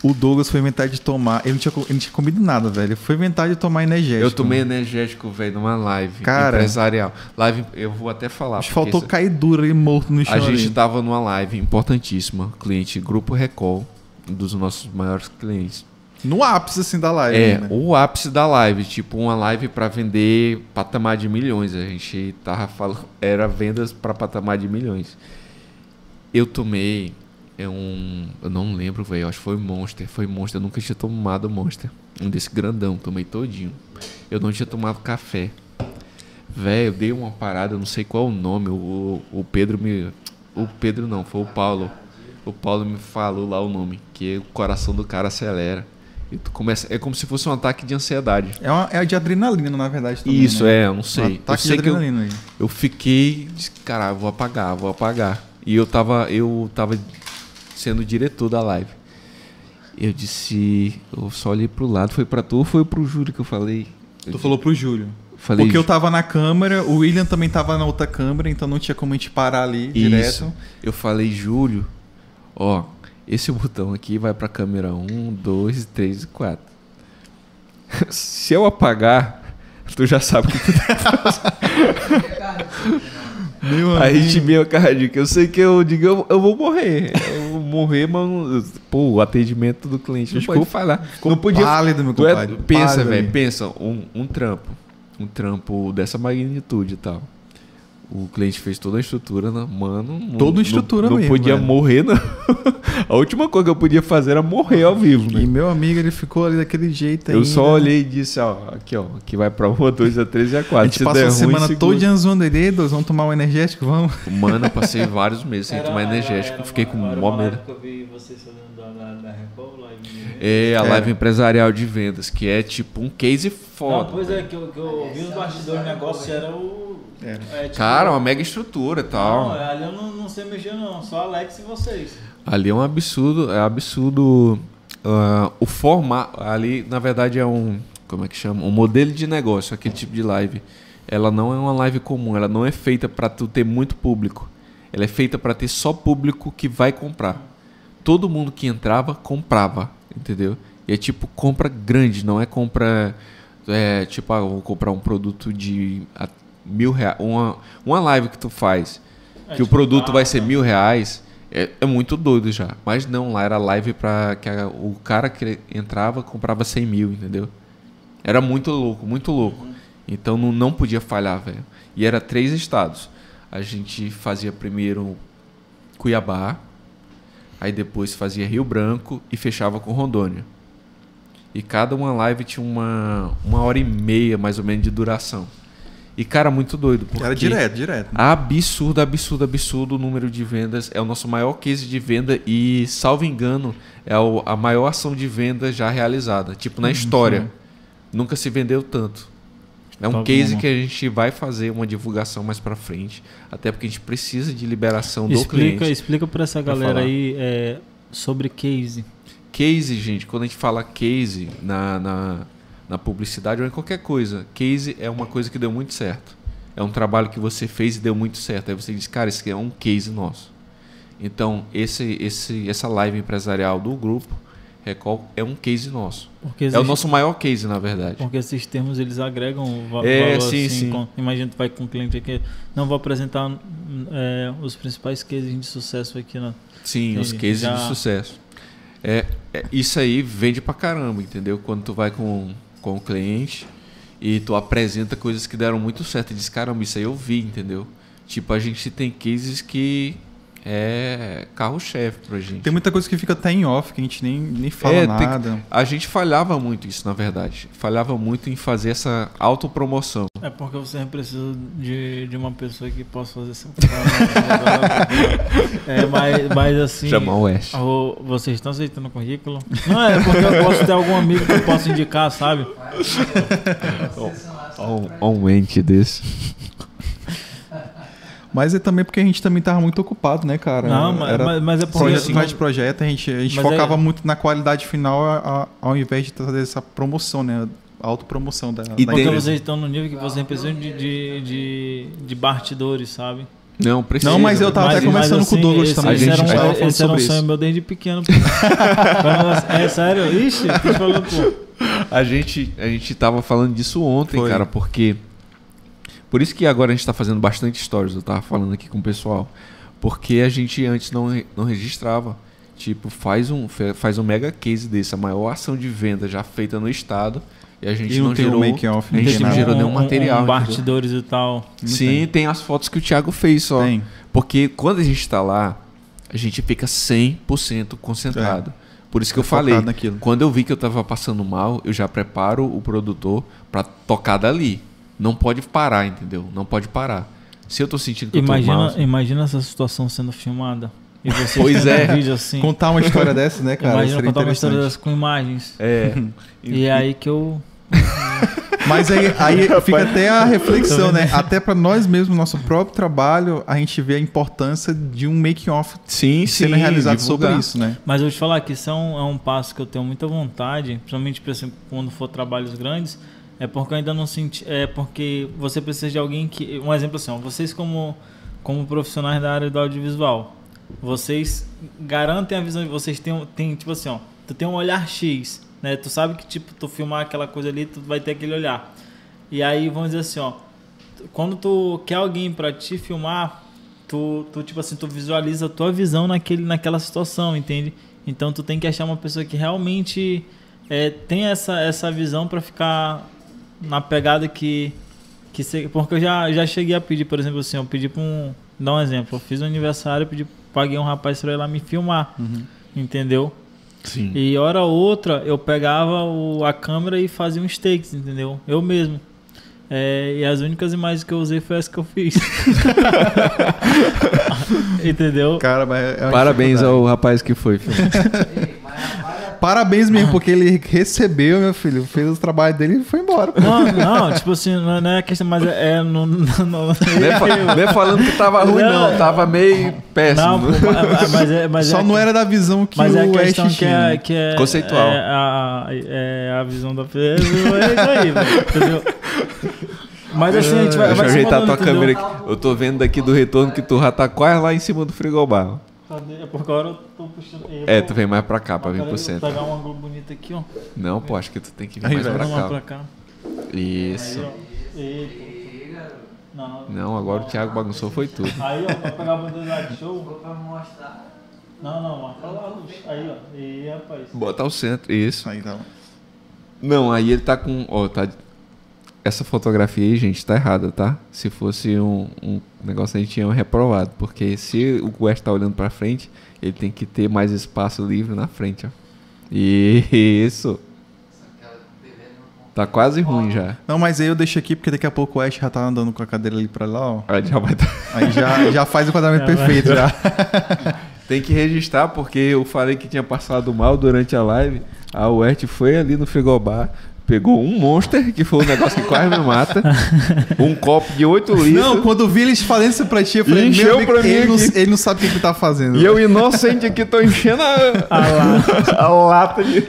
O Douglas foi inventar de tomar. Ele não tinha, ele não tinha comido nada, velho. Foi inventar de tomar energético. Eu tomei energético, velho, numa live Cara. empresarial. Live, eu vou até falar. Faltou isso- cair duro ali, morto no chão. A gente ali. tava numa live importantíssima, cliente Grupo Recall, um dos nossos maiores clientes. No ápice, assim, da live. É, né? o ápice da live, tipo uma live pra vender patamar de milhões. A gente tava falando, era vendas pra patamar de milhões. Eu tomei é um, eu não lembro, velho, acho que foi Monster, foi Monster, eu nunca tinha tomado Monster. Um desse grandão, tomei todinho. Eu não tinha tomado café. Velho, eu dei uma parada, eu não sei qual o nome, o, o Pedro me o Pedro não, foi o Paulo. O Paulo me falou lá o nome, que o coração do cara acelera. E tu começa, é como se fosse um ataque de ansiedade. É, uma, é de adrenalina, na verdade. Também, Isso, né? é, eu não Um sei. Eu ataque de sei que eu, adrenalina aí. eu fiquei, cara, vou apagar, vou apagar. E eu tava, eu tava sendo diretor da live. Eu disse, eu só olhei pro lado, foi pra tu ou foi pro Júlio que eu falei? Eu Tu falou pro Júlio. falei, Porque eu tava na câmera, o William também tava na outra câmera, então não tinha como a gente parar ali Isso. direto. Eu falei, Júlio, ó, esse botão aqui vai pra câmera 1, 2, 3 e 4. [LAUGHS] Se eu apagar, tu já sabe o que tu Meu A amigo. arritmia cardíaca. Eu sei que eu digo, eu, eu vou morrer. Eu vou morrer, mas. Pô, o atendimento do cliente não Ficou- pode falar. ficou não podia. pálido, meu é- compadre, pensa, pálido velho, pensa, um, um trampo. Um trampo dessa magnitude e tal. O cliente fez toda a estrutura, né? mano. não- Toda a não- estrutura não, mesmo, podia velho. morrer, não. [LAUGHS] a última coisa que eu podia fazer era morrer ao vivo, né? E meu amigo, ele ficou ali daquele jeito Eu ainda. só olhei e disse, ó, aqui, ó, que vai pra 1, 2, a 3 e a 4. A gente passou a semana toda zoando ele, "Ei, dois, vamos tomar um energético, vamos. Mano, eu passei [LAUGHS] vários meses sem Era- tomar era- energético. era Fiquei uma- com era mó uma medo. eu vi vocês fazendo da, da, da Record, live É, a É. live empresarial de vendas, que é tipo um case Não, foda. pois é, que eu, que eu vi nos bastidores, o negócio era o... Era. é, tipo, Cara, uma mega estrutura e tal. Não, ali eu não, não sei mexer não, só Alex e vocês. Ali é um absurdo, é absurdo. ah, o formato, ali na verdade é um, como é que chama? Um modelo de negócio, aquele tipo de live. Ela não é uma live comum, ela não é feita para tu ter muito público. Ela é feita para ter só público que vai comprar. Todo mundo que entrava comprava, entendeu? E é tipo compra grande, não é compra é, tipo, ah, vou comprar um produto de mil reais. Uma, uma live que tu faz É, que o tipo, produto vai ah, ser mil reais, é, é muito doido já. Mas não, lá era live pra que a- o cara que entrava comprava 100 mil, entendeu? Era muito louco, muito louco. Então não, não podia falhar, velho. E era três estados. A gente fazia primeiro Cuiabá, aí depois fazia Rio Branco e fechava com Rondônia. E cada uma live tinha uma, uma hora e meia, mais ou menos, de duração. E, cara, muito doido. Porque Era direto, direto. Absurdo, absurdo, absurdo o número de vendas. É o nosso maior case de venda e, salvo engano, é a maior ação de venda já realizada. Tipo, na história. Nunca se vendeu tanto. É um Tá case bom. que a gente vai fazer uma divulgação mais pra frente. Até porque a gente precisa de liberação do Explica, cliente. explica pra essa galera falar. aí é, sobre case. Case, gente, quando a gente fala case na, na, na publicidade ou em qualquer coisa, case é uma coisa que deu muito certo. É um trabalho que você fez e deu muito certo. Aí você diz, cara, esse aqui é um case nosso. Então, esse, esse, essa live empresarial do grupo, Recall, é um case nosso. Porque É o existe- nosso maior case, na verdade. Porque esses termos eles agregam É, valor sim, assim. sim. com- imagina tu vai com um cliente aqui, não vou apresentar é, os principais cases de sucesso aqui na. Sim, os Entendi. cases Já- de sucesso. É, é- isso aí vende pra caramba, entendeu? Quando tu vai com, com o cliente e tu apresenta coisas que deram muito certo e diz, caramba, isso aí eu vi, entendeu? Tipo, a gente tem cases que é carro-chefe pra gente. Tem muita coisa que fica até em off, que a gente nem, nem fala É, tem- nada. A gente falhava muito isso, na verdade. Falhava muito em fazer essa autopromoção. É porque você precisa de, de uma pessoa que possa fazer essa. [LAUGHS] é, mas, mas assim. Chamar o West. o- vocês estão aceitando o currículo? Não, é porque eu posso ter algum amigo que eu possa indicar, sabe? Ó um ente desse. Mas é também porque a gente também tava muito ocupado, né, cara? Não, mas, Era mas, mas é porque. projeto assim, de projeto, a gente, a gente Mas focava é- muito na qualidade final a- a- ao invés de fazer essa promoção, né? A autopromoção da, E da porque vocês estão no nível que vocês precisam de, de, de, de bastidores, sabe? Não, precisa. Não, mas eu tava até conversando com o Douglas esse, também, Esse, a era, gente um, tava falando esse era um sonho isso. meu desde pequeno. [LAUGHS] é sério? Ixi, tô falando, pô. A gente, a gente tava falando disso ontem, Foi. cara, porque. Por isso que agora a gente tá fazendo bastante stories, eu tava falando aqui com o pessoal. Porque a gente antes não, não registrava. Tipo, faz um, faz um mega case desse, a maior ação de venda já feita no estado. E a gente E não não, gerou. make off, a gente não gerou nenhum um, material. Um, bastidores e tal. Não Sim, tem. tem. as fotos que o Thiago fez só. Tem. Porque quando a gente tá lá, a gente fica 100% concentrado. Por isso que É eu falei, focado naquilo. quando eu vi que eu tava passando mal, eu já preparo o produtor pra tocar dali. Não pode parar, entendeu? Não pode parar. Se eu tô sentindo que eu tô Imagina, mal... imagina essa situação sendo filmada. E você Pois é. um vídeo assim. Contar uma história dessa, né, cara? imagina contar uma história dessa com imagens. É. E é aí que eu. Mas aí, aí [LAUGHS] fica até a reflexão, né? Até pra nós mesmos, nosso próprio trabalho, a gente vê a importância de um making-off Sim, sim. sendo realizado divulgar. sobre isso, né? Mas eu vou te falar que isso é um, é um passo que eu tenho muita vontade, principalmente assim, quando for trabalhos grandes, é porque eu ainda não senti. É porque você precisa de alguém que. Um exemplo assim, vocês como, como profissionais da área do audiovisual, vocês garantem a visão de vocês têm, têm tipo assim, ó, tu tem um olhar X, né? Tu sabe que tipo, tu filmar aquela coisa ali, tu vai ter aquele olhar. E aí vamos dizer assim, ó, quando tu quer alguém pra te filmar, tu, tu tipo assim, tu visualiza a tua visão naquele, naquela situação, entende? Então tu tem que achar uma pessoa que realmente é, tem essa, essa visão pra ficar na pegada que Que se- porque eu já, já cheguei a pedir, por exemplo, assim, eu pedi pra um. Dar um exemplo, eu fiz um aniversário, pedi, paguei um rapaz pra ir lá me filmar. Entendeu? Sim. E hora ou outra eu pegava o- a câmera e fazia uns takes, entendeu? Eu mesmo. É, e as únicas imagens que eu usei foi as que eu fiz. [LAUGHS] [LAUGHS] entendeu? Cara, mas é Parabéns ao rapaz que foi, [LAUGHS] filho. Ei, mas vale a Parabéns mesmo, porque ele recebeu, meu filho, fez o trabalho dele e foi embora. Não, não, tipo assim, não é- não é questão, mas é. é Não é, fa- não é falando que tava ruim, não. Tava meio péssimo. Não, pô, mas, mas é, mas Só é, não era da visão que Mas o é a Ash questão que tinha. é, que é. Conceitual. É a, é a visão da pessoa. É isso aí, velho. Entendeu? Mas assim, a gente vai. Deixa eu ajeitar falando, tua câmera aqui. Eu tô vendo daqui do retorno que tu já tá quase lá em cima do frigobar. Cadê? É porque agora eu tô puxando. É, tu vem mais pra cá, pra vir pro vou centro. pegar um ângulo bonito aqui, ó. Não, pô, acho que tu tem que vir Aí, mais pra Vamos lá pra cá. cá. Isso. Aí, pô. Não, Não, agora o Thiago bagunçou foi tudo. Aí, ó, pra pegar a bandeira de show. Pra mostrar. Não, não, marca lá. Aí, ó. E rapaz. Bota ao centro, isso. Aí, tá. Não, aí ele tá com. Ó, tá. Essa fotografia aí, gente, tá errada, tá? Se fosse um, um negócio, a gente tinha reprovado. Porque se o West tá olhando pra frente, ele tem que ter mais espaço livre na frente, ó. [LAUGHS] Isso. Aquela TV não Tá quase ruim já. Não, mas aí eu deixo aqui porque daqui a pouco o Ash já tá andando com a cadeira ali pra lá, ó. Aí já vai tá- Aí já, já faz o enquadramento Já vai. perfeito já. [LAUGHS] Tem que registrar porque eu falei que tinha passado mal durante a live. A West foi ali no frigobar, pegou um monster, que foi um negócio que quase me mata, [LAUGHS] um copo de 8 litros. Não, quando vi eles falando isso pra ti, eu falei, Encheu meu amigo, pra mim ele, não, ele não sabe o que, que ele tá fazendo. E eu inocente aqui tô enchendo a, [LAUGHS] Ah lá. [LAUGHS] a lata de.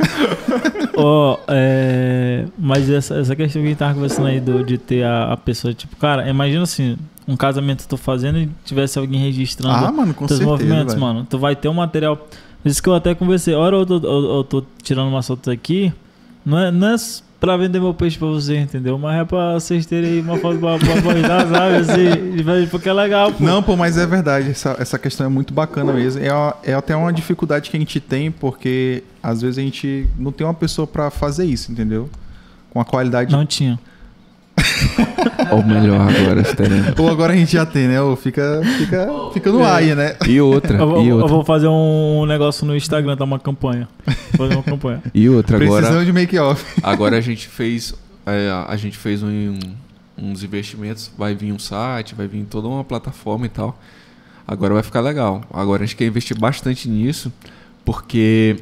Ó, é, mas essa, essa questão que a gente tava conversando aí do, de ter a, a pessoa, tipo, cara, imagina assim, um casamento tô fazendo e tivesse alguém registrando Ah, mano, com teus certeza, movimentos, velho. mano. Tu vai ter um material. Por isso que eu até conversei. Hora eu tô, eu, eu tô tirando umas fotos aqui, não é, não é pra vender meu peixe pra você, entendeu? Mas é pra vocês terem aí uma foto pra, pra postar, sabe? Assim, porque é legal, pô. Não, pô, mas é verdade, essa, essa questão é muito bacana mesmo. É, é até uma dificuldade que a gente tem, porque às vezes a gente não tem uma pessoa pra fazer isso, entendeu? Com a qualidade. Não tinha. Ou melhor, agora, teremos. Ou agora a gente já tem, né? Ou fica, fica, fica no ar aí, né? E outra, Eu vou, e eu outra. vou fazer um negócio no Instagram, tá? Uma campanha. Fazer uma campanha. E outra, agora. Precisamos de make-off. Agora a gente fez. é, a gente fez um- uns investimentos, vai vir um site, vai vir toda uma plataforma e tal. Agora vai ficar legal. Agora a gente quer investir bastante nisso, porque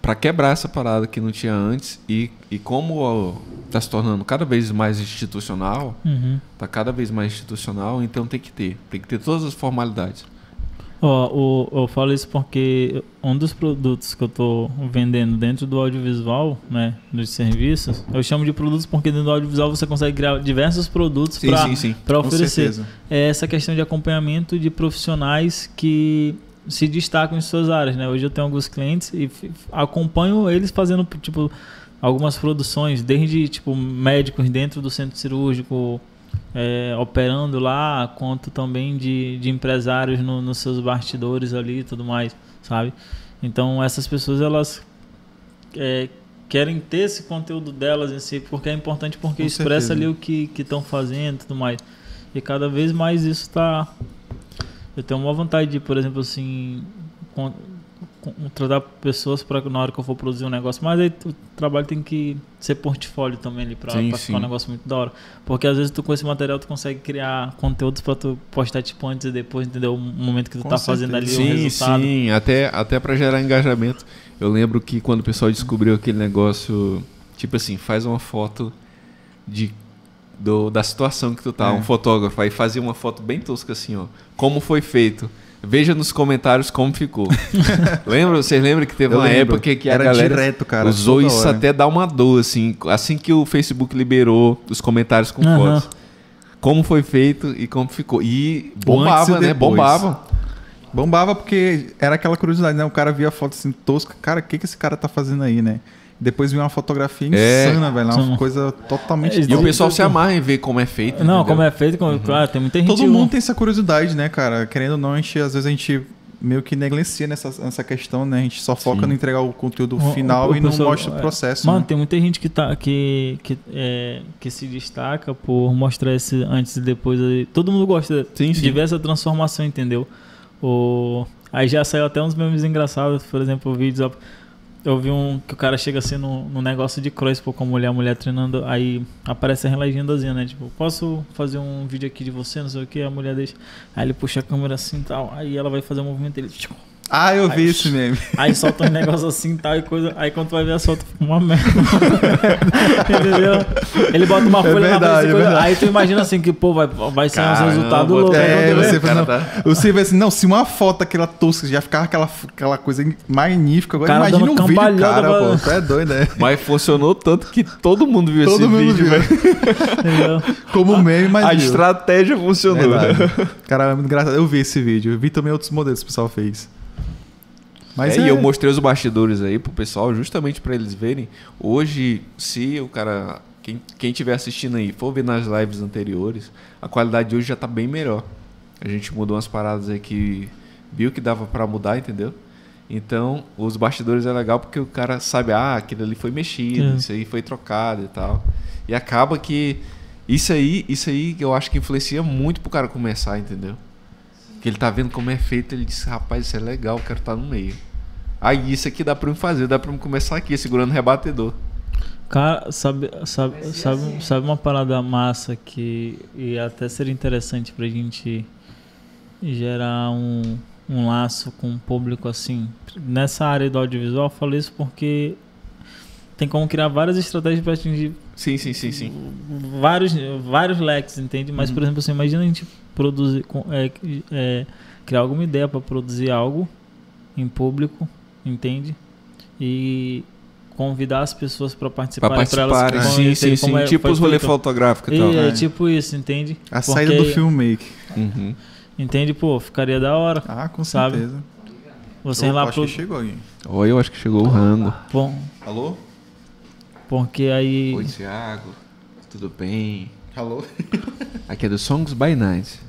para quebrar essa parada que não tinha antes e, e como ó, tá se tornando cada vez mais institucional, Uhum. tá cada vez mais institucional, então tem que ter, tem que ter todas as formalidades. Ó, o- eu falo isso porque um dos produtos que eu tô vendendo dentro do audiovisual, né, dos serviços, eu chamo de produtos porque dentro do audiovisual você consegue criar diversos produtos para oferecer. É essa questão de acompanhamento de profissionais que se destacam em suas áreas, né? Hoje eu tenho alguns clientes e acompanho eles fazendo tipo algumas produções, desde tipo médicos dentro do centro cirúrgico, é, operando lá, quanto também de, de empresários no- nos seus bastidores ali e tudo mais, sabe? Então essas pessoas elas é, querem ter esse conteúdo delas em si, porque é importante porque Com expressa certeza. ali o que estão fazendo e tudo mais. E cada vez mais isso tá. Eu tenho uma vontade de, por exemplo, assim, con- con- tratar pessoas para na hora que eu for produzir um negócio, mas aí o trabalho tem que ser portfólio também ali para Sim, ficar sim. um negócio muito da hora. Porque às vezes tu com esse material tu consegue criar conteúdos para tu postar tipo antes e depois, entendeu? O momento que tu Com tá fazendo ali certeza. o Sim, resultado. sim, até, até para gerar engajamento. Eu lembro que quando o pessoal descobriu aquele negócio, tipo assim, faz uma foto de, do, da situação que tu tá, É. um fotógrafo, aí fazia uma foto bem tosca assim, ó. Como foi feito? Veja nos comentários como ficou. [LAUGHS] Lembra? Vocês lembram que teve Eu uma lembro. época que a Era galera direto, cara, usou isso hora. até dar uma dor, assim, assim que o Facebook liberou os comentários com Aham. fotos. Como foi feito e como ficou. E bombava, né? Bombava. Bombava porque era aquela curiosidade, né? O cara via a foto assim tosca, cara, o que, que esse cara tá fazendo aí, né? Depois vinha uma fotografia É. insana, velho. Uma Sim. coisa totalmente. É, E o pessoal se amarra em ver como é feito. Não, entendeu? como é feito, como, claro, tem muita gente Todo mundo tem essa curiosidade, né, cara? Querendo ou não, a gente, às vezes a gente meio que negligencia nessa, nessa questão, né? A gente só foca Sim. no entregar o conteúdo O- final o e não pessoal- mostra o é, processo. Mano, né? tem muita gente que, tá, que, que, é, que se destaca por mostrar esse antes e depois. aí. Todo mundo gosta Sim, ver essa transformação, entendeu? O, aí já saiu até uns memes engraçados, por exemplo, vídeos. Eu vi um que o cara chega assim no, no negócio de crossfit com a mulher, a mulher treinando, aí aparece a legendazinha, né? Tipo, posso fazer um vídeo aqui de você, não sei o que, a mulher deixa. Aí ele puxa a câmera assim e tal, aí ela vai fazer o movimento dele. tchum. Ah, eu vi Ai, esse meme. Aí solta um negócio assim tal e coisa. Aí quando tu vai ver a solta, fica uma merda. [LAUGHS] Entendeu? Ele bota uma É folha verdade, na frente. é e aí tu imagina assim que, pô, vai, vai sair uns Caramba, resultados loucos. É, aí quando você fala, não, tá- você vê assim, não, se uma foto aquela tosca já ficava aquela, aquela coisa magnífica, agora Cara imagina um vídeo, cara, pra- pô, tu é doido, né? Mas funcionou tanto que todo mundo viu Todo esse mundo vídeo, viu. velho. Entendeu? Como meme, mas A viu. estratégia funcionou. Verdade. Cara, é muito engraçado. Eu vi esse vídeo, eu vi também outros modelos que o pessoal fez. Mas é, é, E eu mostrei os bastidores aí pro pessoal, justamente pra eles verem. Hoje, se o cara. Quem, quem tiver assistindo aí for ver nas lives anteriores, a qualidade de hoje já tá bem melhor. A gente mudou umas paradas aí que viu que dava pra mudar, entendeu? Então, os bastidores é legal porque o cara sabe, ah, aquilo ali foi mexido, É. isso aí foi trocado e tal. E acaba que isso aí, isso aí que eu acho que influencia muito pro cara começar, entendeu? Que ele tá vendo como é feito, ele diz, rapaz, isso é legal, quero estar no meio. Aí isso aqui dá pra eu fazer, dá pra eu começar aqui, segurando o rebatedor. Cara, sabe, sabe, sabe, assim. sabe uma parada massa que e até seria interessante pra gente gerar um, um laço com o público assim. Nessa área do audiovisual, eu falei isso porque tem como criar várias estratégias pra atingir Sim, sim, sim, sim. vários, vários leques, entende? Mas, por exemplo, assim, imagina a gente produzir, é, é, criar alguma ideia para produzir algo em público, entende? E convidar as pessoas para Pra participarem, pra elas sim, conhecerem sim, sim. é- tipo os rolê fotográfico e tal. é É. tipo isso, entende? a Porque saída do filmmaker. Uhum. Entende? Pô, ficaria da hora. Ah, com Sabe? certeza. Você Opa, lá acho pro... que chegou aí. Oi, eu acho que chegou o rango. Bom, Alô? porque aí... Oi, Thiago. Tudo bem? Alô? [LAUGHS] Aqui é do Songs by Night.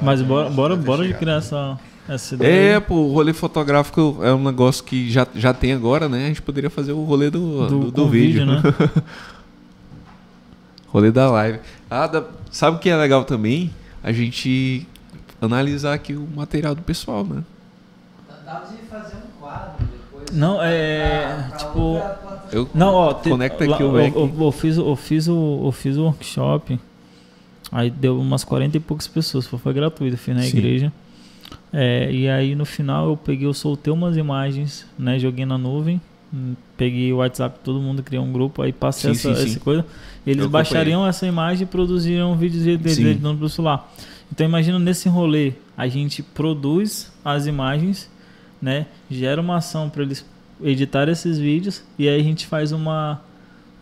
Mas bora, bora, bora de chegado. criar essa, essa ideia. É, pô, o rolê fotográfico é um negócio que já, já tem agora, né? A gente poderia fazer o rolê do, do, do com vídeo. né? [LAUGHS] rolê da live. Ah, dá- sabe o que é legal também? A gente analisar aqui o material do pessoal, né? Dá de fazer um quadro depois. Não, é, pra- pra tipo. Eu, Não, ó, te- Conecta lá- aqui o eu, Mac. eu, eu fiz, eu, fiz o, eu fiz o workshop, aí deu umas 40 e poucas pessoas, foi, foi gratuito, fiz na Sim. igreja. É, e aí no final eu peguei, eu soltei umas imagens, né? Joguei na nuvem, hum, peguei o WhatsApp, todo mundo criou um grupo, aí passei Sim, essa, sim, sim. essa coisa. Eles baixariam essa imagem e produziriam vídeos de- de- editando pro celular. Então imagina nesse rolê, a gente produz as imagens, né? Gera uma ação para eles editar esses vídeos e aí a gente faz uma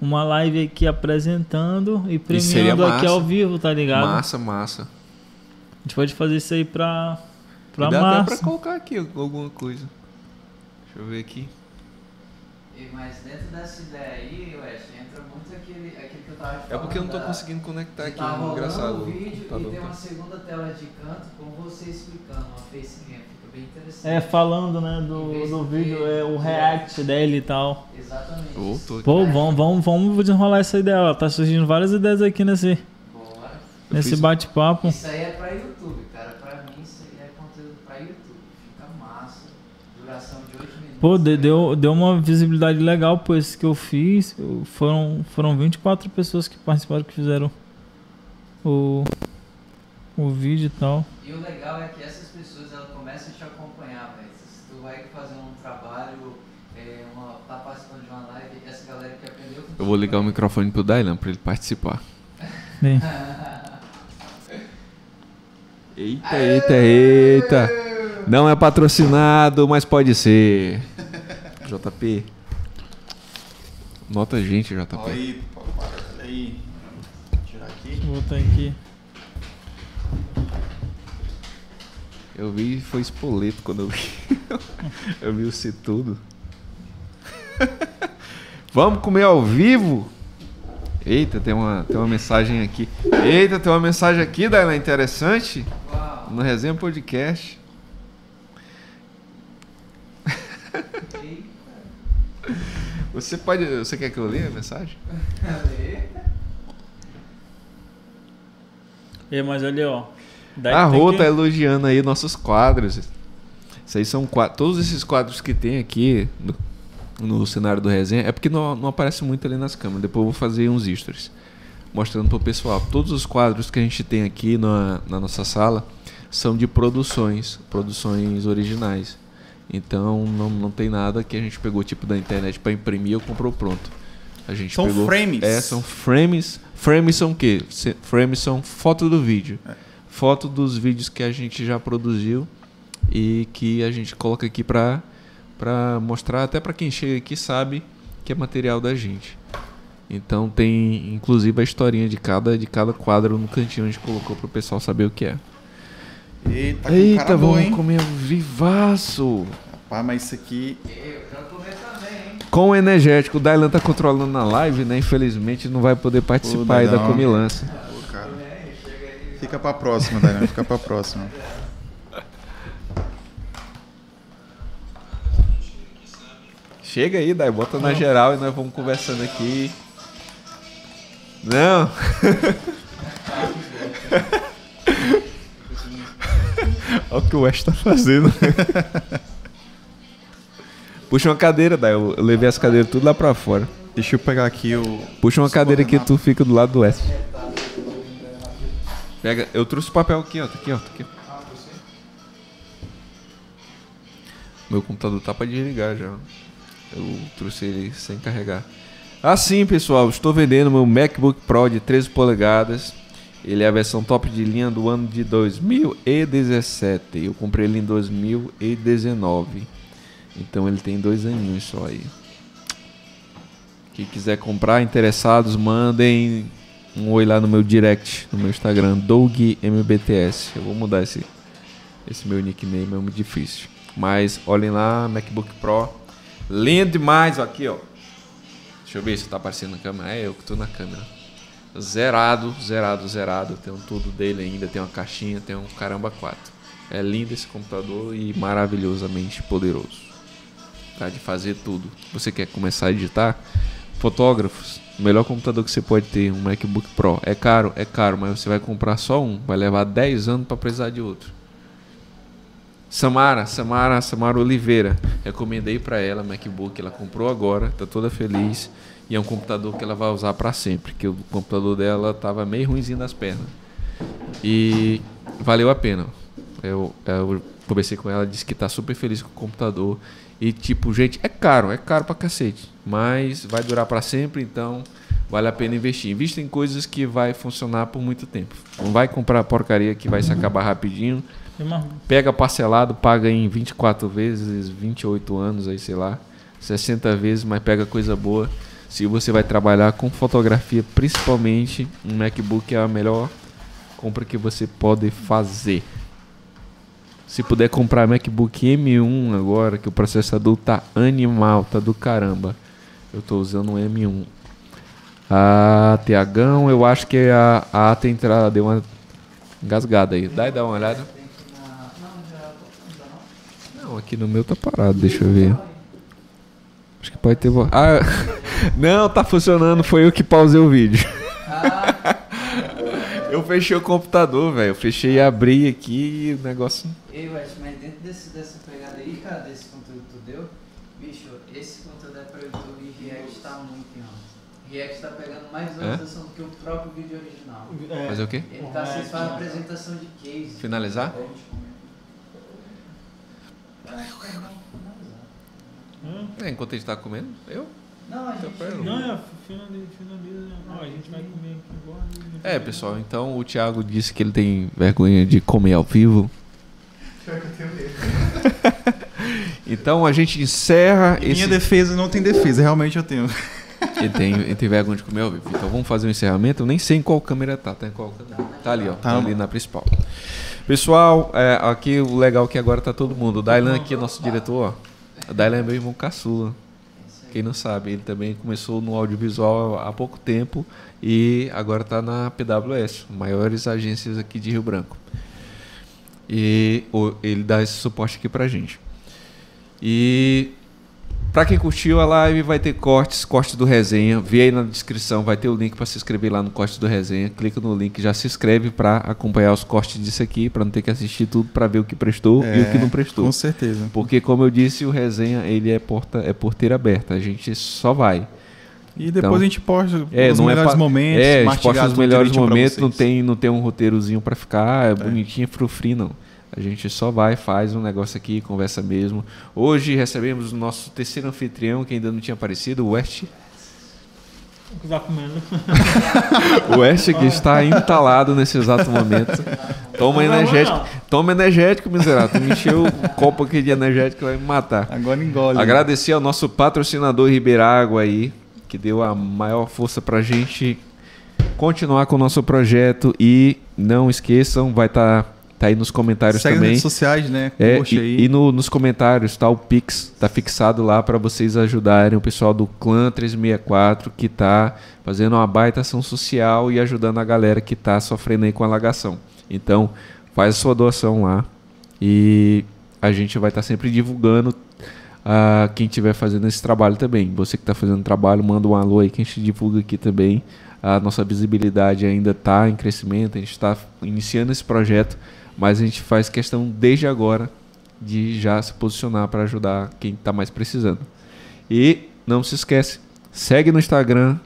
uma live aqui apresentando e premiando aqui massa. ao vivo, tá ligado? Massa, massa. A gente pode fazer isso aí pra pra E dá até massa. pra colocar aqui alguma coisa. Deixa eu ver aqui. E- Mas dentro dessa ideia aí, West, entra muito aquele, aquilo que eu tava te É falando. porque eu não tô da- conseguindo conectar aqui. tá engraçado. o vídeo Tá e tem uma segunda tela de canto com você explicando, uma. Fica bem interessante. É, falando, né, do, do de vídeo, é o react dele e tal. Exatamente. Tô aqui. Pô, vamos, vamos, vamos desenrolar essa ideia. ó. Tá surgindo várias ideias aqui nesse, nesse bate-papo. Isso aí é pra YouTube, cara. Pra mim, isso aí é conteúdo pra YouTube. Fica massa. Duração de 8 minutos. Pô, de- deu, deu uma visibilidade legal, pô, esse que eu fiz. Foram, foram 24 pessoas que participaram, que fizeram o, o vídeo e tal. E o legal é que essas pessoas elas começam a te acompanhar, velho. Se tu vai fazer um trabalho, é, uma, tá participando de uma live, essa galera que aprendeu Eu vou ligar o microfone pro Dylan pra ele participar. Bem, Eita, eita, eita. Não é patrocinado, mas pode ser. JP. Nota a gente, JP. Aí, olha aí. Tirar aqui. vou botar aqui. Eu vi foi espoleto quando eu vi. [LAUGHS] eu vi o tudo. [LAUGHS] Vamos comer ao vivo? Eita, tem uma, tem uma mensagem aqui. Eita, tem uma mensagem aqui, Daila, interessante. Uau. No Resenha Podcast. Você pode. Você quer que eu leia a mensagem? É, mas olha, ó. a Rô que... tá elogiando aí nossos quadros. Isso aí são quadros, todos esses quadros que tem aqui, no, cenário do resenha é porque não, não aparece muito ali nas câmeras. Depois eu vou fazer uns stories mostrando pro pessoal. Todos os quadros que a gente tem aqui na, na nossa sala são de produções, produções originais. Então não, não tem nada que a gente pegou tipo da internet para imprimir ou comprou pronto. A gente São pegou, frames. É, são frames. Frames são o quê? Frames são foto do vídeo. Foto dos vídeos que a gente já produziu e que a gente coloca aqui pra, pra mostrar, até pra quem chega aqui sabe que é material da gente. Então tem inclusive a historinha de cada, de cada quadro no cantinho a gente colocou pro pessoal saber o que é. Eita, com Eita, cara boa, vamos hein? comer um vivaço! Rapaz, mas isso aqui. Eu já comer também, hein? Com o energético, o Dylan tá controlando na live, né? Infelizmente não vai poder participar aí da comilança. Pô, cara. Fica pra próxima, Daniel. Fica pra próxima. Chega aí, Dai, bota na geral e nós vamos conversando aqui. Não. [LAUGHS] Olha o que o West tá fazendo. [LAUGHS] Puxa uma cadeira, Dai. Eu eu levei as cadeiras tudo lá pra fora. Deixa eu pegar aqui o. Puxa uma cadeira que tu fica do lado do West. Pega, eu trouxe o papel aqui, ó. Tá aqui, ó. Tá aqui. Meu computador tá pra desligar já. Eu trouxe ele sem carregar. Assim, pessoal, estou vendendo meu MacBook Pro de 13 polegadas. Ele é a versão top de linha do ano de 2017. Eu comprei ele em 2019. Então ele tem dois aninhos só aí. Quem quiser comprar, interessados, mandem um oi lá no meu direct, no meu Instagram, DougMBTS. Eu vou mudar esse, esse meu nickname, é muito difícil. Mas olhem lá, MacBook Pro. Lindo demais, aqui ó. Deixa eu ver se tá aparecendo na câmera. É eu que tô na câmera. Zerado, zerado, zerado. Tem um tudo dele ainda, tem uma caixinha, tem um caramba 4. É lindo esse computador e maravilhosamente poderoso. Tá de fazer tudo. Você quer começar a editar? Fotógrafos, o melhor computador que você pode ter, um MacBook Pro. É caro, é caro, mas você vai comprar só um, vai levar 10 anos para precisar de outro. Samara, Samara, Samara Oliveira. Recomendei para ela MacBook, ela comprou agora, tá toda feliz e é um computador que ela vai usar para sempre, que o computador dela tava meio ruimzinho das pernas. E valeu a pena. Eu, eu conversei com ela, disse que tá super feliz com o computador. E tipo, gente, é caro, é caro pra cacete. Mas vai durar para sempre, então vale a pena investir. Invista em coisas que vai funcionar por muito tempo. Não vai comprar porcaria que vai se acabar rapidinho. Tem Pega parcelado, paga em 24 vezes, 28 anos, aí sei lá, 60 vezes, mas pega coisa boa. Se você vai trabalhar com fotografia, principalmente, um MacBook é a melhor compra que você pode fazer. Se puder comprar MacBook M1 agora, que o processador tá animal, tá do caramba. Eu tô usando um M1. A Tiagão, eu acho que a, a ata entrada deu uma engasgada aí. Dá e dá uma olhada. Não, aqui no meu tá parado, deixa eu ver. Acho que pode ter. vo- Ah, [LAUGHS] não, tá funcionando, foi eu que pausei o vídeo. [LAUGHS] eu fechei o computador, velho. Eu fechei e abri aqui e o negócio. Ei, Wes, mas dentro desse, dessa pegada aí, cara, desse conteúdo que tu deu, bicho, esse conteúdo é pra YouTube e React tá muito em alta. React tá pegando mais visualização do que o próprio vídeo original. É, Fazer o quê? Ele tá vocês fazem apresentação de case. Finalizar? Hum? É, enquanto a gente tá comendo, eu? Não, a Então, gente. Não, é, finaliza, finaliza. Ó, a gente vai comer aqui agora. e- É, pessoal, então o Thiago disse que ele tem vergonha de comer ao vivo. [LAUGHS] então a gente encerra Minha esse. defesa não tem defesa, realmente eu tenho. Ele tem, ele tem vergonha de comer ao vivo. Então vamos fazer um encerramento. Eu nem sei em qual câmera tá. Tá em qual? Tá ali, ó. Tá, Tá. ali na principal. Pessoal, é, aqui o legal é que agora tá todo mundo. O Dailan aqui, nosso diretor. O Dailan é meu irmão caçula. Quem não sabe, ele também começou no audiovisual há pouco tempo e agora está na PWS, maiores agências aqui de Rio Branco. E ele dá esse suporte aqui pra gente. E Pra quem curtiu a live, vai ter cortes, cortes do resenha. Vê aí na descrição, vai ter o link pra se inscrever lá no corte do resenha. Clica no link, já se inscreve pra acompanhar os cortes disso aqui, pra não ter que assistir tudo pra ver o que prestou e o que não prestou. É, Com certeza. Porque como eu disse, o resenha ele é porta é porteira aberta. A gente só vai. E depois Então, a gente posta É, os não é melhores pa- momentos, É, a gente posta os melhores momentos, não tem, não tem um roteirozinho pra ficar é bonitinho, frufri, não. A gente só vai, faz um negócio aqui, conversa mesmo. Hoje recebemos o nosso terceiro anfitrião, que ainda não tinha aparecido, o West. O que tá comendo? [LAUGHS] O West que está entalado nesse exato momento. Toma Não energético. não. Toma energético, miserável. Tu me encheu o copo aqui de energético, vai me matar. Agora engole. Agradecer ao nosso patrocinador Ribeirágua aí, que deu a maior força pra gente continuar com o nosso projeto. E não esqueçam, vai estar tá, aí nos comentários Segue nas também. redes sociais, né? É, Poxa aí. e, e no- nos comentários tá o Pix, tá fixado lá para vocês ajudarem o pessoal do Clã 364 que tá fazendo uma baita ação social e ajudando a galera que tá sofrendo aí com alagação. Então, faz a sua doação lá e a gente vai estar sempre divulgando a quem estiver fazendo esse trabalho também. Você que está fazendo trabalho, manda um alô aí que a gente divulga aqui também. A nossa visibilidade ainda está em crescimento, a gente está iniciando esse projeto, mas a gente faz questão desde agora de já se posicionar para ajudar quem está mais precisando. E não se esquece, segue no Instagram,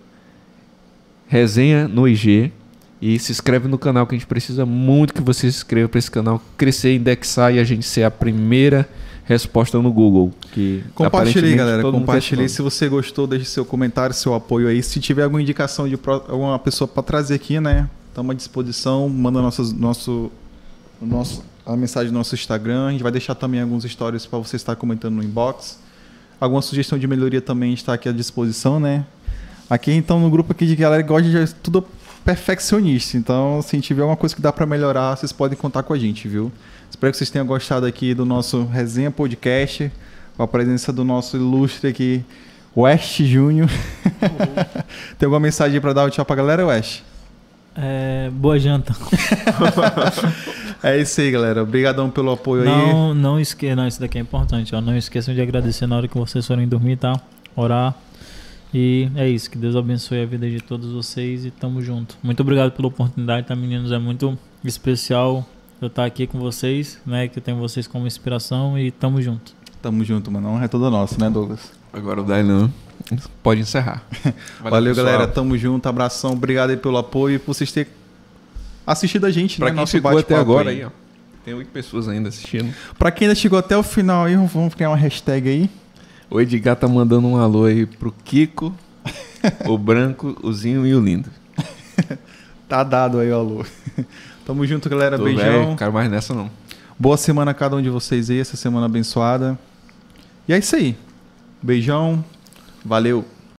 resenha no IG e se inscreve no canal que a gente precisa muito que você se inscreva para esse canal crescer, indexar e a gente ser a primeira resposta no Google. Que Compartilhe, galera. Compartilhe. Se você gostou, deixe seu comentário, seu apoio aí. Se tiver alguma indicação de alguma pessoa para trazer aqui, né? Estamos à disposição. Manda nossas, nosso, nosso, a mensagem no nosso Instagram. A gente vai deixar também alguns stories para você estar comentando no inbox. Alguma sugestão de melhoria também está aqui à disposição, né? Aqui, então, no grupo aqui de galera que gosta de tudo perfeccionista. Então, se tiver alguma coisa que dá para melhorar, vocês podem contar com a gente, viu? Espero que vocês tenham gostado aqui do nosso Resenha Podcast, com a presença do nosso ilustre aqui, West Júnior. [LAUGHS] Tem alguma mensagem para dar o tchau pra galera, West? É, boa janta. [LAUGHS] É isso aí, galera. Obrigadão pelo apoio aí. Não, não esqueçam, não, isso daqui é importante, ó. Não esqueçam de agradecer na hora que vocês forem dormir, tá? Orar. E é isso, que Deus abençoe a vida de todos vocês e tamo junto. Muito obrigado pela oportunidade, tá, meninos? É muito especial eu estar aqui com vocês, né? Que eu tenho vocês como inspiração e tamo junto. Tamo junto, mano. A honra é toda nossa, né, Douglas? Agora o Dailan pode encerrar. [LAUGHS] Valeu, pessoal. galera. Tamo junto. Abração. Obrigado aí pelo apoio e por vocês terem assistido a gente, Pra né? quem Nosso ficou até agora aí, ó. Tem oito pessoas ainda assistindo. Pra quem ainda chegou até o final aí, vamos criar uma hashtag aí. O Edgar tá mandando um alô aí pro Kiko, [LAUGHS] o Branco, o Zinho e o Lindo. [LAUGHS] Tá dado aí, ó, alô. Tamo junto, galera. Tô Beijão. velho, quero mais nessa não. Boa semana a cada um de vocês aí, essa semana abençoada. E é isso aí. Beijão. Valeu.